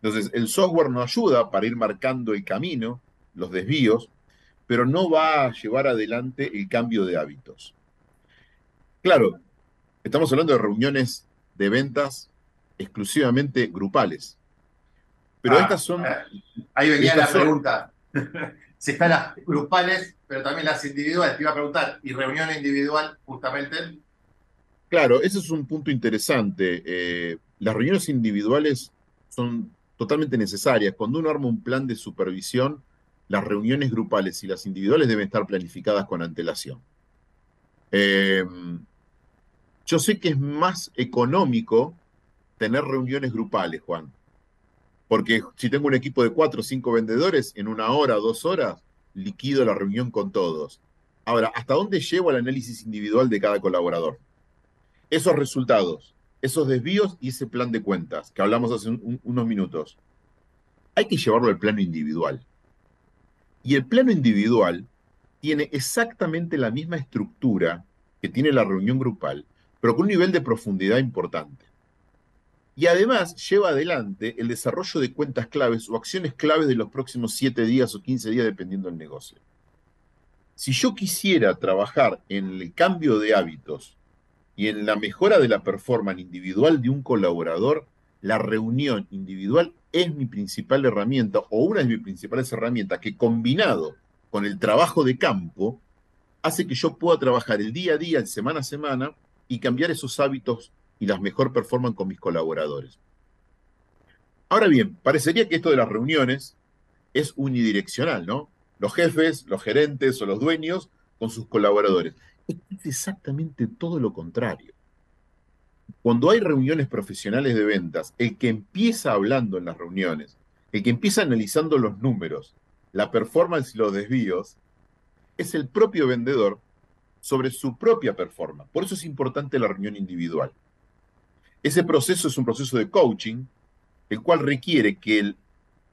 Entonces, el software nos ayuda para ir marcando el camino, los desvíos, pero no va a llevar adelante el cambio de hábitos. Claro, estamos hablando de reuniones de ventas exclusivamente grupales. Pero Ah, estas son. eh, Ahí venía la son- pregunta. Si están las grupales, pero también las individuales. Te iba a preguntar, ¿y reunión individual justamente? Claro, ese es un punto interesante. Eh, las reuniones individuales son totalmente necesarias. Cuando uno arma un plan de supervisión, las reuniones grupales y las individuales deben estar planificadas con antelación. Eh, yo sé que es más económico tener reuniones grupales, Juan. Porque si tengo un equipo de cuatro o cinco vendedores, en una hora dos horas, liquido la reunión con todos. Ahora, ¿hasta dónde llevo el análisis individual de cada colaborador? Esos resultados, esos desvíos y ese plan de cuentas que hablamos hace un- un- unos minutos, hay que llevarlo al plano individual. Y el plano individual tiene exactamente la misma estructura que tiene la reunión grupal, pero con un nivel de profundidad importante. Y además lleva adelante el desarrollo de cuentas claves o acciones claves de los próximos 7 días o 15 días, dependiendo del negocio. Si yo quisiera trabajar en el cambio de hábitos y en la mejora de la performance individual de un colaborador, la reunión individual es mi principal herramienta o una de mis principales herramientas que combinado con el trabajo de campo hace que yo pueda trabajar el día a día, semana a semana y cambiar esos hábitos y las mejor performan con mis colaboradores. Ahora bien, parecería que esto de las reuniones es unidireccional, ¿no? Los jefes, los gerentes o los dueños con sus colaboradores. Es exactamente todo lo contrario. Cuando hay reuniones profesionales de ventas, el que empieza hablando en las reuniones, el que empieza analizando los números, la performance y los desvíos, es el propio vendedor sobre su propia performance. Por eso es importante la reunión individual. Ese proceso es un proceso de coaching, el cual requiere que el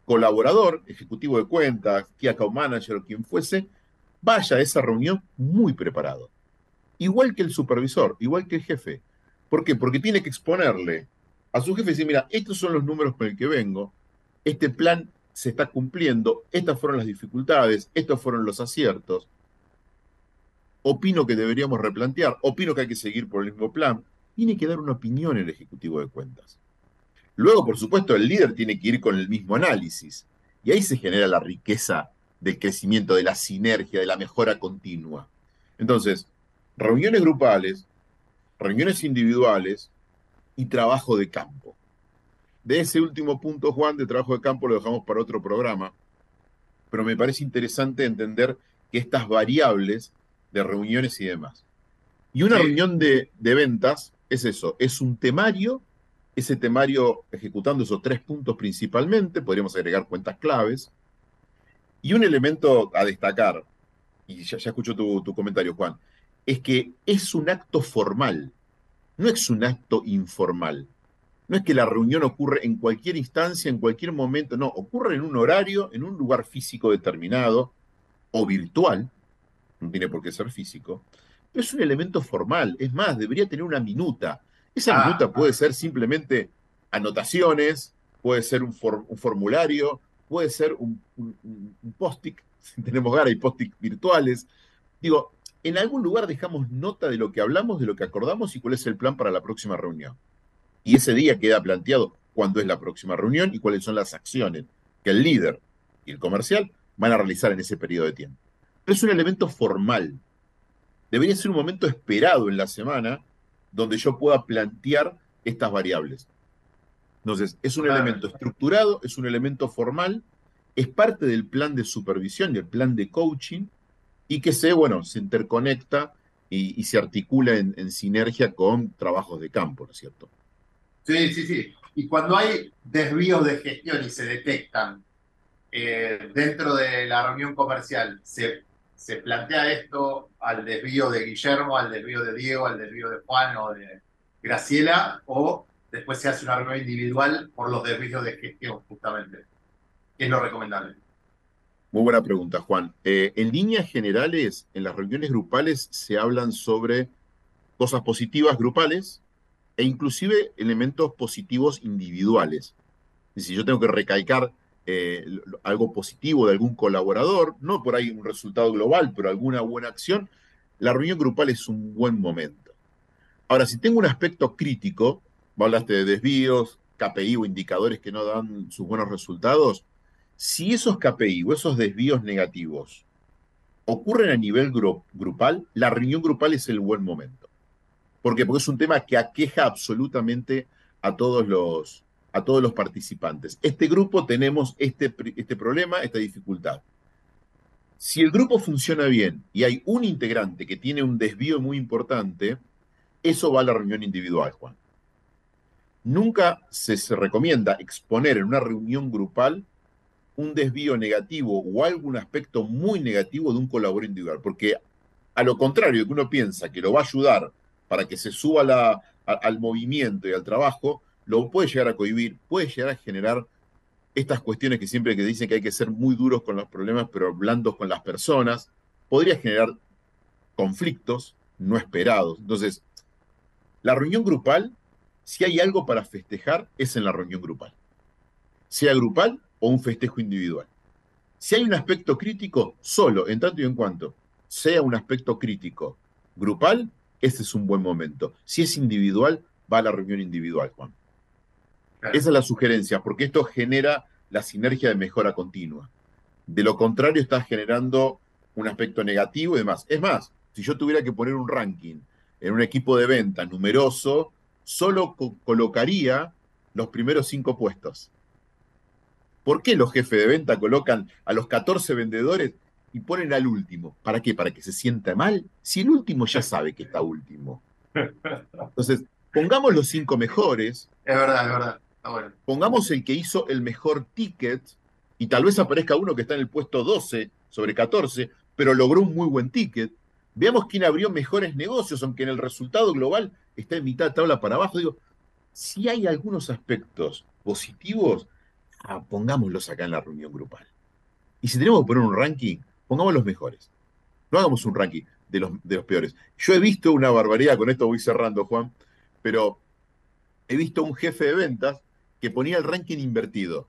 colaborador, ejecutivo de cuentas, key account manager o quien fuese, vaya a esa reunión muy preparado. Igual que el supervisor, igual que el jefe. ¿Por qué? Porque tiene que exponerle a su jefe y decir, mira, estos son los números con el que vengo, este plan se está cumpliendo, estas fueron las dificultades, estos fueron los aciertos. Opino que deberíamos replantear, opino que hay que seguir por el mismo plan. Tiene que dar una opinión el Ejecutivo de Cuentas. Luego, por supuesto, el líder tiene que ir con el mismo análisis. Y ahí se genera la riqueza del crecimiento, de la sinergia, de la mejora continua. Entonces, reuniones grupales, reuniones individuales y trabajo de campo. De ese último punto, Juan, de trabajo de campo lo dejamos para otro programa, pero me parece interesante entender que estas variables de reuniones y demás. Y una reunión de, de ventas es eso, es un temario, ese temario ejecutando esos tres puntos principalmente, podríamos agregar cuentas claves, y un elemento a destacar, y ya, ya escucho tu, tu comentario, Juan, es que es un acto formal, no es un acto informal. No es que la reunión ocurre en cualquier instancia, en cualquier momento, no, ocurre en un horario, en un lugar físico determinado o virtual, no tiene por qué ser físico, pero es un elemento formal, es más, debería tener una minuta. Esa Ah, minuta puede ser simplemente anotaciones, puede ser un, for- un formulario, puede ser un, un- un- un post-it, si tenemos ganas, hay post-it virtuales. Digo, en algún lugar dejamos nota de lo que hablamos, de lo que acordamos y cuál es el plan para la próxima reunión. Y ese día queda planteado cuándo es la próxima reunión y cuáles son las acciones que el líder y el comercial van a realizar en ese periodo de tiempo. Pero es un elemento formal. Debería ser un momento esperado en la semana donde yo pueda plantear estas variables. Entonces, es un elemento estructurado, es un elemento formal, es parte del plan de supervisión y el plan de coaching, y que se, bueno, se interconecta y, se articula en, sinergia con trabajos de campo, ¿no es cierto? Sí, sí, sí. Y cuando hay desvíos de gestión y se detectan eh, dentro de la reunión comercial, se, se plantea esto al desvío de Guillermo, al desvío de Diego, al desvío de Juan o de Graciela, o después se hace una reunión individual por los desvíos de gestión, justamente. ¿Qué es lo recomendable? Muy buena pregunta, Juan. Eh, en líneas generales, en las reuniones grupales se hablan sobre cosas positivas grupales e inclusive elementos positivos individuales. Si yo tengo que recalcar eh, algo positivo de algún colaborador, no por ahí un resultado global, pero alguna buena acción, la reunión grupal es un buen momento. Ahora, si tengo un aspecto crítico, hablaste de desvíos, KPI o indicadores que no dan sus buenos resultados, si esos KPI o esos desvíos negativos ocurren a nivel gru- grupal, la reunión grupal es el buen momento. ¿Por qué? Porque es un tema que aqueja absolutamente a todos los, a todos los participantes. Este grupo tenemos este, este problema, esta dificultad. Si el grupo funciona bien y hay un integrante que tiene un desvío muy importante, eso va a la reunión individual, Juan. Nunca se, se recomienda exponer en una reunión grupal un desvío negativo o algún aspecto muy negativo de un colaborador individual, porque a lo contrario que uno piensa que lo va a ayudar para que se suba al movimiento y al trabajo, lo puede llegar a cohibir, puede llegar a generar estas cuestiones que siempre que dicen que hay que ser muy duros con los problemas, pero blandos con las personas, podría generar conflictos no esperados. Entonces, la reunión grupal, si hay algo para festejar, es en la reunión grupal. Sea grupal o un festejo individual. Si hay un aspecto crítico, solo, en tanto y en cuanto sea un aspecto crítico grupal, ese es un buen momento. Si es individual, va a la reunión individual, Juan. Esa es la sugerencia, porque esto genera la sinergia de mejora continua. De lo contrario, estás generando un aspecto negativo y demás. Es más, si yo tuviera que poner un ranking en un equipo de venta numeroso, solo co- colocaría los primeros cinco puestos. ¿Por qué los jefes de venta colocan a los 14 vendedores y ponen al último? ¿Para qué? ¿Para que se sienta mal? Si el último ya sabe que está último. Entonces, pongamos los cinco mejores. Es verdad, es verdad. Bueno. Pongamos el que hizo el mejor ticket y tal vez aparezca uno que está en el puesto 12 sobre 14, pero logró un muy buen ticket. Veamos quién abrió mejores negocios, aunque en el resultado global está en mitad de tabla para abajo. Digo, si hay algunos aspectos positivos, ah, pongámoslos acá en la reunión grupal. Y si tenemos que poner un ranking, pongamos los mejores. No hagamos un ranking de los, de los peores. Yo he visto una barbaridad, con esto voy cerrando, Juan, pero he visto un jefe de ventas que ponía el ranking invertido.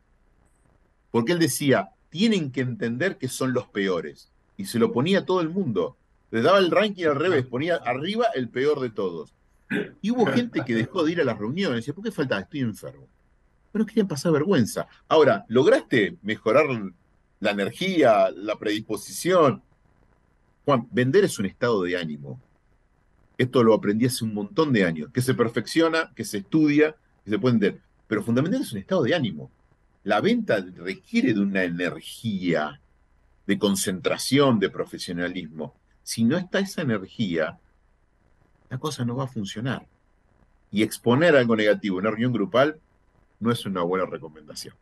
Porque él decía, tienen que entender que son los peores. Y se lo ponía a todo el mundo. Le daba el ranking al revés, ponía arriba el peor de todos. Y hubo gente que dejó de ir a las reuniones. Decía, ¿por qué falta? Estoy enfermo. Pero querían pasar vergüenza. Ahora, ¿lograste mejorar la energía, la predisposición? Juan, vender es un estado de ánimo. Esto lo aprendí hace un montón de años, que se perfecciona, que se estudia, que se puede vender. Pero fundamentalmente es un estado de ánimo. La venta requiere de una energía, de concentración, de profesionalismo. Si no está esa energía, la cosa no va a funcionar. Y exponer algo negativo en una reunión grupal no es una buena recomendación.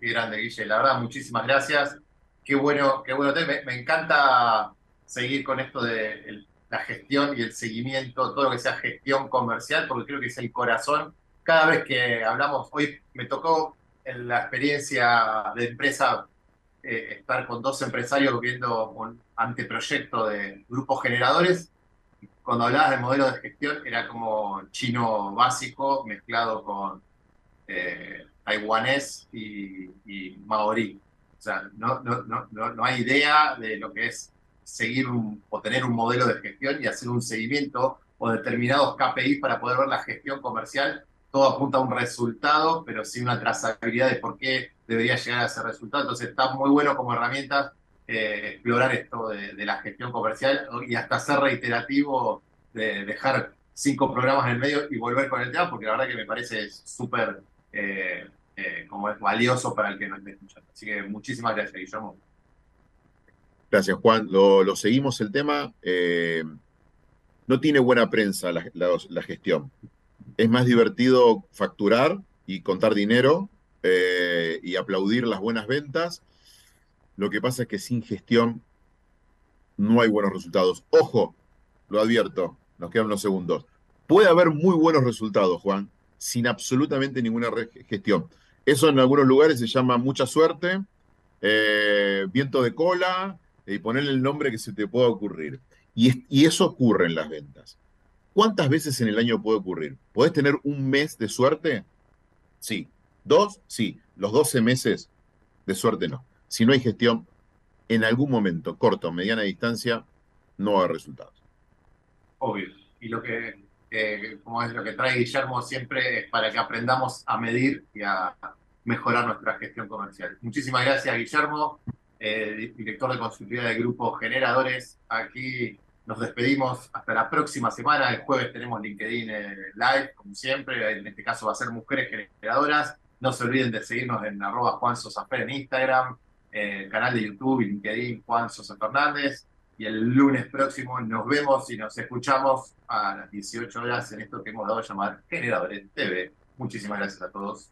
Qué grande, Guille. La verdad, muchísimas gracias. Qué bueno, qué bueno. Me, encanta seguir con esto de la gestión y el seguimiento, todo lo que sea gestión comercial, porque creo que es el corazón. Cada vez que hablamos, hoy me tocó en la experiencia de empresa eh, estar con dos empresarios viendo un anteproyecto de grupos generadores. Cuando hablabas del modelo de gestión, era como chino básico mezclado con eh, taiwanés y, maorí. O sea, no, no, no, no, no hay idea de lo que es seguir un, o tener un modelo de gestión y hacer un seguimiento o determinados KPIs para poder ver la gestión comercial. Todo apunta a un resultado, pero sin una trazabilidad de por qué debería llegar a ese resultado. Entonces está muy bueno como herramienta eh, explorar esto de, de la gestión comercial y hasta ser reiterativo de dejar cinco programas en el medio y volver con el tema, porque la verdad que me parece súper eh, eh, como es valioso para el que nos esté escuchando. Así que muchísimas gracias, Guillermo. Gracias, Juan. Lo, seguimos el tema. Eh, no tiene buena prensa la, la- gestión. Es más divertido facturar y contar dinero y aplaudir las buenas ventas. Lo que pasa es que sin gestión no hay buenos resultados. Ojo, lo advierto, nos quedan unos segundos. Puede haber muy buenos resultados, Juan, sin absolutamente ninguna gestión. Eso en algunos lugares se llama mucha suerte, eh, viento de cola y ponerle el nombre que se te pueda ocurrir. Y, es- y eso ocurre en las ventas. ¿Cuántas veces en el año puede ocurrir? ¿Podés tener un mes de suerte? Sí. ¿Dos? Sí. Los 12 meses de suerte no. Si no hay gestión, en algún momento, corto mediana distancia, no va a haber resultados. Obvio. Y lo que, eh, como es lo que trae Guillermo siempre, es para que aprendamos a medir y a mejorar nuestra gestión comercial. Muchísimas gracias, Guillermo, eh, di- director de consultoría del Grupo Generadores. Aquí nos despedimos hasta la próxima semana. El jueves tenemos LinkedIn eh, Live, como siempre. En este caso va a ser Mujeres Generadoras. No se olviden de seguirnos en arroba Juan Sosa en Instagram, eh, el canal de YouTube LinkedIn Juan Sosa Fernández. Y el lunes próximo nos vemos y nos escuchamos a las 18 horas en esto que hemos dado a llamar Generadores TV. Muchísimas gracias a todos.